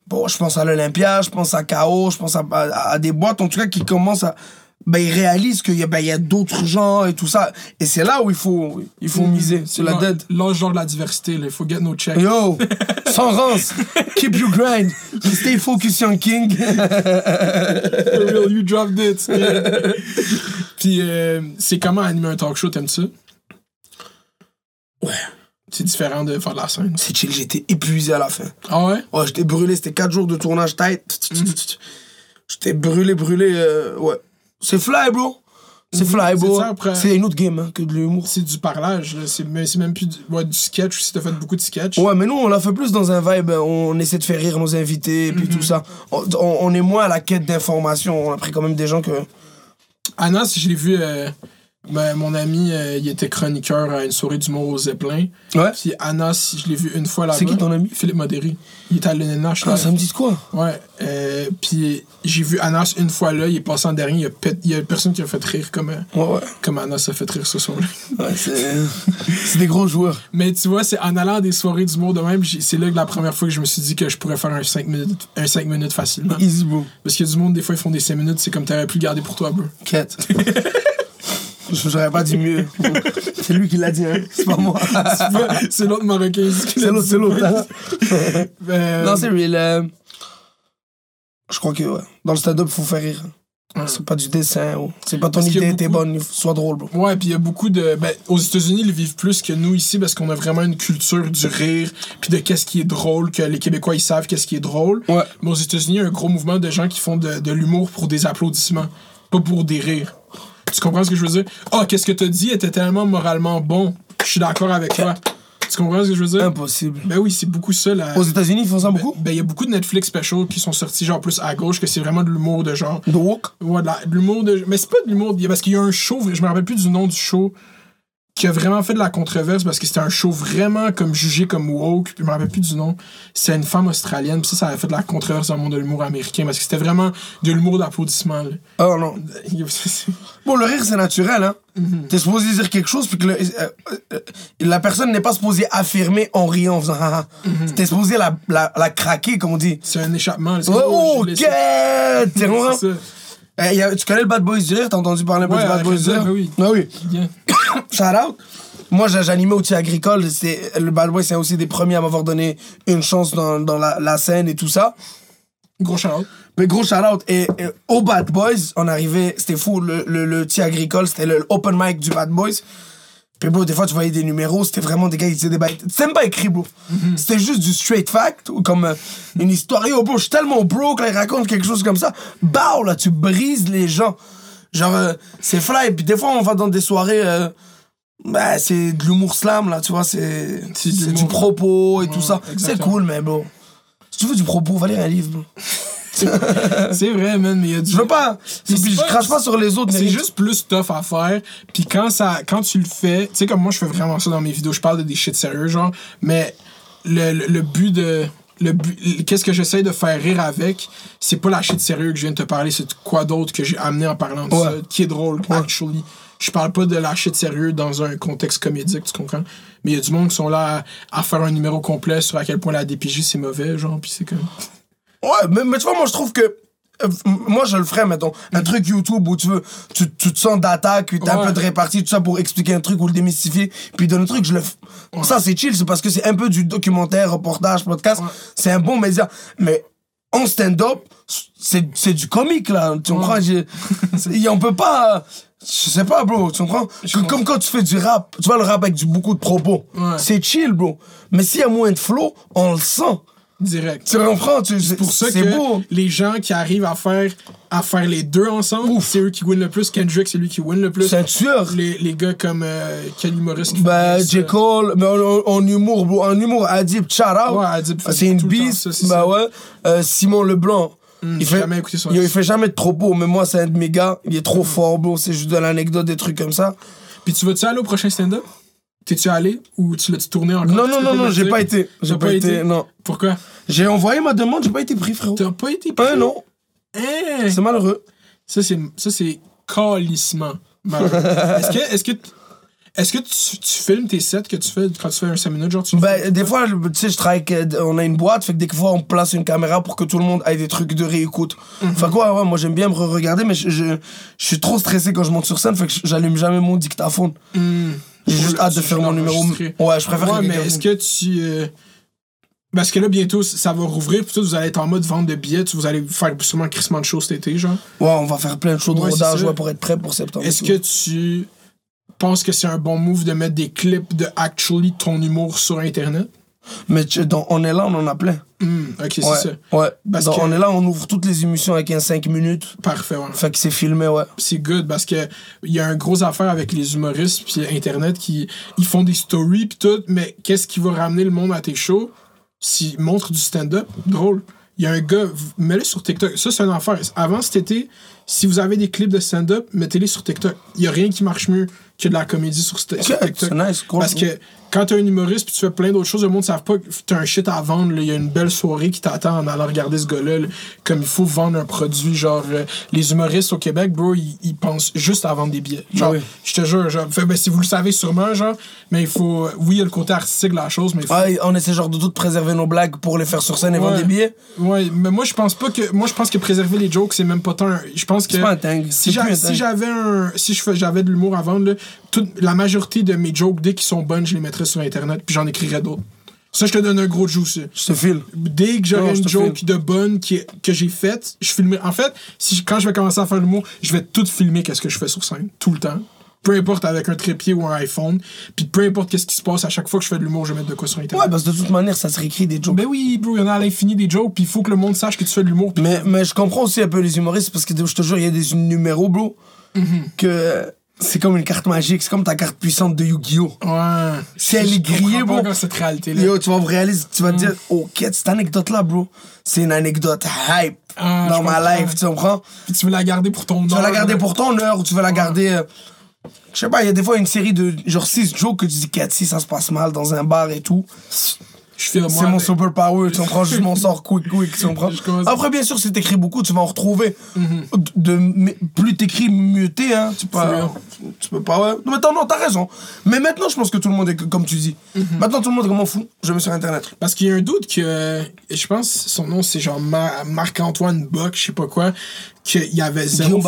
Bon, je pense à l'Olympia, je pense à KO, je pense à, à- à des boîtes, en tout cas, qui commencent à. Ben, ils réalisent qu'il y a, ben, il y a d'autres gens et tout ça. Et c'est là où il faut, il faut miser, c'est la Là- dette. Là, genre de la diversité, là. Il faut get no check. Yo, (laughs) sans rance, keep your grind, stay focused on King. (laughs) For real, you dropped it. Yeah. (laughs) Puis euh, c'est comment animer un talk show, t'aimes ça? Ouais. C'est différent de faire de la scène. C'est chill, j'étais épuisé à la fin. Ah ouais? Ouais, j'étais brûlé, c'était 4 jours de tournage tight. J'étais brûlé, brûlé. euh, ouais. C'est fly, bro. C'est fly, bro. C'est une autre game hein, que de l'humour. C'est du parlage. C'est même plus du, ouais, du sketch, si t'as fait beaucoup de sketch. Ouais, mais nous, on l'a fait plus dans un vibe. euh, On essaie de faire rire nos invités, puis Mhm. tout ça. On, on- on est moins à la quête d'informations. On a pris quand même des gens que. Anas, je l'ai vu, euh, ben, mon ami, euh, il était chroniqueur à une soirée d'humour au Zeppelin. Ouais. Puis Anas, je l'ai vu une fois là-bas. C'est qui ton ami? Philippe Modéry. Il était à l'NNH. Ah, ça me dit de quoi? Ouais. euh, puis j'ai vu Anas une fois là, il est passé en dernier, il y a, pet- il y a personne qui a fait rire comme, euh, Ouais, ouais. comme Anas a fait rire ce soir-là. (laughs) Ouais, c'est des gros joueurs. Mais tu vois, c'est en allant à des soirées d'humour de même, c'est là que la première fois que je me suis dit que je pourrais faire un 5 minutes, un 5 minutes facilement. Easy, bro. Parce qu'il y a du monde, des fois, ils font des 5 minutes, c'est comme t'aurais pu le garder pour toi, bro. Quête. (laughs) J'aurais pas dit mieux. C'est lui qui l'a dit, hein. C'est pas moi. C'est l'autre Marocain. ici qui l'a C'est l'autre, dit. c'est l'autre. hein. Euh, Non, c'est real. euh, Je crois que, ouais. Dans le stand-up, faut faire rire. C'est pas du dessin. ou- C'est pas ton Parce idée, t'es beaucoup- bonne. il faut- Sois drôle, bro. Ouais, puis il y a beaucoup de. Ben, aux États-Unis, ils vivent plus que nous ici parce qu'on a vraiment une culture du rire, puis de qu'est-ce qui est drôle, que les Québécois ils savent qu'est-ce qui est drôle. Ouais. Mais aux États-Unis, il y a un gros mouvement de gens qui font de, de l'humour pour des applaudissements, pas pour des rires. Tu comprends ce que je veux dire? Ah, qu'est-ce que t'as dit? Était tellement moralement bon. Je suis d'accord avec toi. Tu comprends ce que je veux dire? Impossible. Ben oui, c'est beaucoup ça. La... Aux États-Unis, ils font ça Ben, beaucoup? ben, il y a beaucoup de Netflix specials qui sont sortis, genre plus à gauche, que c'est vraiment de l'humour de genre. De woke? Ouais, de de l'humour de. Mais c'est pas de l'humour. il y a- Parce qu'il y a un show, je me rappelle plus du nom du show, qui a vraiment fait de la controverse parce que c'était un show vraiment comme jugé comme woke, puis je me rappelle plus du nom. C'est une femme australienne, puis ça, ça avait fait de la controverse dans le monde de l'humour américain parce que c'était vraiment de l'humour d'applaudissement. là. Oh non. (laughs) Bon, le rire, c'est naturel, hein. Mhm. T'es supposé dire quelque chose, puis que le- euh, euh, la personne n'est pas supposée affirmer en riant, en faisant haha. Mhm. T'es supposé la, la, la craquer, comme on dit. C'est un échappement. C'est Oh, oh, ok! l'ai- T'es (laughs) Eh, tu connais le Bad Boys du rire? T'as entendu parler un peu Ouais, du Bad Boys du rire? oui. Ah oui. Bien. (coughs) Shout out. Moi, j'a- j'animais au Tir Agricole. C'est- Le Bad Boy, c'est aussi des premiers à m'avoir donné une chance dans, dans la, la scène et tout ça. Gros shout Mais gros shout out. Et, et au Bad Boys, on arrivait, c'était fou, le, le, le Tir Agricole, c'était le open mic du Bad Boys. Puis bro, des fois, tu voyais des numéros, c'était vraiment des gars qui disaient des bails. C'était même pas écrit, bro. C'était juste du straight fact, ou comme euh, une histoire. Yo, bro, je suis tellement broke, là, ils racontent quelque chose comme ça. Bah, là, tu brises les gens. Genre, euh, c'est fly. Puis des fois, on va dans des soirées. euh, bah, c'est de l'humour slam, là, tu vois, c'est du propos et tout ça. C'est cool, mais bon. Si tu veux du propos, va lire un livre, bro. (laughs) C'est vrai, man, mais il y a du. Je veux pas. Puis je crache pas sur les autres. C'est juste plus tough à faire. Puis quand ça, quand tu le fais, tu sais comme moi je fais vraiment ça dans mes vidéos, je parle de des shit sérieux genre, mais le, le, le but de le but qu'est-ce que j'essaie de faire rire avec, c'est pas la shit sérieux que je viens de te parler, c'est quoi d'autre que j'ai amené en parlant de Ouais. ça, qui est drôle actually. Je parle pas de la shit sérieux dans un contexte comédique, tu comprends? Mais il y a du monde qui sont là à, à faire un numéro complet sur à quel point la DPJ c'est mauvais, genre, puis c'est comme. Ouais, mais, mais tu vois, moi, je trouve que. euh, moi, je le ferais, mettons. Un truc YouTube où tu veux. Tu, tu te sens d'attaque, puis t'as Ouais. un peu de répartie, tout ça pour expliquer un truc ou le démystifier. Puis donner un truc, je le. f- Ça, c'est chill, c'est parce que c'est un peu du documentaire, reportage, podcast. Ouais. C'est un bon média. Mais en stand-up, c'est c'est du comique, là. Tu comprends? (laughs) On peut pas. Je sais pas, bro, tu comprends? Comme quand tu fais du rap, tu vois le rap avec du, beaucoup de propos. C'est chill, bro. Mais s'il y a moins de flow, on le sent. Direct. Tu comprends? Tu- C'est pour ça que beau. les gens qui arrivent à faire, à faire les deux ensemble, c'est eux qui win le plus. Kendrick, c'est lui qui win le plus. C'est un tueur. Les, les gars comme euh, Kelly Morris ça. J. Cole, mais en, en- humour, bro. En humour, Adib, out. Ouais, Adib C'est une bise. Bah ouais. Euh, Simon Leblanc. Hmm, il fait, jamais écouté son il, il fait jamais de propos, mais moi, c'est un de mes gars. Il est trop fort, bro. C'est juste de l'anecdote, des trucs comme ça. Puis tu vas-tu aller au prochain stand-up? T'es-tu allé ou tu l'as-tu tourné encore? Non, non, non, non, j'ai pas été. J'ai pas, été, non. Pourquoi? J'ai envoyé ma demande, j'ai pas été pris, frérot. T'as pas été pris? Ouais, non. Hein? C'est malheureux. Ça, c'est ça, c'est calissement. malheureux. (laughs) Est-ce que, est-ce que, t- est-ce que tu, tu filmes tes sets que tu fais quand tu fais un 5 minutes, genre tu Ben, des fois, tu sais, je travaille avec, on a une boîte, fait que des fois, on place une caméra pour que tout le monde ait des trucs de réécoute. Fait quoi, ouais, moi, j'aime bien me re-regarder, mais je, je, je suis trop stressé quand je monte sur scène, fait que j'allume jamais mon dictaphone. Hmm. J'ai juste hâte de faire mon numéro. Ouais, je préfère Ouais, que mais est-ce que tu. euh, Parce que là, bientôt, ça va rouvrir, puis tout, vous allez être en mode vente de billets, vous allez faire sûrement un crissement de show cet été, genre. Ouais, on va faire plein de shows de Ouais, rodage ouais, pour être prêt pour septembre. Est-ce que tu penses que c'est un bon move de mettre des clips de actually ton humour sur Internet? Mais tu- dans On est là, on en a plein. Hmm, ok, c'est Ouais. ça. Ouais. Parce Dans que- On est là, on ouvre toutes les émissions avec un 5 minutes. Parfait, ouais. Fait que c'est filmé, ouais. c'est good parce que il y a un gros affaire avec les humoristes puis internet qui ils font des stories puis tout mais qu'est-ce qui va ramener le monde à tes shows? S'ils montrent du stand-up drôle il y a un gars mets-le sur TikTok ça c'est un affaire avant cet été si vous avez des clips de stand-up mettez-les sur TikTok il y a rien qui marche mieux que de la comédie sur, sur Ok, TikTok c'est nice, cool. parce que quand t'es un humoriste puis tu fais plein d'autres choses, le monde ne savent pas que t'as un shit à vendre. Il y a une belle soirée qui t'attend en allant regarder ce gars-là. là. Comme il faut vendre un produit. Genre, euh, les humoristes au Québec, bro, ils, pensent juste à vendre des billets. Genre, Oui. je te jure, genre, fait, ben, si vous le savez sûrement, genre, mais il faut. Oui, il y a le côté artistique de la chose, mais faut. Ah, on essaie genre de tout préserver nos blagues pour les faire sur scène et vendre des billets? Ouais, mais moi je pense pas que moi je pense que préserver les jokes c'est même pas tant je pense que C'est pas un thing. si j'avais un si j'avais de l'humour à vendre là, toute la majorité de mes jokes dès qu'ils sont bonnes je les mettrais sur internet puis j'en écrirais d'autres ça je te donne un gros juice là. Je te file. dès que j'aurai une joke de bonne qui que j'ai faite je filmerai en fait si quand je vais commencer à faire l'humour je vais tout filmer qu'est-ce que je fais sur scène tout le temps peu importe avec un trépied ou un iPhone puis peu importe qu'est-ce qui se passe à chaque fois que je fais de l'humour je vais mettre de quoi sur internet Ouais, parce que de toute manière, ça se réécrit des jokes. ben oui, bro, il y en a à l'infini des jokes, puis il faut que le monde sache que tu fais de l'humour. Mais, mais je comprends aussi un peu les humoristes parce que je te jure, il y a des numéros, bro, que c'est comme une carte magique. C'est comme ta carte puissante de Yu-Gi-Oh! Ouais. Si elle est grillée, bro. cette réalité-là. Yo, tu vas réaliser, tu vas te dire, ok, cette anecdote-là, bro, c'est une anecdote hype Ah, dans ma comprends. life, tu comprends? Puis tu veux la garder pour ton nom. Tu vas la garder pour ton heure ou tu vas la garder. euh, je sais pas, il y a des fois une série de genre 6 jokes que tu dis, si ça se passe mal dans un bar et tout. Je C'est mon super power, tu comprends? Juste mon sort quick, quick, tu comprends? Je commence- Après, bien sûr, si t'écris beaucoup, tu vas en retrouver. Mhm. de, plus t'écris, mieux t'es, hein. Tu peux pas. real. Tu peux pas, ouais. Non, mais attends, non, t'as raison. Mais maintenant, je pense que tout le monde est comme tu dis. Mhm. Maintenant, tout le monde est comment fou. Je mets sur Internet. Parce qu'il y a un doute que. Je pense son nom, c'est genre Ma- Marc-Antoine Bock, je sais pas quoi. Qu'il y avait zéro.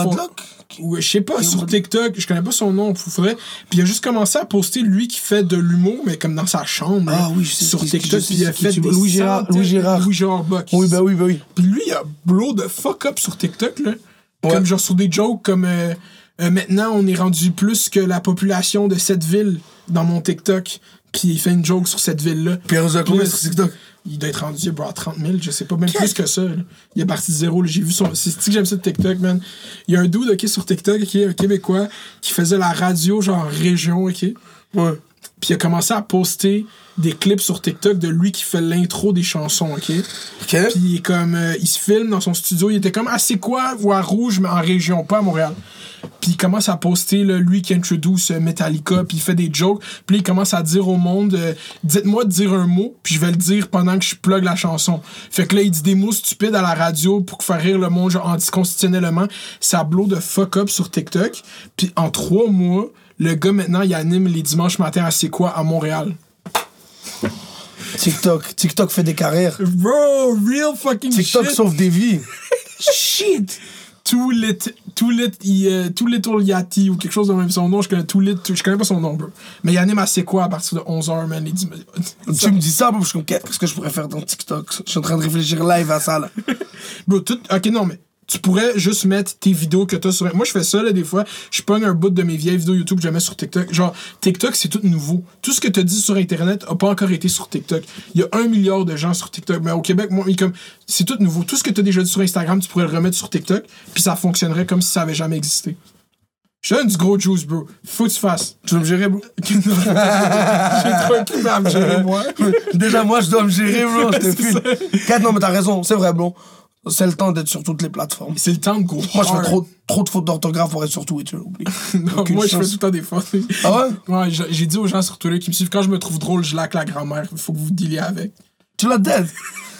Je sais pas, sur TikTok, je connais pas son nom, faudrait. Puis il a juste commencé à poster lui qui fait de l'humour, mais comme dans sa chambre. Ah oui, je sais Sur TikTok, puis il a fait des. Louis Gérard- Louis Gérard. Louis Gérard Bock. Oui, bah oui, bah oui. Puis lui, il a blow de fuck up sur TikTok, là. Ouais. Comme genre sur des jokes comme euh, euh, maintenant on est rendu plus que la population de cette ville dans mon TikTok. Puis il fait une joke sur cette ville-là. Puis combien là, sur TikTok? Il doit être rendu bro, à 30 000, je sais pas, même plus que ça. là. Il est parti de zéro. J'ai vu son. C'est que j'aime ça de TikTok, man? Il y a un dude ok, sur TikTok, ok, un Québécois, qui faisait la radio, genre région, ok? Ouais. Puis il a commencé à poster des clips sur TikTok de lui qui fait l'intro des chansons, ok? Puis il est comme. euh, il se filme dans son studio. Il était comme assez quoi, ou à Rouge, mais en région, pas à Montréal. Puis il commence à poster, là, lui qui introduce euh, Metallica, puis il fait des jokes. Puis là, il commence à dire au monde euh, Dites-moi de dire un mot, puis je vais le dire pendant que je plug la chanson. Fait que là, il dit des mots stupides à la radio pour faire rire le monde, genre anticonstitutionnellement. Ça blow de fuck up sur TikTok. Puis en trois mois, le gars maintenant, il anime les dimanches matins à C'est quoi à Montréal. TikTok. TikTok fait des carrières. Bro, real fucking TikTok shit. sauve des vies. Shit. Too lit, too lit, euh, too little Yati ou quelque chose de même son nom, je connais too lit, je connais pas son nom, bro. Mais il anime à c'est quoi à partir de 11h, man, les dix- Tu me dis ça, bro, je suis comme, qu'est-ce que je pourrais faire dans TikTok? Je suis en train de réfléchir live à ça, là. (laughs) Bro, tout, ok, non, mais tu pourrais juste mettre tes vidéos que t'as sur. Moi, je fais ça, là, des fois. Je pogne un bout de mes vieilles vidéos YouTube que je mets sur TikTok. Genre, TikTok, c'est tout nouveau. Tout ce que t'as dit sur Internet a pas encore été sur TikTok. Il y a un milliard de gens sur TikTok. Mais au Québec, moi, comme, c'est tout nouveau. Tout ce que t'as déjà dit sur Instagram, tu pourrais le remettre sur TikTok, puis ça fonctionnerait comme si ça avait jamais existé. Je donne du gros juice, bro. Faut que tu fasses. Tu veux me gérer, bro? (laughs) J'ai trop occupé à me gérer, moi. Déjà, moi, je dois me gérer, bro. (laughs) Je te file. Kat, non, mais t'as raison, c'est vrai, bro. C'est le temps d'être sur toutes les plateformes. C'est le temps de go. Moi, je fais trop, trop de fautes d'orthographe pour être sur Twitter, oublie. (laughs) Non, Aucune moi, je fais chance. tout le temps des fautes. Ah ouais? Ouais, j'ai dit aux gens sur Twitter qui me suivent, quand je me trouve drôle, je laque la grand-mère. Il faut que vous dealiez avec. Tu l'as dead.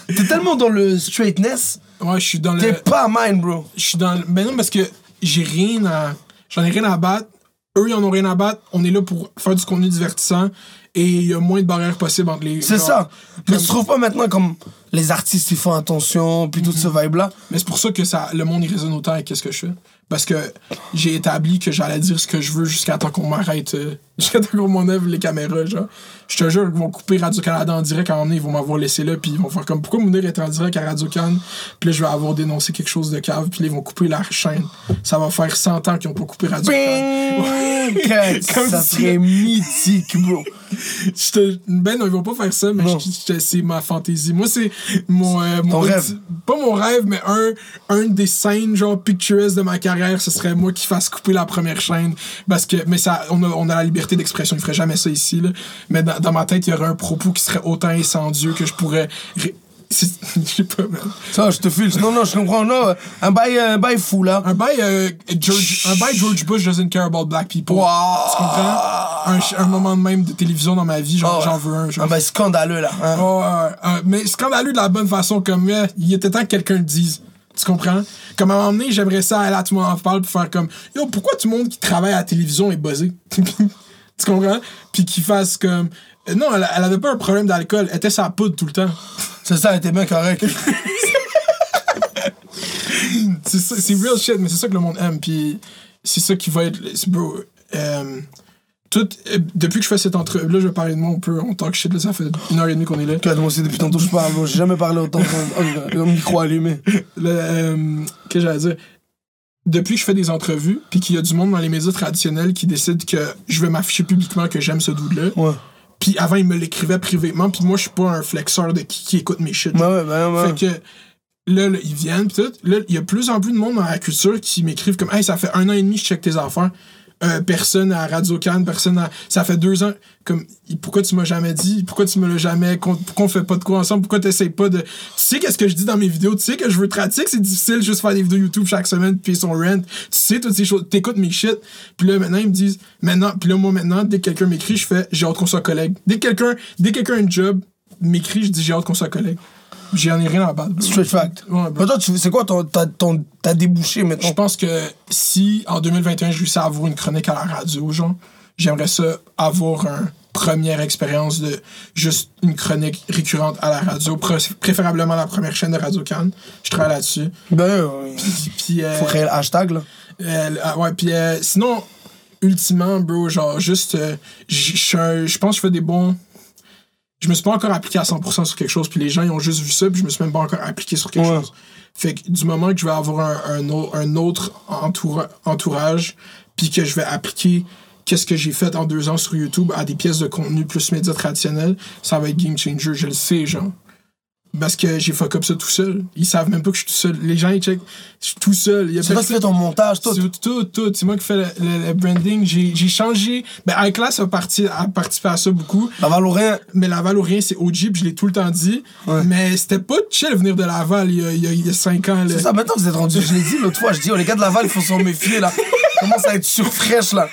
T'es tellement dans le straightness, Ouais, je suis dans le. t'es pas mine, bro. Je suis dans le. Ben non, parce que j'ai rien à. J'en ai rien à battre. Eux, ils en ont rien à battre. On est là pour faire du contenu divertissant. Et il y a moins de barrières possibles entre les. C'est ça. Mais comme- tu trouves pas maintenant comme les artistes, ils font attention, puis tout ce vibe-là? Mais c'est pour ça que ça, le monde, il résonne autant avec ce que je fais. Parce que j'ai établi que j'allais dire ce que je veux jusqu'à temps qu'on m'arrête. euh, (laughs) jusqu'à temps qu'on m'enlève les caméras, genre. Je te jure qu'ils vont couper Radio-Canada en direct à un moment donné, ils vont m'avoir laissé là, puis ils vont faire comme pourquoi Mounir est en direct à Radio-Can, puis là je vais avoir dénoncé quelque chose de cave, puis là ils vont couper la chaîne. Ça va faire 100 ans qu'ils ont pas coupé Radio-Can. Bing! (laughs) Kat, Comme ça serait mythique, bro. (laughs) J'étais- Ben non, ils vont pas faire ça, mais je- je- c'est ma fantaisie. Moi, c'est mon, euh, mon rêve. Pas mon rêve, mais un, un des scènes, genre, picturesques de ma carrière, ce serait moi qui fasse couper la première chaîne. Parce que, mais ça, on a, on a la liberté d'expression, il ferait jamais ça ici, là. Mais dans, dans ma tête, il y aurait un propos qui serait autant incendieux que je pourrais. (laughs) Je sais pas, man. Ça, je te file. Non, non, je comprends. Non, un bail, un bail fou, là. Un bail, euh, George, un bail George Bush doesn't care about black people. Wow. Tu comprends? Un, moment de même de télévision dans ma vie, Ah j'en veux un. genre. Un bail scandaleux, là. hein. Oh, ouais. mais scandaleux de la bonne façon, comme euh, il était temps que quelqu'un le dise. Tu comprends? Comme à un moment donné, j'aimerais ça aller à tout le monde en parle pour faire comme Yo, pourquoi tout le monde qui travaille à la télévision est buzzé? (laughs) tu comprends? Puis qu'il fasse comme. Euh, Non, elle, elle avait pas un problème d'alcool, elle était sa poudre tout le temps. C'est ça, elle était bien correct. (laughs) C'est ça- c'est real shit, mais c'est ça que le monde aime. Puis c'est ça qui va être. Bro, euh, tout, euh, depuis que je fais cette entrevue, là, je vais parler de moi un peu, on talk shit, là, ça fait une heure et demie qu'on est là. Que moi aussi, depuis tantôt, je parle. J'ai jamais parlé autant. Le micro allumé. (laughs) Euh, que j'allais dire? Depuis que je fais des entrevues puis qu'il y a du monde dans les médias traditionnels qui décide que je vais m'afficher publiquement que j'aime ce dude là Ouais. Puis avant il me l'écrivait privément puis moi je suis pas un flexeur de qui, qui écoute mes shit. Ouais, ouais, ben, ouais. fait que là, là, ils viennent pis tout. Là il y a plus en plus de monde dans la culture qui m'écrivent comme hey ça fait un an et demi que je check tes affaires Euh, personne à Radio Cannes, personne à... Ça fait deux ans. Comme, pourquoi tu m'as jamais dit? Pourquoi tu me l'as jamais... Pourquoi on fait pas de quoi ensemble? Pourquoi t'essayes pas de... Tu sais qu'est-ce que je dis dans mes vidéos? Tu sais que je veux... tra- Tu sais que c'est difficile juste faire des vidéos YouTube chaque semaine puis son rent. Tu sais toutes ces choses. T'écoutes mes shit. Puis là, maintenant, ils me disent... Maintenant... Puis là, moi, maintenant, dès que quelqu'un m'écrit, je fais... J'ai hâte qu'on soit collègue. Dès que quelqu'un... Dès que quelqu'un a un job, m'écrit, je dis j'ai hâte qu'on soit collègue. J'en ai rien à battre. Straight fact. Ouais, bro. Toi, c'est quoi ton, ta, ton, ta débouché, Je maintenant? pense que si en 2021 je réussis à avoir une chronique à la radio, genre, j'aimerais ça avoir une première expérience de juste une chronique récurrente à la radio, pré- préférablement la première chaîne de Radio Cannes. Je travaille là-dessus. Ben, ouais. Puis, puis, euh, Faut créer le hashtag, là. euh, ah ouais, puis euh, sinon, ultimement, bro, genre, juste, euh, je je pense que je fais des bons. Je me suis pas encore appliqué à 100% sur quelque chose, puis les gens, ils ont juste vu ça, puis je me suis même pas encore appliqué sur quelque Ouais. chose. Fait que du moment que je vais avoir un, un, au- un autre entoura- entourage, puis que je vais appliquer qu'est-ce que j'ai fait en deux ans sur YouTube à des pièces de contenu plus médias traditionnels, ça va être game changer, je le sais, genre. Parce que j'ai fuck up ça tout seul. Ils savent même pas que je suis tout seul. Les gens, ils checkent, je suis tout seul. C'est toi qui fais ton montage, tout. tout, tout, tout. C'est moi qui fais le, le- le branding. J'ai changé. Ben, iClass a, parti, a participé à ça beaucoup. La Valorien, Mais Laval ou rien, c'est OG, puis je l'ai tout le temps dit. Ouais. Mais c'était pas chill venir de Laval il y a, il y a, il y a cinq ans. C'est ça. Maintenant, vous êtes rendu. Je l'ai dit l'autre fois. Je dis, oh, les gars de Laval, il faut s'en méfier, là. (laughs) Commence à être surfraîche, là.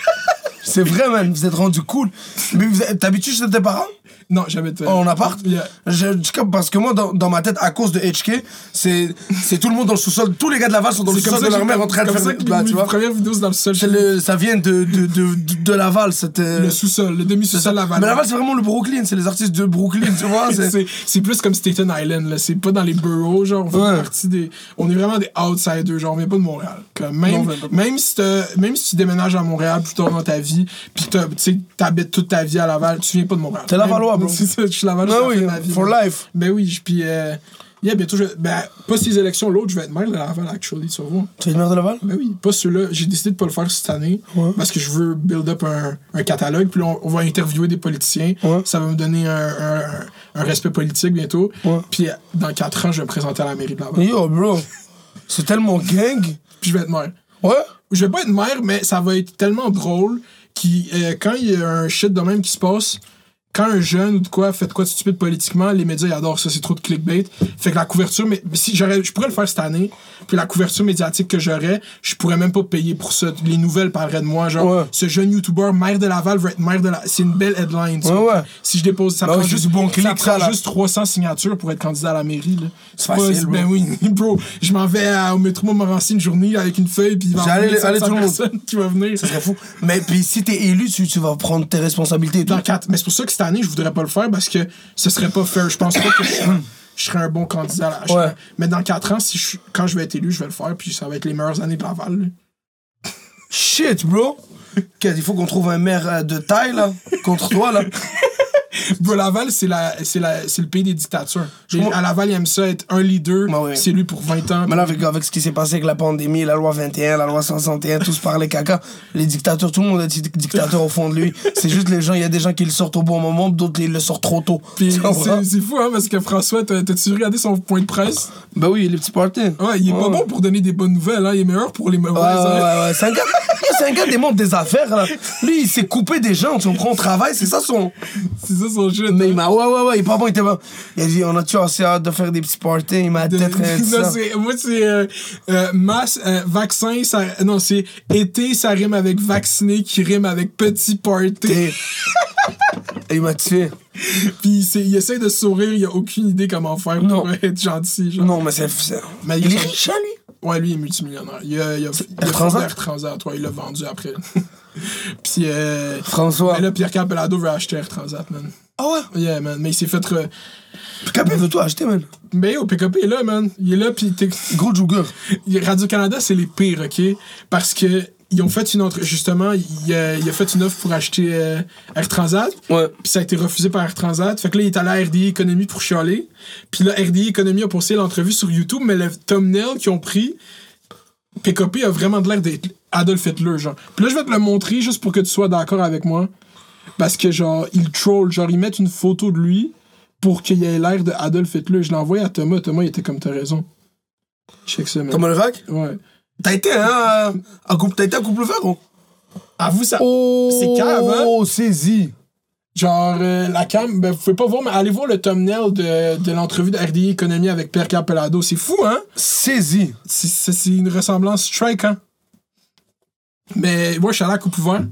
C'est vrai, man. Vous êtes rendu cool. Mais t'habites chez tes parents? Non, j'avais pas. En appart? Yeah. Je, parce que moi, dans, dans ma tête, à cause de HK, c'est tout le monde dans le sous-sol. Tous les gars de Laval sont dans le sous-sol de leur mère en train de faire ça des plats, tu vois. premières vidéos, c'est dans le sol. C'est le- ça vient de, de, de, de Laval, cette. euh, Le sous-sol, le demi-sous-sol Laval. Mais Laval, c'est vraiment le Brooklyn, c'est les artistes de Brooklyn, tu vois. (laughs) c'est- plus comme Staten Island là c'est pas dans les boroughs genre on fait Ouais. partie des on est vraiment des outsiders genre on vient pas de Montréal Comme même Non, de- si t'as- même si tu déménages à Montréal plus tard dans ta vie puis t'as- tu t'habites toute ta vie à Laval tu viens pas de Montréal T'es Lavallois, bro. c'est ça je suis fait oui, ma vie, for life. ben oui puis euh, yeah bientôt je ben pas ces élections l'autre je vais être maire de Laval actually tu vas voir Tu es une mère de Laval? ben oui, pas ceux-là. J'ai décidé de pas le faire cette année Ouais. parce que je veux build up un, un catalogue. Puis là, on, on va interviewer des politiciens. Ouais. Ça va me donner un, un- un respect politique bientôt. Ouais. Puis euh, dans 4 ans, je vais me présenter à la mairie de Laval. Yo, bro. C'est tellement gang. Puis je vais être maire. Ouais? Je vais pas être maire, mais ça va être tellement drôle qui quand il y a un shit de même qui se passe, quand un jeune ou de quoi fait de quoi de stupide politiquement, les médias ils adorent ça, c'est trop de clickbait. Fait que la couverture, mais si j'aurais, je pourrais le faire cette année, puis la couverture médiatique que j'aurais, je pourrais même pas payer pour ça. Les nouvelles parleraient de moi, genre Ouais. ce jeune YouTuber maire de Laval veut être maire de la, c'est une belle headline. tu Ouais, ouais. Si je dépose, ça Bah prend juste bon ça clic, prend ça, là. juste 300 signatures pour être candidat à la mairie. Là. C'est facile, ben oui, (laughs) bro. Je m'en vais à- au métro Montmorency une journée avec une feuille, puis il va y avoir J'allais- 1500 allez, tout le monde. personnes qui va venir. Ça serait fou. Mais puis si t'es élu, tu, tu vas prendre tes responsabilités et tout. Dans quatre. Mais c'est pour ça que année, je voudrais pas le faire parce que ce serait pas fair. Je pense pas que je serais, je serais un bon candidat. Là. Je serais- Ouais. Mais dans 4 ans, si je, quand je vais être élu, je vais le faire. Puis ça va être les meilleures années de Laval. là. Shit, bro. (laughs) Il faut qu'on trouve un maire euh, de taille, là, contre toi, là. (laughs) Bro, Laval, c'est la, c'est la, c'est le pays des dictatures. Les- à Laval, il aime ça être un leader. Ouais, ouais. C'est lui pour 20 ans. Mais là, avec, avec ce qui s'est passé avec la pandémie, la loi 21, la loi 61, tous parlaient caca. Les dictateurs, tout le monde est di- dictateur au fond de lui. C'est juste les gens, il y a des gens qui le sortent au bon moment, d'autres ils le sortent trop tôt. C'est, fou, hein, parce que François, t'as- t'as-tu regardé son point de presse? Ben oui, les petits parties. Ouais, il est pas bon pour donner des bonnes nouvelles, hein. Il est meilleur pour les mauvaises. Ouais, hein. ouais, ouais, ouais. C'est un gars, c'est un gars des mondes des affaires, là. Lui, il s'est coupé des gens, tu comprends, au travail, c'est ça son. C'est ça son shit. Mais il m'a, ouais, ouais, ouais, il est pas bon, il était bon. Il a dit, on a-tu assez hâte de faire des petits parties, il m'a (laughs) c'est- moi, c'est euh, euh, masse, euh, vaccin, ça, non, c'est été, ça rime avec vacciné, qui rime avec petit party. (laughs) Et il m'a tué. Puis il essaie de sourire, il a aucune idée comment faire Non. pour être gentil. Genre. Non, mais c'est. Mais il il- est riche, hein, lui? Ouais, lui, il est multimillionnaire. Il a, il a, il a Transat? Transat, ouais, il l'a vendu après. (laughs) Puis, euh, François. mais là, Pierre Capelado veut acheter Air Transat, man. Ah ouais? Yeah, man. Mais il s'est fait. re- Capé veut tout acheter, man. Mais au PKP est là, man. Il est là, puis t'es- Gros jugger. Radio-Canada, c'est les pires, OK? Parce que ils ont fait une autre. Justement, il a, il a fait une offre pour acheter euh, Air Transat. Ouais. Puis ça a été refusé par Air Transat. Fait que là, il est allé à RDI Économie pour chialer. Puis là, RDI Économie a posté l'entrevue sur YouTube, mais le thumbnail qu'ils ont pris, PKP a vraiment de l'air d'être Adolf Hitler, genre. Puis là, je vais te le montrer juste pour que tu sois d'accord avec moi. Parce que, genre, ils troll. Genre, ils mettent une photo de lui pour qu'il ait l'air de Adolf Hitler. Je l'ai envoyé à Thomas. Thomas, il était comme t'as raison. Check ça, man. Thomas Levac? Ouais. T'as été, hein, euh, un couple, t'as été un couple vert, gros? Avoue ça. Oh, C'est cave, hein? Oh, saisi. Genre, euh, la cam, ben, vous pouvez pas voir, mais allez voir le thumbnail de, de l'entrevue de RDI Économie avec Pierre Capelado. C'est fou, hein? Saisi. C'est une ressemblance strike, hein? Mais moi, je suis allé à Coupe ouvert.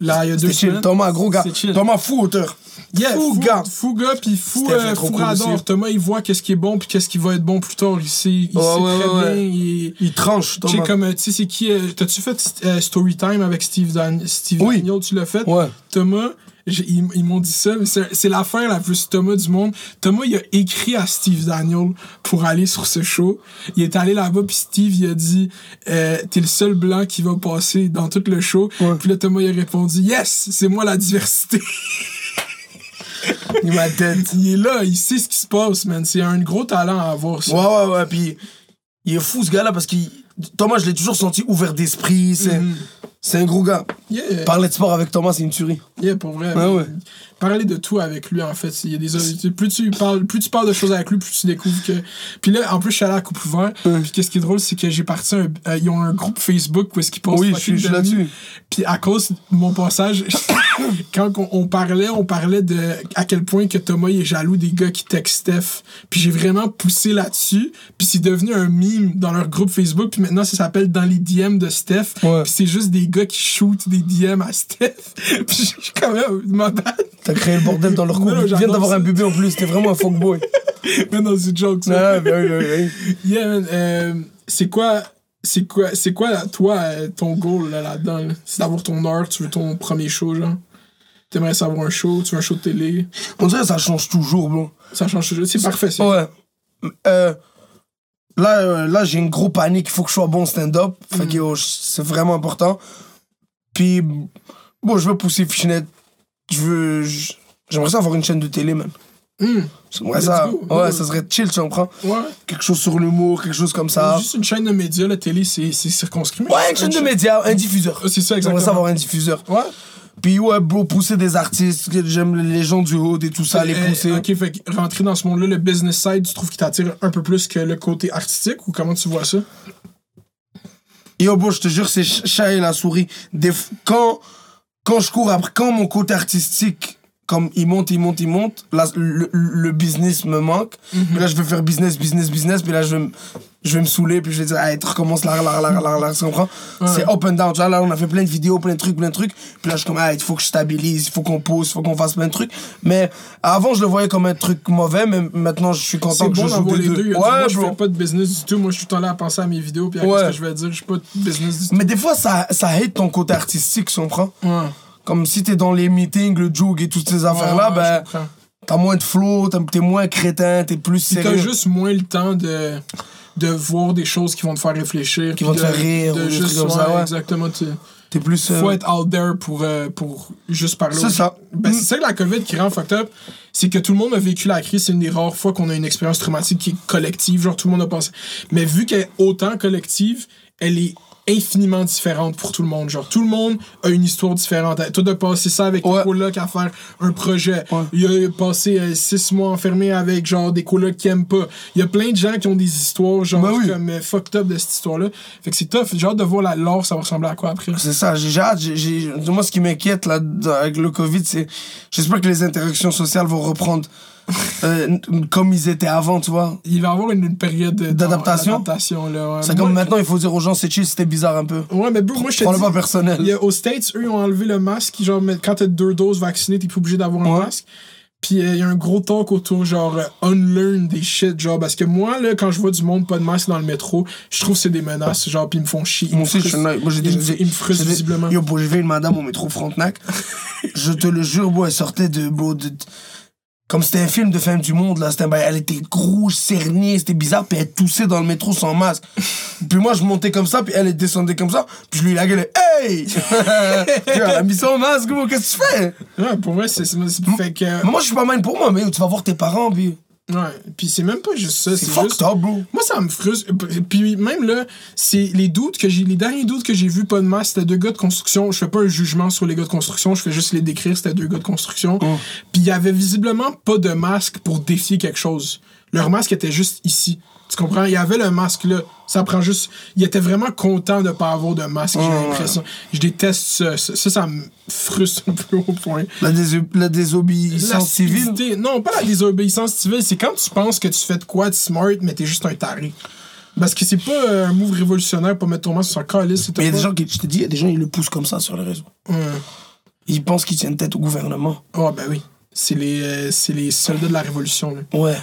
Là, il y a deux chill. semaines. Thomas, gros gars. Thomas, fou auteur. Yeah, fou fou, gars. Fou gars, puis fou, euh, fou cool. Thomas, il voit qu'est-ce qui est bon, puis qu'est-ce qui va être bon plus tard. Il sait, il Ouais, sait ouais, très ouais, bien. Il, Il tranche, tu sais, Thomas. comme, euh, tu sais, c'est qui. euh, T'as-tu fait euh, Storytime avec Steve, Dan Steve Oui. Daniel? Tu l'as fait? Ouais. Thomas, ils, ils m'ont dit ça, mais c'est l'affaire la plus Thomas du monde. Thomas, il a écrit à Steve Daniel pour aller sur ce show. Il est allé là-bas, puis Steve, il a dit euh, T'es le seul blanc qui va passer dans tout le show. Ouais. Puis là, Thomas, il a répondu Yes, c'est moi la diversité. (laughs) Il m'a il est là, il sait ce qui se passe, man. C'est un gros talent à avoir, ça. Ouais, ouais, ouais. Puis, il est fou, ce gars-là, parce qu'il. Thomas, je l'ai toujours senti ouvert d'esprit. C'est Mhm. C'est un gros gars. Yeah, Parler de sport avec Thomas, c'est une tuerie. yeah, pour vrai. Ouais. Parler de tout avec lui, en fait. Il y a des, plus, tu parles, plus tu parles de choses avec lui, plus tu découvres que. Puis là, en plus, je suis allé à la Coupe ouvert. Puis qu'est-ce qui est drôle, c'est que j'ai parti un. euh, ils ont un groupe Facebook où est-ce qu'ils postent. Oui, je suis- là-dessus. Puis à cause de mon passage, (coughs) quand on, on parlait, on parlait de à quel point que Thomas il est jaloux des gars qui textent Steph. Puis j'ai vraiment poussé là-dessus. Puis c'est devenu un meme dans leur groupe Facebook. Puis maintenant, ça s'appelle Dans les DM de Steph. Ouais. Puis c'est juste des gars qui shootent des DM à Steph. (laughs) Puis je suis quand même, ma bad. T'as créé le bordel dans leur couple. Tu viens d'avoir un bébé en plus. T'es vraiment un fuckboy. (laughs) Mais non, c'est joke, ça. Ah, ben oui, ben oui. (laughs) Yeah, man, euh, c'est quoi. C'est quoi, c'est quoi, toi, euh, ton goal là, là-dedans? là? C'est d'avoir ton heure, tu veux ton premier show, genre? T'aimerais savoir un show, tu veux un show de télé? On dirait que ça change toujours, bro. Ça change toujours. C'est parfait, ça. Ouais. Euh, là, euh, là j'ai une grosse panique. Il faut que je sois bon stand-up. Fait que yo, c'est vraiment important. Puis, bon, je veux pousser Fichinette. Je veux. J'aimerais ça avoir une chaîne de télé, man. J'aimerais ça. go. Ouais, Ouais. ça serait chill, tu comprends? Ouais. Quelque chose sur l'humour, quelque chose comme ça. Juste une chaîne de médias, la télé, c'est circonscrit. Ouais, une chaîne de médias, un diffuseur. C'est ça, J'aimerais exactement. ça avoir un diffuseur. Ouais. Puis, ouais, bro, pousser des artistes. J'aime les gens du haut et tout ça, les Euh, pousser. ok, fait rentrer dans ce monde-là, le business side, tu trouves qu'il t'attire un peu plus que le côté artistique ou comment tu vois ça? Yo, bro, je te jure, c'est ch- chat et la souris. Des quand, quand je cours après, quand mon côté artistique, comme il monte, il monte, il monte, là, le, le business me manque. Puis là, je vais faire business, business, business. Puis là, je vais, me- je vais me saouler. Puis je vais dire, allez, tu recommences là, là, là, là, là, tu comprends? C'est up and down. Tu vois, là, on a fait plein de vidéos, plein de trucs, plein de trucs. Puis là, je suis comme, ah, il faut que je stabilise, il faut qu'on pose, il faut qu'on fasse plein de trucs. Mais avant, je le voyais comme un truc mauvais, mais maintenant, je suis content que bon je joue des les deux. deux. Du- moi, Ouais, je fais pas de business du tout. Moi, je suis là à penser à mes vidéos puis à Ouais. ce que je vais dire. Je suis pas de business du tout. Mais des fois, ça, ça hate ton côté artistique, tu comprends? Ouais. Comme si t'es dans les meetings, le jog et toutes ces affaires-là, Ouais, ben, je comprends. t'as moins de flow, t'es moins crétin, t'es plus Puis t'as sérieux. juste moins le temps de, de voir des choses qui vont te faire réfléchir. Qui vont te faire rire de juste, comme ça, ouais. Exactement. tu- T'es plus. euh, faut être out there pour, euh, pour juste parler. C'est ça. Ben, Mm. c'est ça que la COVID qui rend fucked up, c'est que tout le monde a vécu la crise. C'est une des rares fois qu'on a une expérience traumatique qui est collective. Genre, tout le monde a passé. Mais vu qu'elle est autant collective, elle est infiniment différente pour tout le monde. Genre, tout le monde a une histoire différente. Toi, de passer ça avec Ouais. des colocs à faire un projet. Ouais. Il a passé euh, six mois enfermé avec, genre, des colocs qui aiment pas. Il y a plein de gens qui ont des histoires, genre, Ben oui. comme euh, fucked up de cette histoire-là. Fait que c'est tough. J'ai hâte de voir la lore, ça va ressembler à quoi après. C'est ça, j'ai hâte. Moi, ce qui m'inquiète là, avec le Covid, c'est. J'espère que les interactions sociales vont reprendre euh, comme ils étaient avant, tu vois. Il va y avoir une, une période de- D'adaptation? ouais. C'est comme maintenant, il faut dire aux gens, c'est chill, c'était bizarre un peu. Ouais, mais bro, moi, je te dis, pas personnel. y a- aux States, eux, ils ont enlevé le masque. Genre, quand t'as deux doses vaccinées, t'es plus obligé d'avoir un masque. Puis euh, il y a un gros talk autour, genre, euh, unlearn des shit, genre, parce que moi, là, quand je vois du monde pas de masque dans le métro, je trouve que c'est des menaces, genre, puis ils me font chier. Ils Moi aussi, je. Moi, j'ai déjà Ils me frustrent des- visiblement. Yo, bro, j'ai vu une madame au métro Frontenac. (laughs) je te le jure, bro, elle sortait de. Bro, de comme c'était un film de fin du monde, là. C'était, ben, elle était rouge, cernée, c'était bizarre, puis elle toussait dans le métro sans masque. (laughs) puis moi, je montais comme ça, puis elle, descendait comme ça, puis je lui la gueule, hey! (laughs) elle a mis son masque, qu'est-ce que tu fais? Ouais, pour vrai, c'est. Fait que. Mais moi, je suis pas mal pour moi, mais tu vas voir tes parents, puis. Ouais, puis c'est même pas juste ça, C'est juste. up, bro. Moi, ça me frustre. Puis même là, c'est les doutes que j'ai. Les derniers doutes que j'ai vus, pas de masse, c'était deux gars de construction. Je fais pas un jugement sur les gars de construction, je fais juste les décrire, c'était deux gars de construction. Oh. Puis il y avait visiblement pas de masque pour défier quelque chose. Leur masque était juste ici. Tu comprends? Il y avait le masque là. Ça prend juste. Il était vraiment content de pas avoir de masque, j'ai l'impression. Je déteste ça. Ça, ça, ça me frustre un peu au point. La, la désobéissance civile. Non, pas la désobéissance civile, c'est quand tu penses que tu fais de quoi de smart, mais t'es juste un taré. Parce que c'est pas euh, un move révolutionnaire pour mettre ton masque sur un calice. Mais il y a des gens qui, je te dis, il y a des gens, ils le poussent comme ça sur les réseaux. Ouais. Ils pensent qu'ils tiennent tête au gouvernement. Oh, ben oui. C'est les, euh, c'est les soldats de la révolution, là. Ouais.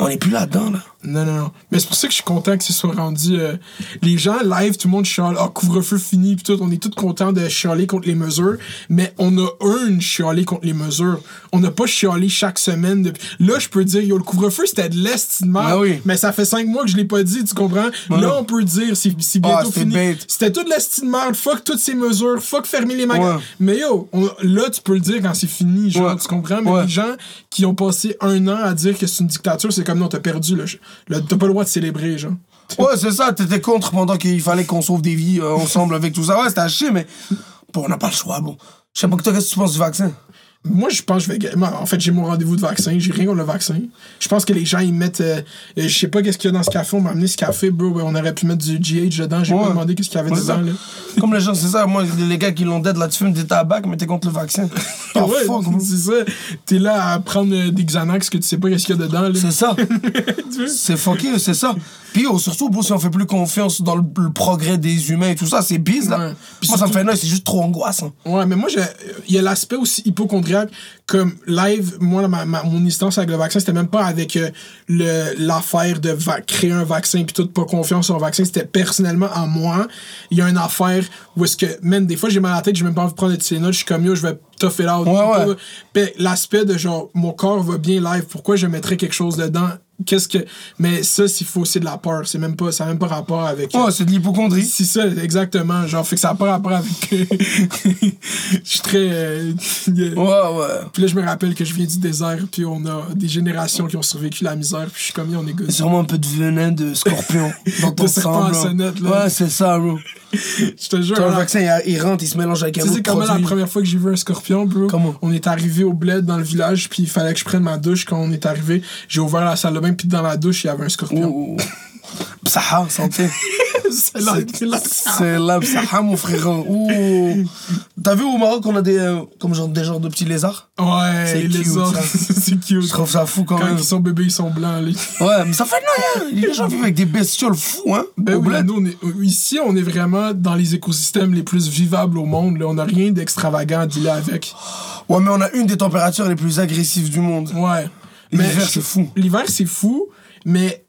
On est plus là-dedans, là. Non, non, non. Mais c'est pour ça que je suis content que ce soit rendu. euh, les gens live, tout le monde chiale. Ah, couvre-feu fini, pis tout. On est tous contents de chialer contre les mesures. Mais on a un chialer contre les mesures. On n'a pas chialé chaque semaine. Depuis... Là, je peux dire, yo, le couvre-feu, c'était de l'est de. Ah oui. Mais ça fait cinq mois que je l'ai pas dit, tu comprends? Là, on peut dire, c'est c'est bientôt Ah, c'était fini. C'était tout de l'est de merde. Fuck toutes ces mesures. Fuck fermer les magasins. Ouais. Mais yo, on- là, tu peux le dire quand c'est fini, genre, Ouais. tu comprends? Mais les gens qui ont passé un an à dire que c'est une dictature, c'est comme non, t'as perdu, là. T'as pas le droit de célébrer, genre. Ouais, c'est ça, t'étais contre pendant qu'il fallait qu'on sauve des vies euh, ensemble avec tout ça. Ouais, c'était à chier, mais bon, on n'a pas le choix, bon. Je sais pas que toi, qu'est-ce que tu penses du vaccin? Moi, je pense que je vais. En fait, j'ai mon rendez-vous de vaccin. J'ai rien contre le vaccin. Je pense que les gens, ils mettent. euh, je sais pas qu'est-ce qu'il y a dans ce café. On m'a amené ce café, bro. On aurait pu mettre du GH dedans. J'ai Ouais. pas demandé qu'est-ce qu'il y avait Ouais, dedans, là. Comme les gens, c'est ça, moi, les gars qui l'ont dead, là, tu fumes des tabacs, mais t'es contre le vaccin. (laughs) Ouais, c'est ça. T'es là à prendre euh, des Xanax que tu sais pas qu'est-ce qu'il y a dedans, là. C'est ça. (laughs) c'est fucké, c'est ça. Puis oh, surtout, bro, si on fait plus confiance dans le, le progrès des humains et tout ça, c'est bise, là. Ouais. Puis Moi, ça me fait noise, c'est juste trop angoissant. Ouais, mais moi, il y a l'aspect aussi hypochondriaque. Comme live, moi, ma, ma- mon instance avec le vaccin, c'était même pas avec euh, le- l'affaire de créer un vaccin puis tout, pas confiance en vaccin. C'était personnellement en moi. Il y a une affaire où est-ce que, même des fois, j'ai mal à la tête, j'ai même pas envie de prendre de Tylenol, je suis comme yo, je vais tough it out. Ouais, ouais. L'aspect de genre, mon corps va bien live, pourquoi je mettrais quelque chose dedans? Qu'est-ce que. Mais ça, s'il faut, c'est de la peur. C'est même pas, ça n'a même pas rapport avec. Ouais, c'est de l'hypochondrie. C'est ça, exactement. Genre, fait que ça n'a pas rapport avec. (laughs) je suis très. euh, Ouais, ouais. Puis là, je me rappelle que je viens du désert, puis on a des générations qui ont survécu la misère, puis je suis comme, on est good. sûrement un peu de venin de scorpion (laughs) dans ton De serpent sang, à bro. sonnette, là. Ouais, c'est ça, bro. Je te jure. Quand le là, vaccin, il, il rentre, il se mélange avec Tu un sais autre comment la première fois que j'ai vu un scorpion, bro? Comment? On est arrivé au bled dans le village, puis il fallait que je prenne ma douche. Quand on est arrivé, j'ai ouvert la salle de bain, puis dans la douche, il y avait un scorpion. Psaha, santé. c'est là, c'est là. Mon frère. Ouh. T'as vu au Maroc, on a des, euh, comme genre, des genres de petits lézards Ouais, C'est les lézards, (laughs) c'est cute. Je trouve ça fou quand, Quand même. ils sont bébés, ils sont blancs. les- Ouais, mais ça fait de rien. Les gens vivent avec des bestioles fous, hein. Ben au oui, bled. nous, on est, ici, on est vraiment dans les écosystèmes les plus vivables au monde. là. On n'a rien d'extravagant à dealer avec. Ouais, mais on a une des températures les plus agressives du monde. Ouais. L'hiver, c'est fou. L'hiver, c'est fou, mais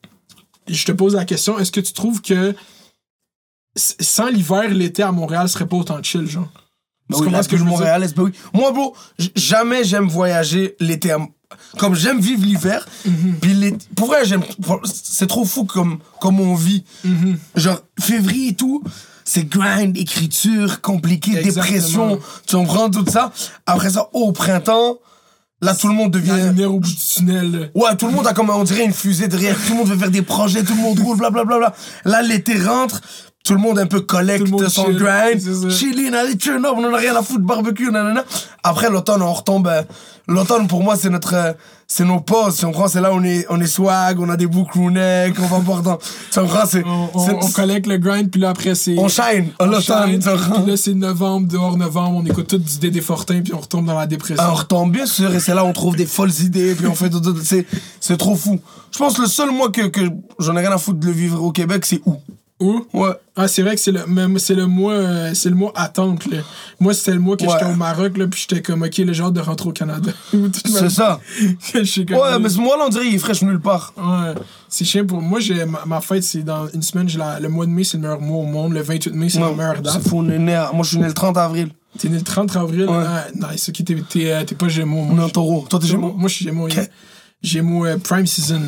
je te pose la question, est-ce que tu trouves que sans l'hiver, l'été à Montréal serait pas autant chill, genre? Oui, comprends la ce que je bah oui? Moi, bro, jamais j'aime voyager l'été. à- Comme j'aime vivre l'hiver, Mhm. puis l'été. Pour vrai, j'aime. C'est trop fou comme, comme on vit. Mhm. Genre, février et tout, c'est grind, écriture, compliqué, Exactement. dépression, tu comprends tout ça? Après ça, au printemps, là, tout le monde Il y a une devient... lumière au bout du tunnel. là. Ouais, tout le monde a comme, on dirait, une fusée derrière. Tout le monde veut faire des projets, tout le monde roule, blablabla. Là, l'été rentre, tout le monde un peu collecte son chill, grind. Chilling, allez, turn up, on en a rien à foutre, barbecue, nanana. Après, l'automne, on retombe. euh, L'automne, pour moi, c'est notre. C'est nos pauses, tu comprends? C'est là où on est, on est swag, on a des beaux (laughs) crewnecks, on va voir dans. Tu comprends? C'est. On, on- on collecte le grind, puis là, après, c'est. on shine. on l'automne, shine? Puis là, c'est novembre, dehors novembre, on écoute tout du Dédé Fortin, puis on retombe dans la dépression. Ah, on retombe bien sûr, et c'est là où on trouve des folles idées, puis on fait c'est trop fou. Je pense que le seul mois que, que j'en ai rien à foutre de le vivre au Québec, c'est où? Où? Ouais. Ah, c'est vrai que c'est le, c'est le mois, euh, c'est le mois attente, là. Moi, c'était le mois que Ouais. j'étais au Maroc, là, puis j'étais comme, ok, le genre de rentrer au Canada. (laughs) C'est ça. (laughs) Comme, Ouais, mais ce mois-là, on dirait qu'il est fraîche nulle part. Ouais, c'est chiant pour moi. J'ai, ma, ma fête, c'est dans une semaine. La- le mois de mai, c'est le meilleur mois au monde. Le 28 mai, c'est la Ouais, meilleure date. fou, né à- Moi, je suis né le 30 avril. T'es né le 30 avril? Ouais. Ah, nice. Ok, t'es, t'es, euh, t'es pas Gémeaux. Moi, On est en taureau. Toi, t'es Gémeaux? Moi, je suis Gémeaux. Gémeaux euh, Prime Season.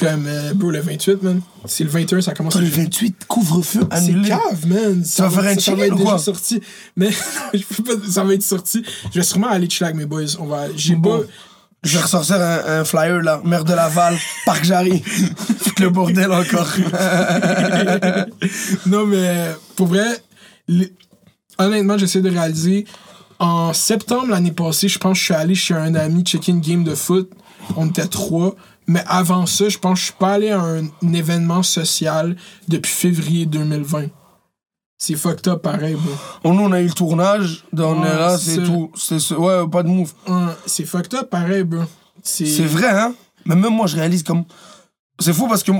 Comme, euh, bro, le 28, man. C'est le 21, ça commence à le 28, couvre-feu C'est annulé. cave, man. Ça vas faire un ça, ça va être ou déjà sorti. Mais (laughs) je peux pas, ça va être sorti. Je vais sûrement aller avec mes boys. On va, j'ai Bon. pas. Je vais ressortir un, un flyer, là. Maire de Laval, (laughs) Parc Jarry. Le bordel encore. (laughs) non, mais pour vrai, les- honnêtement, j'essaie de réaliser. En septembre l'année passée, je pense que je suis allé chez un ami checker une game de foot. On était trois. Mais avant ça, je pense que je suis pas allé à un, un événement social depuis février 2020. C'est fucked up pareil, bro. On, nous, on a eu le tournage. On Ouais, est là, c'est tout. C'est Ouais, pas de move. Ouais, c'est fucked up pareil, bro. C'est vrai, hein? Mais même moi, je réalise comme. C'est fou parce que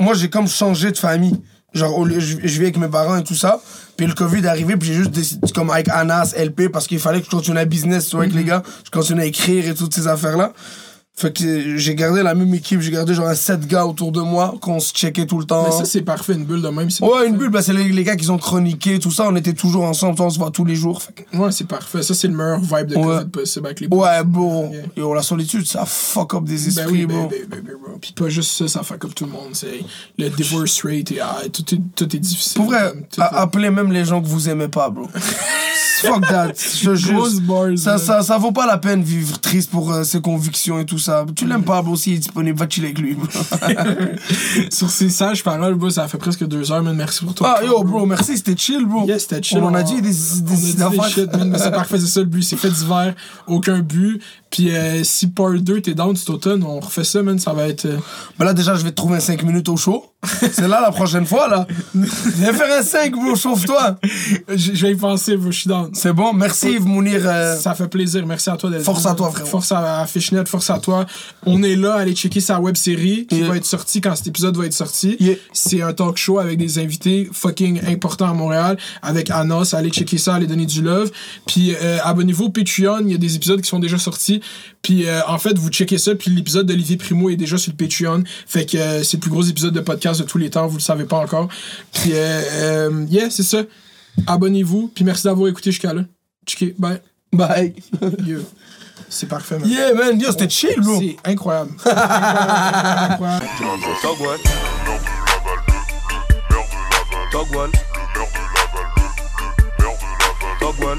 moi, j'ai comme changé de famille. Genre, je, je vis avec mes parents et tout ça. Puis le COVID est arrivé, puis j'ai juste décidé, comme avec Anas, LP, parce qu'il fallait que je continue à business, tu vois, avec les gars. Je continue à écrire et toutes ces affaires-là. Fait que j'ai gardé la même équipe, j'ai gardé genre un 7 gars autour de moi, qu'on se checkait tout le temps. Mais ça, c'est parfait, une bulle de même. Ouais, parfait. une bulle, bah, c'est les, les gars qui ont chroniqué, tout ça, on était toujours ensemble, on se voit tous les jours. Fait que- Ouais, c'est parfait. Ça, c'est le meilleur vibe de Ouais. COVID possible avec les Ouais. Yeah. Yo, la solitude, ça fuck up des Ben esprits, oui, bro. ben, ben, ben, ben. Puis pas juste ça, ça fuck up tout le monde. C'est le divorce rate, et, ah, tout, est, tout est difficile. Pour vrai, Tout a- est- appelez même les gens que vous aimez pas, bro. (laughs) Fuck that. Je te jure. Grosse bars, Ça, ça, ça vaut pas la peine de vivre triste pour euh, ses convictions et tout ça. Tu l'aimes pas, bro, s'il est disponible, va chiller avec lui. bro. (laughs) Sur ces sages paroles, bro, ça fait presque deux heures, man. Merci pour toi. ah, yo, bro, merci, c'était chill, bro. C'était chill. On en a dit des, on a des, dit des shit, man, mais c'est parfait, c'est ça le but. C'est fait d'hiver, aucun but. Puis euh, si part 2, t'es down cet automne, on refait ça, man. Ça va être. euh, Ben là, déjà, je vais te trouver un 5 minutes au show. C'est là la prochaine fois, là. Viens faire un 5, bro, chauffe-toi. Je je vais y penser, bro, je suis down. C'est bon, merci Yves Mounir. euh, Ça fait plaisir. Merci à toi d'être Force à toi, frérot. Force à, à Fishnet, force à toi. On est là, allez checker sa web série qui Yeah. va être sortie quand cet épisode va être sorti. Yeah. C'est un talk show avec des invités fucking importants à Montréal avec Anos. Allez checker ça, allez donner du love. Puis euh, abonnez-vous au Patreon, il y a des épisodes qui sont déjà sortis. Puis euh, en fait, vous checkez ça, puis l'épisode d'Olivier Primo est déjà sur le Patreon. Fait que euh, c'est le plus gros épisode de podcast de tous les temps, vous le savez pas encore. Puis euh, euh, yeah, c'est ça. Abonnez-vous, puis merci d'avoir écouté jusqu'à là. Checké, bye. Bye. Yo. C'est parfait, man. Yeah, man, yo, c'était chill, bro. C'est incroyable. incroyable. incroyable. Togwall. Togwall.